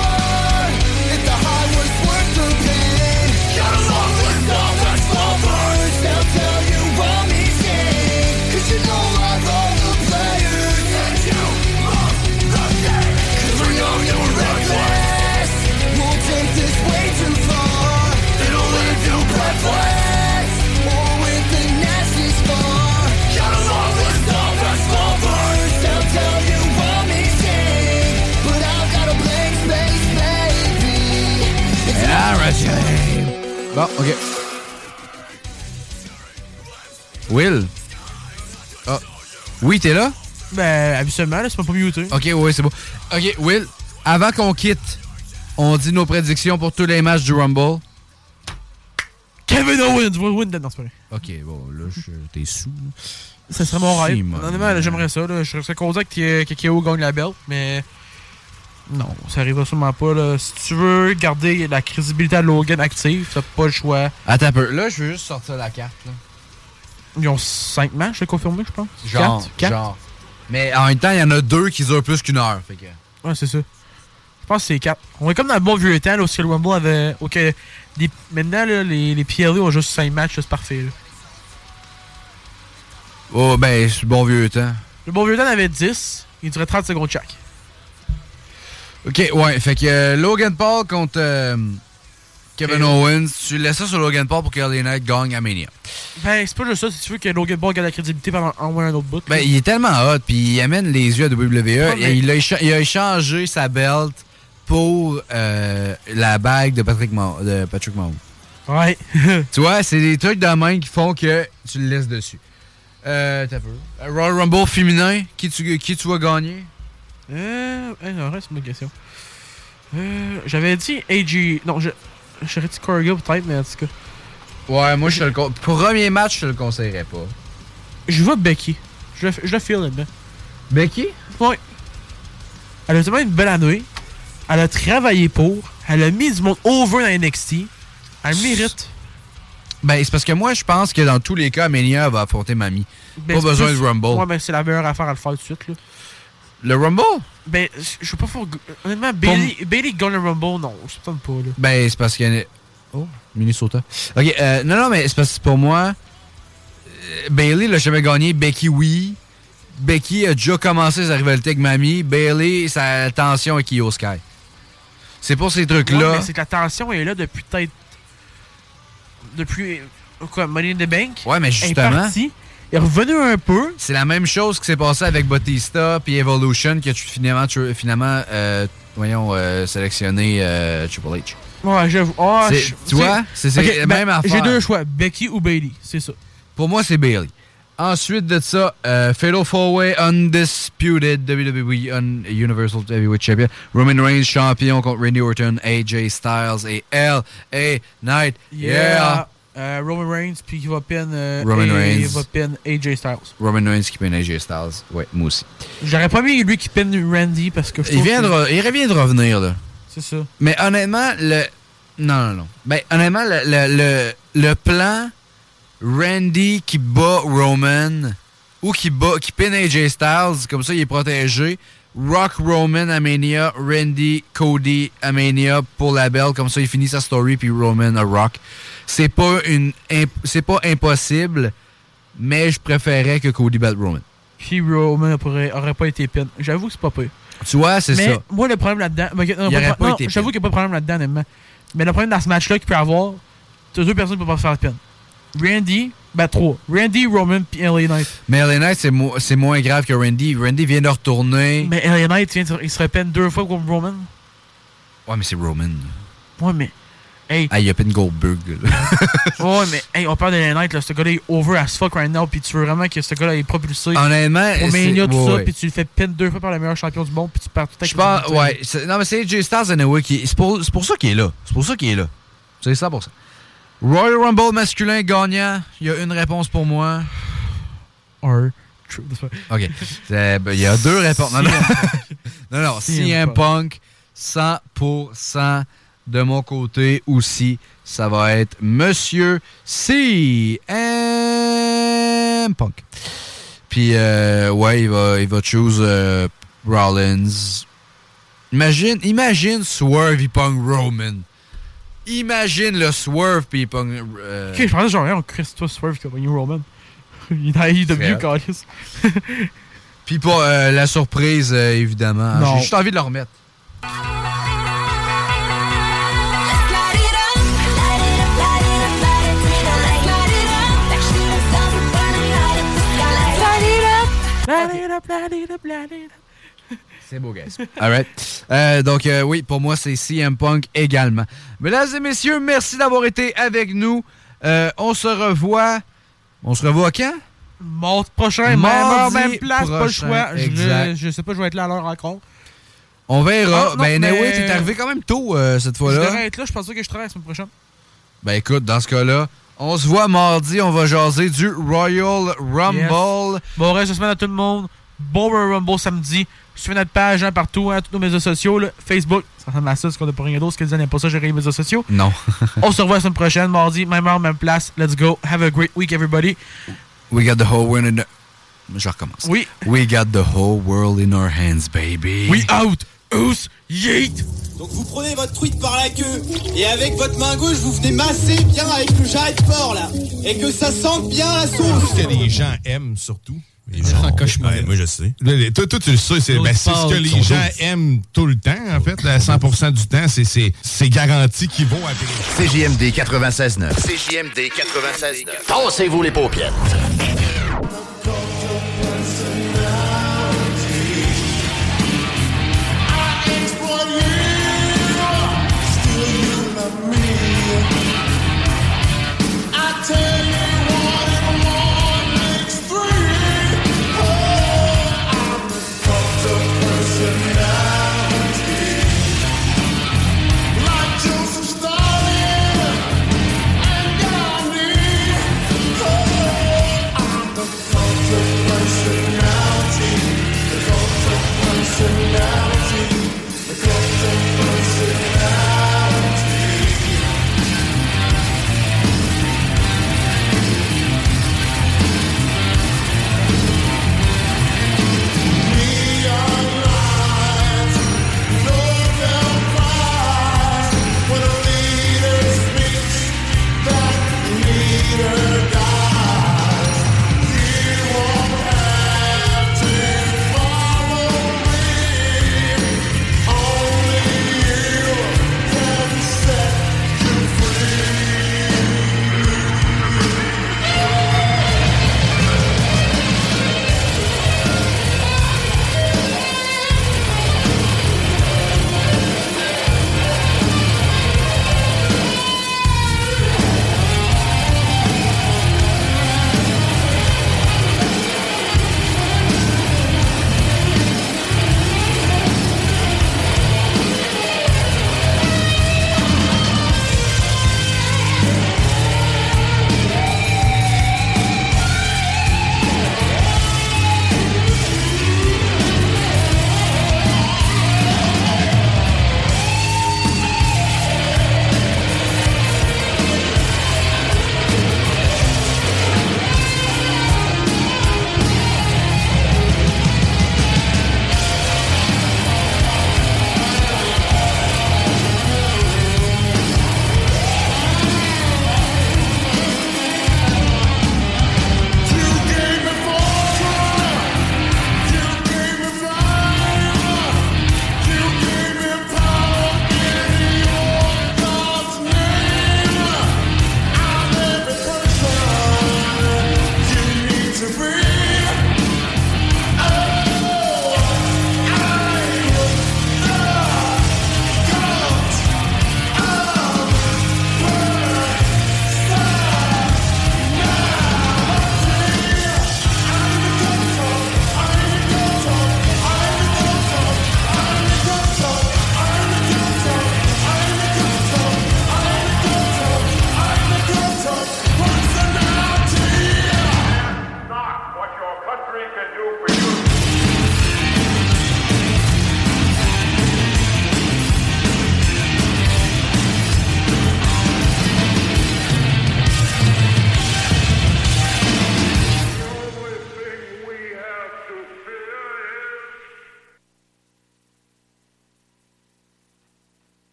Bon, OK. Will? Ah. Oui, t'es là? Ben, habituellement, là, c'est pas pas muté. OK, oui, c'est bon. OK, Will, avant qu'on quitte, on dit nos prédictions pour tous les matchs du Rumble. Kevin Owens va win dedans, c'est pas vrai. OK, bon, là, je- t'es sous. Ça serait mon rêve. Simon. Honnêtement, là, j'aimerais ça. Là. Je serais content que, que KO gagne la belt, mais. Non, ça arrivera sûrement pas. Là. Si tu veux garder la crédibilité à Logan active, t'as pas le choix. Attends un peu. Là, je veux juste sortir la carte. Là. Ils ont 5 matchs, j'ai confirmé, je pense. Genre, Quatre? Quatre? genre. Mais en même temps, il y en a deux qui durent plus qu'une heure. Fait que... Ouais, c'est ça. Je pense que c'est 4. On est comme dans le bon vieux temps, là, où le Rumble avait. ok, les- Maintenant, là, les, les PLE ont juste 5 matchs, c'est parfait. là. Oh, ben, c'est le bon vieux temps. Le bon vieux temps avait 10, il durait 30 secondes chaque. OK, ouais. Fait que euh, Logan Paul contre euh, Kevin Owens, tu laisses ça sur Logan Paul pour que LA Knight gagne à Mania. Ben, c'est pas juste ça, si tu veux que Logan Paul gagne la crédibilité pendant en un autre bout. Ben, il est tellement hot, puis il amène les yeux à WWE. et il, a il a échangé sa belt pour euh, la bague de Patrick, de Patrick Mahomes. Ouais. tu vois, c'est des trucs de main qui font que tu le laisses dessus. Euh, t'as. Euh, Royal Rumble féminin, qui tu, qui tu vas gagner? Euh. non, reste une bonne question. Euh. J'avais dit AG. Non, je. J'aurais dit Corrigan peut-être, mais en tout cas. Ouais, moi, je te le con- Premier match, je te le conseillerais pas. Je vois Becky. Je le, je le feel là-dedans. Becky? Ouais. Elle a tellement une belle année. Elle a travaillé pour. Elle a mis du monde over dans NXT. Elle le mérite. Ben, c'est parce que moi, je pense que dans tous les cas, Mania va affronter Mamie. Ben, pas besoin plus- de Rumble. Ouais, ben c'est la meilleure affaire à le faire tout de suite, là. Le Rumble? Ben, je veux pas faire. Honnêtement, Bailey, Bailey gagne le Rumble, non. Je ne pas, là. Ben, c'est parce qu'il y a... Oh, Minnesota. OK, euh, non, non, mais c'est parce que pour moi, euh, Bailey l'a jamais gagné. Becky, oui. Becky a déjà commencé sa rivalité avec Mamie. Bailey, sa tension avec Io Sky. C'est pour ces trucs-là. c'est que la tension est là depuis peut-être. Depuis. euh, Quoi, Money in the Bank? Ouais, mais Elle justement. est partie. Elle est revenue un peu. C'est la même chose qui s'est passé avec Batista puis Evolution qui a finalement, tu- finalement euh, voyons, euh, sélectionné euh, Triple H. Ouais, j'avoue. Ah, je- tu vois, c'est c'est la ben, même affaire. J'ai deux choix, Becky ou Bailey, c'est ça. Pour moi, c'est Bailey. Ensuite de ça, euh, Fatal 4-Way Undisputed WWE Un- Universal Heavyweight Champion. Roman Reigns champion contre Randy Orton, AJ Styles et L.A. Knight. Yeah! Euh, Roman Reigns, puis il va pin. euh, Roman et- Reigns. Il va pin AJ Styles. Roman Reigns qui pin AJ Styles. Ouais, moi aussi. J'aurais pas mis lui qui pin Randy parce que je Il, vient que- il revient de revenir, là. C'est ça. Mais honnêtement, le. Non, non, non. Ben, honnêtement, le, le, le, le plan Randy qui bat Roman ou qui bat qui pin AJ Styles, comme ça, il est protégé. Rock Roman à Mania, Randy Cody à Mania pour la belle, comme ça, il finit sa story, puis Roman à Rock. C'est pas une c'est pas impossible, mais je préférais que Cody batte Roman. puis Roman aurait, pas été pin. J'avoue que c'est pas pire. Tu vois, c'est ça. moi, le problème là-dedans. pin. J'avoue qu'il n'y a pas de problème là-dedans, honnêtement. Mais le problème dans ce match-là qu'il peut y avoir, t'as deux personnes qui peuvent pas se faire pin. Randy, ben trois. Randy, Roman, puis LA Knight. Mais LA Knight, c'est mo- c'est moins grave que Randy. Randy vient de retourner. Mais LA Knight, il se repine deux fois contre Roman. Ouais, mais c'est Roman. Ouais, mais. Hey. Ah, il y a pas une Goldberg. ouais, mais hey, on parle de LA Knight, là. Ce gars-là est over as fuck right now, puis tu veux vraiment que ce gars-là est propulsé. Honnêtement, Au c'est- Mania, tout ouais, ça, puis tu le fais pin deux fois par le meilleur champion du monde, puis tu perds tout avec Je pense, ouais. Non, mais c'est AJ Styles anyway, qui C'est pour, pour ça qu'il est là. C'est pour ça qu'il est là. C'est ça pour ça. Royal Rumble masculin gagnant. Il y a une réponse pour moi. R. OK. Ben, Il y a deux réponses. Non, non. non, non. CM Punk, 100% de mon côté aussi. Ça va être Monsieur CM Punk. Puis, euh, ouais, il va, il va choose euh, Rollins. Imagine, imagine Swerve, il pong Roman. Imagine le Swerve, puis il pong... euh, Ok, je parlais genre, on Chris, toi, Swerve qui a Roman. Il AEW, C'est Carlis. Puis pour euh, la surprise, euh, évidemment. J'ai juste envie de le remettre. C'est beau, guys. All right. Euh, donc, euh, oui, pour moi, c'est CM Punk également. Mesdames et messieurs, merci d'avoir été avec nous. Euh, on se revoit. On se revoit quand? Mardi prochain, même heure, même place, pas le prochain, choix. Je, exact. je sais pas, je vais être là à l'heure encore. On verra. Ah, non, ben, mais- anyway, t'es arrivé quand même tôt cette Je fois-là. devrais être là, je pense pas que je travaille la semaine prochaine. Ben écoute, dans ce cas-là, on se voit mardi, on va jaser du Royal Rumble. Yes. Bon reste de semaine à tout le monde. Bon Rumble samedi. Suivez notre page hein, partout, hein, tous nos médias sociaux. là. Facebook, ça ressemble à ça, parce qu'on n'a pas rien d'autre. Ce gens n'aiment pas ça, gérer les médias sociaux? Non. On se revoit la semaine prochaine, mardi, même heure, même place. Let's go. Have a great week, everybody. We got the whole world in Je recommence. Oui. We got the whole world in our hands, baby. We out. Us, yeet. Donc vous prenez votre truite par la queue et avec votre main gauche vous venez masser bien avec le jarret de porc là et que ça sente bien la sauce. Ce que les gens aiment surtout. Genre, ah, cauchemar. Ouais, moi, je sais. Toi, toi, tu le sais. C'est ben, ce que les gens aiment tout le temps, en fait. À 100 du temps, c'est garanti qu'ils vont appeler. CJMD 96.9. CJMD 96.9. Pensez-vous les paupières.